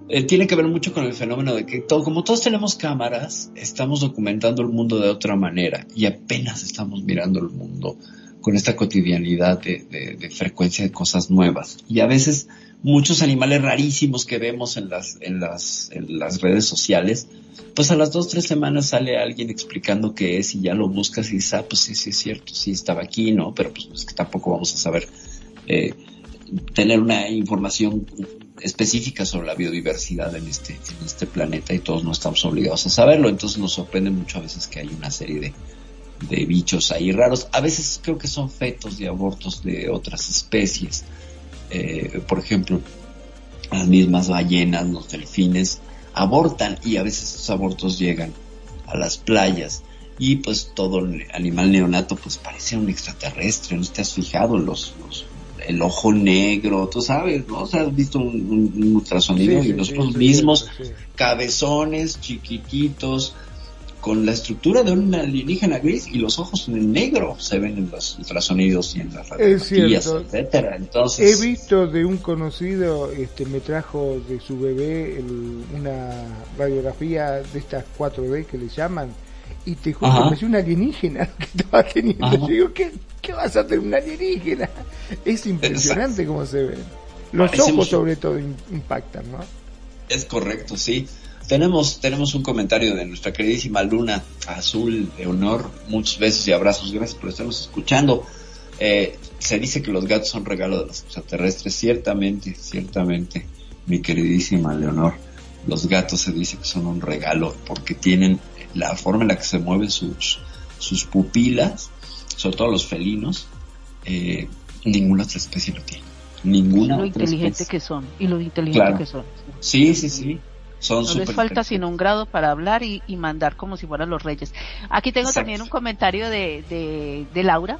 eh, tiene que ver mucho con el fenómeno de que todo, como todos tenemos cámaras, estamos documentando el mundo de otra manera y apenas estamos mirando el mundo con esta cotidianidad de, de- de frecuencia de cosas nuevas. Y a veces muchos animales rarísimos que vemos en las, en las, en las redes sociales, pues a las dos, tres semanas sale alguien explicando qué es y ya lo buscas y dices, ah, pues sí, sí es cierto, sí estaba aquí, ¿no? Pero pues es que tampoco vamos a saber eh, tener una información específica sobre la biodiversidad en este, en este planeta y todos no estamos obligados a saberlo. Entonces nos sorprende mucho a veces que hay una serie de, de bichos ahí raros. A veces creo que son fetos de abortos de otras especies. Eh, por ejemplo, las mismas ballenas, los delfines, abortan y a veces esos abortos llegan a las playas y pues todo el animal neonato pues parece un extraterrestre, ¿no te has fijado? Los, los el ojo negro, tú sabes, ¿no? O sea, has visto un, ultrasonido Sí, y sí, sí, mismos, cabezones, chiquititos, con la estructura de un alienígena gris y los ojos en negro se ven en los ultrasonidos y en las radiografías, etcétera. Entonces, He visto de un conocido, este, me trajo de su bebé el- una radiografía de estas 4D que le llaman, y te juro que parecía un alienígena que estaba teniendo. Ajá. Yo digo, ¿qué, ¿qué vas a tener un alienígena? Es impresionante cómo se ven. Los ojos sobre todo im- impactan, ¿no? Es correcto, sí. Tenemos, tenemos un comentario de nuestra queridísima Luna Azul de Honor. Muchos besos y abrazos. Gracias por estarnos escuchando. Eh, se dice que los gatos son regalo de los extraterrestres. Ciertamente, ciertamente, mi queridísima Leonor. Los gatos se dice que son un regalo porque tienen la forma en la que se mueven sus, sus pupilas, sobre todo los felinos. Eh, ninguna otra especie lo tiene. Ninguna lo otra inteligente especie. que son y lo inteligente Claro. que son. Sí, sí, sí. Son No les falta sino un grado para hablar y, y mandar como si fueran los reyes. Aquí tengo Exacto. también un comentario de, de, de Laura.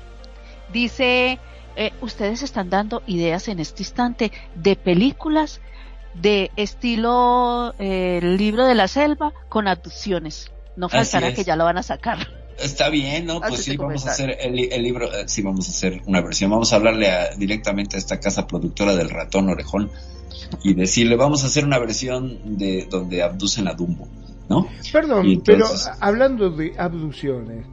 Dice, eh, ustedes están dando ideas en este instante de películas de estilo eh, libro de la selva con abducciones. No faltará es. que ya lo van a sacar. Está bien, ¿no? Pues sí, vamos a hacer el, el libro, eh, sí, vamos a hacer una versión. Vamos a hablarle a- directamente a esta casa productora del ratón orejón y decirle, vamos a hacer una versión de donde abducen a Dumbo, ¿no? Perdón, pero entonces- a- hablando de abducciones,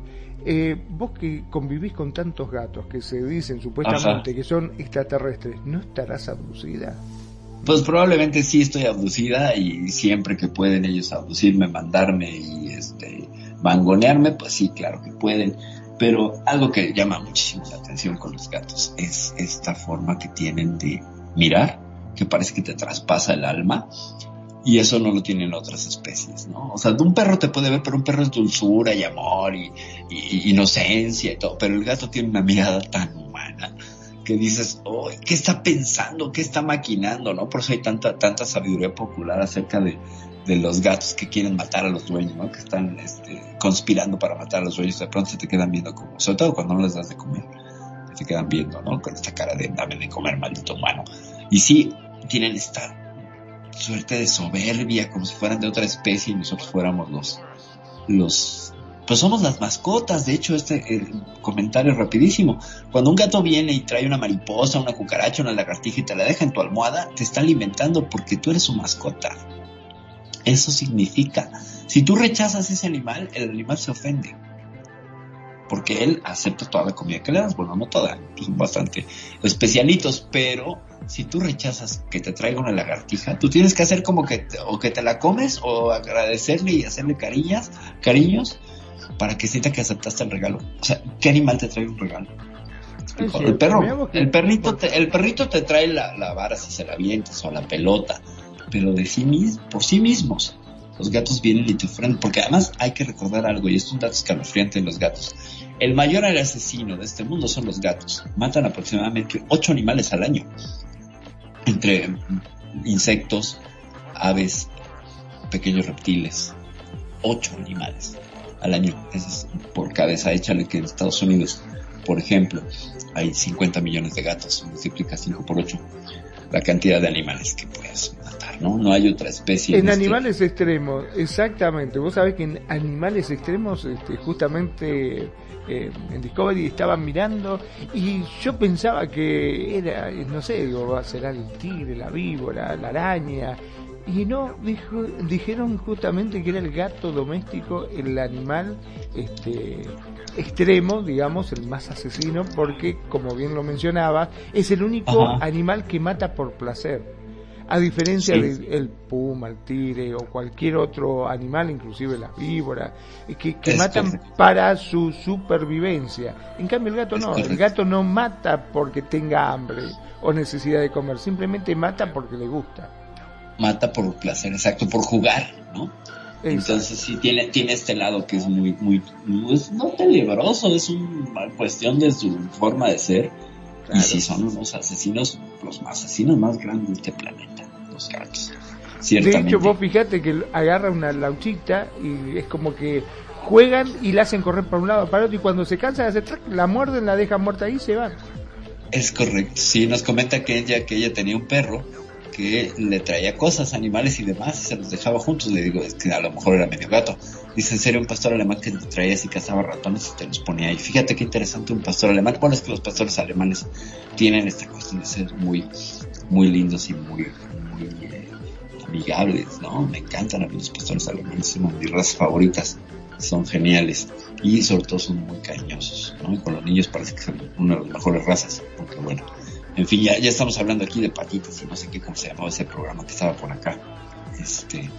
Eh, vos que convivís con tantos gatos que se dicen supuestamente que son extraterrestres, ¿no estarás abducida? Pues probablemente sí estoy abducida y siempre que pueden ellos abducirme, mandarme y este mangonearme, pues sí, claro que pueden. Pero algo que llama muchísimo la atención con los gatos es esta forma que tienen de mirar, que parece que te traspasa el alma. Y eso no lo tienen otras especies, ¿no? O sea, un perro te puede ver, pero un perro es dulzura y amor y, y inocencia y todo. Pero el gato tiene una mirada tan humana que dices, oh, ¿qué está pensando? ¿Qué está maquinando? ¿No? Por eso hay tanta, tanta sabiduría popular acerca de, de los gatos que quieren matar a los dueños, ¿no? Que están este, conspirando para matar a los dueños. De pronto se te quedan viendo como, sobre todo cuando no les das de comer, se te quedan viendo, ¿no? Con esta cara de dame de comer, maldito humano. Y sí, tienen esta suerte de soberbia, como si fueran de otra especie y nosotros fuéramos los, los pues somos las mascotas. De hecho, este eh, comentario rapidísimo. Cuando un gato viene y trae una mariposa, una cucaracha, una lagartija y te la deja en tu almohada, te está alimentando porque tú eres su mascota. Eso significa, si tú rechazas ese animal, el animal se ofende. Porque él acepta toda la comida que le das. Bueno, no toda, son bastante especialitos, pero si tú rechazas que te traiga una lagartija, tú tienes que hacer como que o que te la comes o agradecerle y hacerle cariñas, cariños para que sienta que aceptaste el regalo. O sea, ¿qué animal te trae un regalo? el perro, el perrito, te, el perrito te trae la, la vara si se la avientas o la pelota, pero de sí mismo, por sí mismos. Los gatos vienen y te ofrecen, porque además hay que recordar algo, y esto es un dato escalofriante en los gatos. El mayor asesino de este mundo son los gatos. Matan aproximadamente ocho animales al año. Entre insectos, aves, pequeños reptiles. Ocho animales al año. es por cabeza. Échale que en Estados Unidos, por ejemplo, hay 50 millones de gatos. Multiplica 5 por 8 la cantidad de animales que puedes matar, ¿no? No hay otra especie. En, animales extremos, exactamente. Vos sabés que en animales extremos, este, justamente eh, en Discovery estaban mirando y yo pensaba que era, no sé, digo, será el tigre, la víbora, la araña, y no, dijo, dijeron justamente que era el gato doméstico, el animal este, extremo, digamos, el más asesino, porque, como bien lo mencionaba, es el único animal que mata por placer. A diferencia del puma, el tigre o cualquier otro animal, inclusive las víboras, que, que matan para su supervivencia. En cambio el gato no, el gato no mata porque tenga hambre o necesidad de comer, simplemente mata porque le gusta mata por placer, exacto, por jugar, ¿no? Entonces sí tiene, tiene este lado que es muy, muy, no tenebroso, es una cuestión de su forma de ser. Y si son unos asesinos, los más asesinos más grandes de este planeta, los gatos. De hecho, vos fíjate que agarra una lauchita y es como que juegan y la hacen correr para un lado para otro y cuando se cansa de hacer la muerden, la dejan muerta ahí y se van. Es correcto, sí, nos comenta que ella, que ella tenía un perro que le traía cosas, animales y demás, y se los dejaba juntos. Le digo, es que a lo mejor era medio gato. Dice, en serio, un pastor alemán que te traía y cazaba ratones y te los ponía ahí. Fíjate qué interesante un pastor alemán. Bueno, es que los pastores alemanes tienen esta cuestión de ser muy, muy lindos y muy, muy eh, amigables, ¿no? Me encantan a mí los pastores alemanes, son mis razas favoritas. Son geniales y sobre todo son muy cariñosos, ¿no? Y con los niños parece que son una de las mejores razas, porque bueno, en fin, ya, ya estamos hablando aquí de patitas y no sé qué cómo se llamaba ese programa que estaba por acá. Este,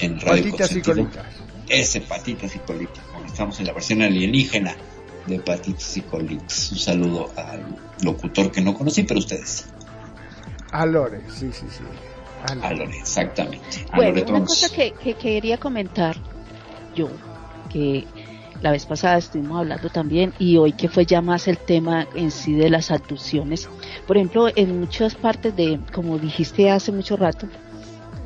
en Radio Patitas y colitas. Ese, patitas y colitas. Bueno, estamos en la versión alienígena de patitas y colitas. Un saludo al locutor que no conocí, pero ustedes. A Lore, sí, sí, sí. A Lore, exactamente. bueno, una cosa que, que quería comentar yo, que la vez pasada estuvimos hablando también y hoy que fue ya más el tema en sí de las abducciones. Por ejemplo, en muchas partes de, como dijiste hace mucho rato,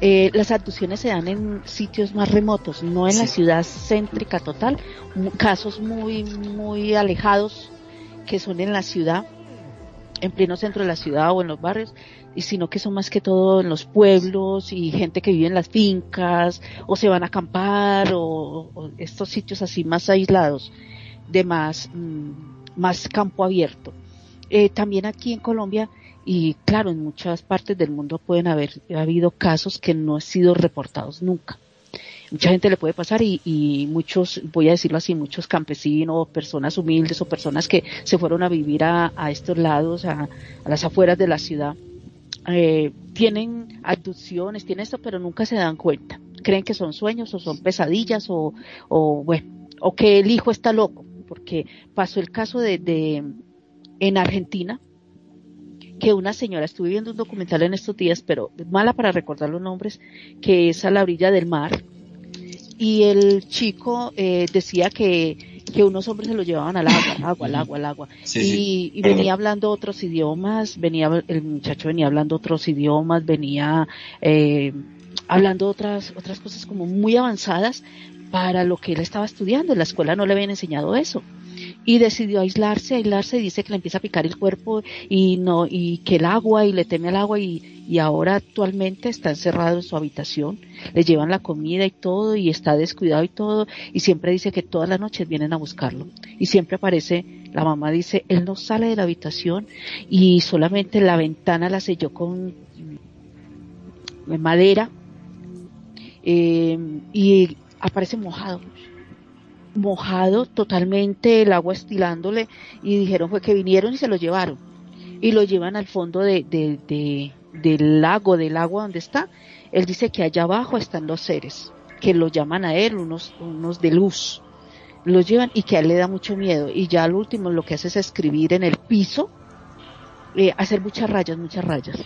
eh, las abducciones se dan en sitios más remotos, no en la ciudad céntrica total, casos muy, muy alejados que son en la ciudad, en pleno centro de la ciudad o en los barrios, y sino que son más que todo en los pueblos y gente que vive en las fincas o se van a acampar o, estos sitios así más aislados de más mm, más campo abierto. Eh, también aquí en Colombia y claro en muchas partes del mundo pueden haber habido casos que no han sido reportados nunca. Mucha gente le puede pasar y, y muchos, voy a decirlo así, muchos campesinos, personas humildes o personas que se fueron a vivir a, a estos lados, a, a las afueras de la ciudad, eh, tienen abducciones, tienen esto, pero nunca se dan cuenta. Creen que son sueños o son pesadillas o, o bueno, o que el hijo está loco, porque pasó el caso de, en Argentina, que una señora, estuve viendo un documental en estos días, pero mala para recordar los nombres, que es a la orilla del mar, y el chico eh, decía que, que unos hombres se lo llevaban al agua, al agua, al agua, al agua. Sí, y, sí. y venía hablando otros idiomas, venía, el muchacho venía hablando otros idiomas, venía eh, hablando otras, otras cosas como muy avanzadas para lo que él estaba estudiando. En la escuela no le habían enseñado eso. Y decidió aislarse, aislarse, y dice que le empieza a picar el cuerpo y no, y que el agua, y le teme al agua, y, y ahora actualmente está encerrado en su habitación, le llevan la comida y todo, y está descuidado y todo, y siempre dice que todas las noches vienen a buscarlo. Y siempre aparece, la mamá dice, él no sale de la habitación, y solamente la ventana la selló con mm, madera, eh, y aparece mojado mojado totalmente el agua estilándole y dijeron fue que vinieron y se lo llevaron. Y lo llevan al fondo de, de, de, del lago del agua donde está. Él dice que allá abajo están los seres que lo llaman a él unos unos de luz. Lo llevan y que a él le da mucho miedo. Y ya al último lo que hace es escribir en el piso eh, hacer muchas rayas muchas rayas.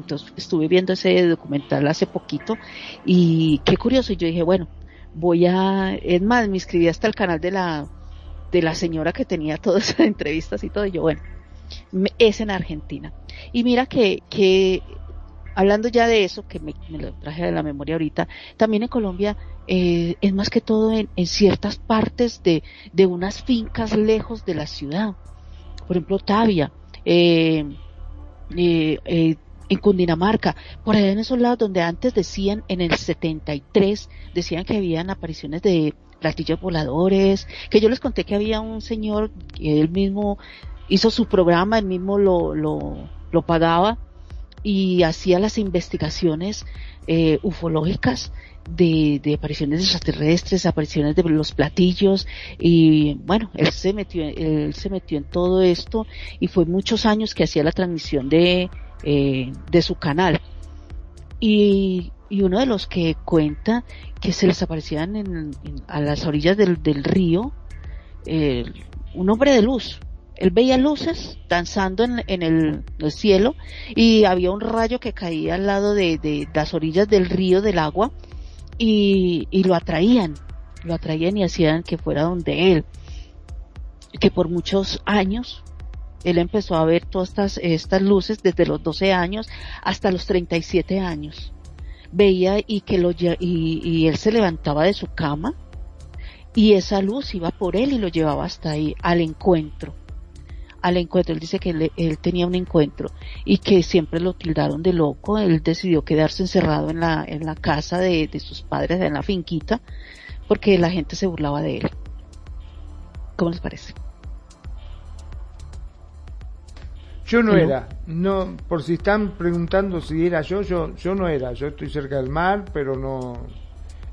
Entonces estuve viendo ese documental hace poquito y qué curioso. Y yo dije bueno voy a, es más, me inscribí hasta el canal de la, de la señora que tenía todas esas entrevistas y todo, y yo, bueno, es en Argentina. Y mira que, que, hablando ya de eso, que me, lo traje de la memoria ahorita, también en Colombia, eh, es más que todo en, en ciertas partes de, de unas fincas lejos de la ciudad. Por ejemplo, Tavia, eh, eh, eh, en Cundinamarca, por allá en esos lados donde antes decían en el 73, decían que habían apariciones de platillos voladores, que yo les conté que había un señor que él mismo hizo su programa, él mismo lo, lo, lo pagaba y hacía las investigaciones eh, ufológicas de, de apariciones extraterrestres, apariciones de los platillos y bueno, él se metió, él se metió en todo esto y fue muchos años que hacía la transmisión de, eh, de su canal. Y, y uno de los que cuenta que se les aparecían en, a las orillas del, río un hombre de luz. Él veía luces danzando en, el, el cielo y había un rayo que caía al lado de, de las orillas del río del agua y, y lo atraían, lo atraían y hacían que fuera donde él. Que por muchos años él empezó a ver todas estas, luces desde los 12 años hasta los 37 años. Veía y que lo y, y él se levantaba de su cama y esa luz iba por él y lo llevaba hasta ahí, al encuentro. Al encuentro, él dice que él, él tenía un encuentro y que siempre lo tildaron de loco. Él decidió quedarse encerrado en la, en la casa de, de sus padres, en la finquita, porque la gente se burlaba de él. ¿Cómo les parece? Yo no era, no, por si están preguntando si era yo, yo, yo no era, yo estoy cerca del mar, pero no,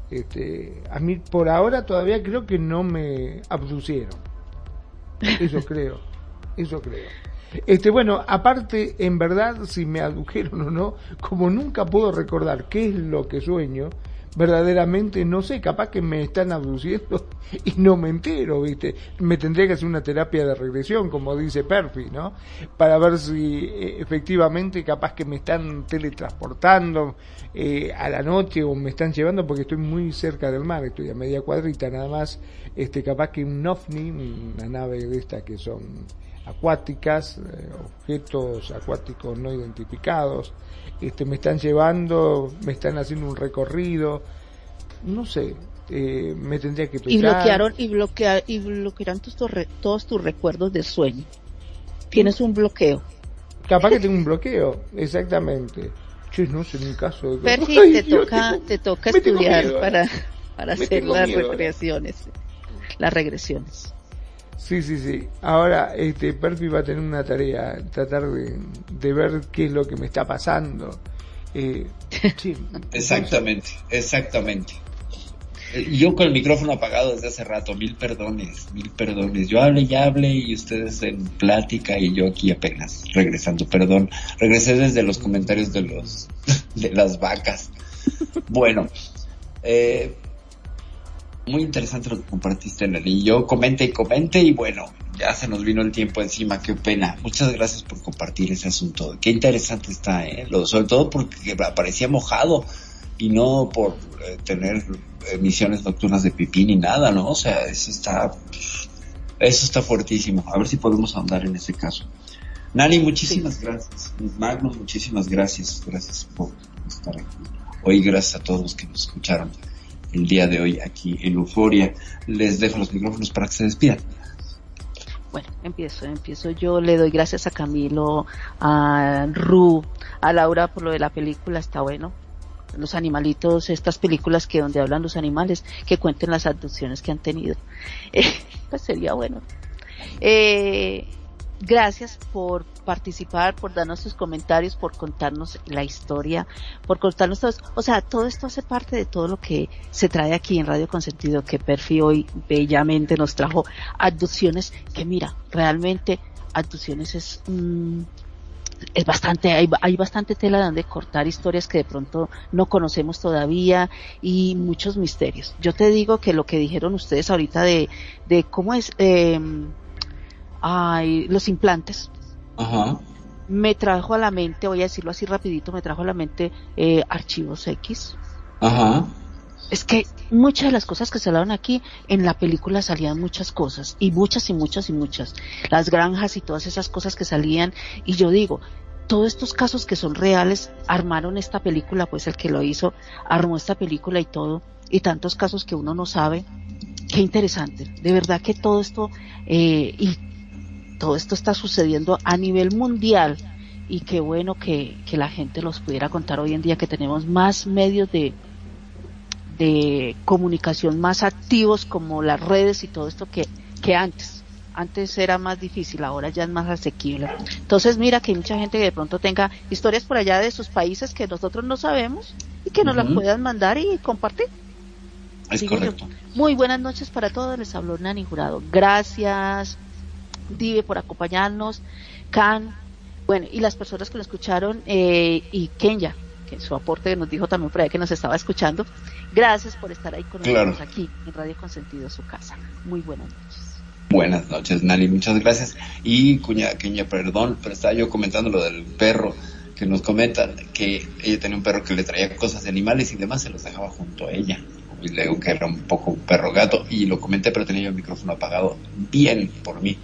este, a mí por ahora todavía creo que no me abducieron, eso creo, eso creo. Este, bueno, aparte, en verdad, si me abdujeron o no, como nunca puedo recordar qué es lo que sueño, verdaderamente no sé, capaz que me están abduciendo y no me entero, ¿viste? Me tendría que hacer una terapia de regresión, como dice Perfi, ¿no? Para ver si eh, efectivamente capaz que me están teletransportando eh, a la noche o me están llevando porque estoy muy cerca del mar, estoy a media cuadrita nada más, este capaz que un ovni, una nave de estas que son acuáticas, eh, objetos acuáticos no identificados, este, me están llevando, me están haciendo un recorrido, no sé, eh, me tendría que Y pensar. bloquearon, y bloquea, y bloquearon tus, todos tus recuerdos de sueño. Tienes un bloqueo. Capaz que tengo un bloqueo, exactamente. Che, no sé, en mi caso. Perfi, Ay, te Dios, toca, tengo- te toca estudiar miedo, ¿eh? para, para hacer las miedo, ¿eh? regresiones. Las regresiones. Sí, sí, sí. Ahora, este, Perfi va a tener una tarea, tratar de, de ver qué es lo que me está pasando. Eh, sí, Exactamente, exactamente. Yo con el micrófono apagado desde hace rato, mil perdones, mil perdones. Yo hable y hable y ustedes en plática y yo aquí apenas regresando, perdón. Regresé desde los comentarios de los, de las vacas. Bueno, eh, muy interesante lo que compartiste, Nelly. Yo comente y comente y bueno, ya se nos vino el tiempo encima, qué pena. Muchas gracias por compartir ese asunto. Qué interesante está, ¿eh? Lo, sobre todo porque parecía mojado y no por eh, tener emisiones nocturnas de pipí ni nada, ¿no? O sea, eso está, eso está fuertísimo. A ver si podemos ahondar en ese caso. Nani, muchísimas gracias. Magnus, muchísimas gracias. Gracias por estar aquí. Hoy, gracias a todos los que nos escucharon el día de hoy aquí en Euforia. Les dejo los micrófonos para que se despidan. Bueno, empiezo, empiezo yo. Le doy gracias a Camilo, a Ru, a Laura por lo de la película, está bueno. Los animalitos, estas películas que donde hablan los animales, que cuenten las abducciones que han tenido. Eh, pues sería bueno. Eh, gracias por participar, por darnos sus comentarios, por contarnos la historia, por contarnos todo. O sea, todo esto hace parte de todo lo que se trae aquí en Radio Consentido, que Perfi hoy bellamente nos trajo abducciones, que mira, realmente abducciones es, mm, es bastante, hay, hay bastante tela donde cortar historias que de pronto no conocemos todavía y muchos misterios. Yo te digo que lo que dijeron ustedes ahorita de, de cómo es, eh, ay, los implantes, Ajá. me trajo a la mente, voy a decirlo así rapidito, me trajo a la mente eh, archivos X. Ajá. Es que muchas de las cosas que se hablaron aquí, en la película salían muchas cosas, y muchas y muchas y muchas. Las granjas y todas esas cosas que salían, y yo digo, todos estos casos que son reales, armaron esta película, pues el que lo hizo, armó esta película y todo, y tantos casos que uno no sabe. Qué interesante. De verdad que todo esto, eh, y todo esto está sucediendo a nivel mundial y qué bueno que, que la gente los pudiera contar hoy en día que tenemos más medios de, de comunicación más activos como las redes y todo esto que, que antes. Antes era más difícil, ahora ya es más asequible. Entonces mira que hay mucha gente que de pronto tenga historias por allá de sus países que nosotros no sabemos y que nos las puedan mandar y compartir. Es correcto. Muy buenas noches para todos, les habló Nani Jurado. Gracias, Dive, por acompañarnos, Can, bueno, y las personas que lo escucharon, eh, y Kenya, que su aporte nos dijo también por ahí que nos estaba escuchando. Gracias por estar ahí con Claro. nosotros aquí en Radio Consentido, su casa. Muy buenas noches. Buenas noches, Nani, muchas gracias. Y cuña, Kenia, perdón, pero estaba yo comentando lo del perro, que nos comentan que ella tenía un perro que le traía cosas de animales y demás, se los dejaba junto a ella. Y le digo que era un poco un perro gato, y lo comenté, pero tenía yo el micrófono apagado, bien por mí.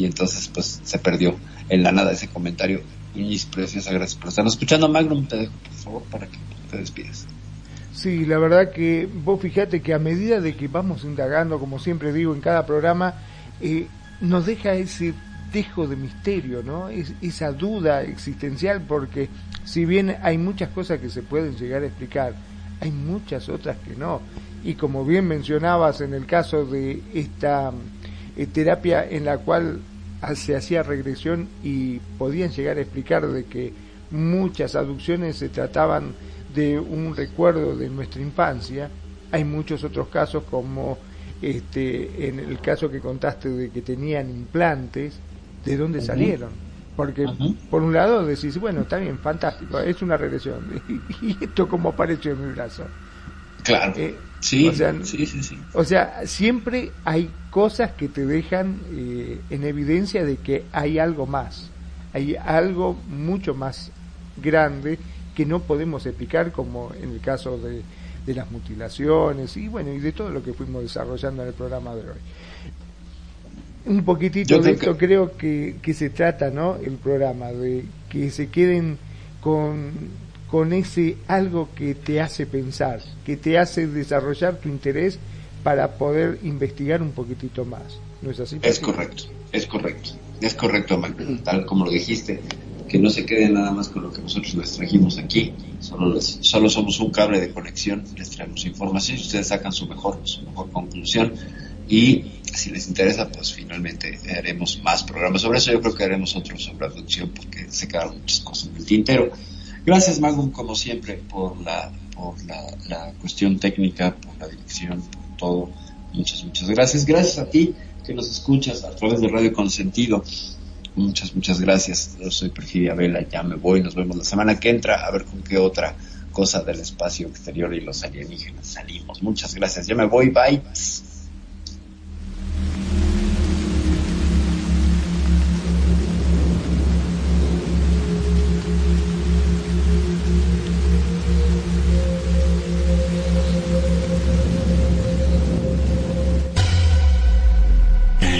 Y entonces, pues, se perdió en la nada ese comentario. Y mis preciosas gracias por estar escuchando. Magnum, te dejo, por favor, para que te despidas. Sí, la verdad que vos fijate que a medida de que vamos indagando, como siempre digo en cada programa, eh, nos deja ese dejo de misterio, ¿no? Es- esa duda existencial, porque si bien hay muchas cosas que se pueden llegar a explicar, hay muchas otras que no. Y como bien mencionabas en el caso de esta eh, terapia en la cual se hacía regresión y podían llegar a explicar de que muchas aducciones se trataban de un recuerdo de nuestra infancia, hay muchos otros casos como este en el caso que contaste de que tenían implantes, ¿de dónde salieron? Porque por un lado decís, bueno, está bien, fantástico, es una regresión. ¿Y esto cómo apareció en mi brazo? Claro. Eh, sí, o sea, sí, sí, sí. O sea, siempre hay cosas que te dejan eh, en evidencia de que hay algo más, hay algo mucho más grande que no podemos explicar, como en el caso de, de las mutilaciones y bueno, y de todo lo que fuimos desarrollando en el programa de hoy. Un poquitito Yo de que- esto creo que, que se trata, ¿no? El programa, de que se queden con, con ese algo que te hace pensar, que te hace desarrollar tu interés para poder investigar un poquitito más. ¿No es así? Es correcto, es correcto, es correcto, Magnum, tal como lo dijiste, que no se quede nada más con lo que nosotros les trajimos aquí, solo, les- solo somos un cable de conexión, les traemos información y ustedes sacan su mejor, su mejor conclusión. Y si les interesa, pues finalmente haremos más programas sobre eso, yo creo que haremos otro sobre abducción porque se quedaron muchas cosas en el tintero. Gracias, Magu, como siempre, por la, por la, la cuestión técnica, por la dirección, por todo. Muchas, muchas gracias. Gracias a ti que nos escuchas a través de Radio Consentido. Muchas, muchas gracias. Yo soy Perfidia Vela, ya me voy. Nos vemos la semana que entra a ver con qué otra cosa del espacio exterior y los alienígenas salimos. Muchas gracias. Ya me voy. Bye.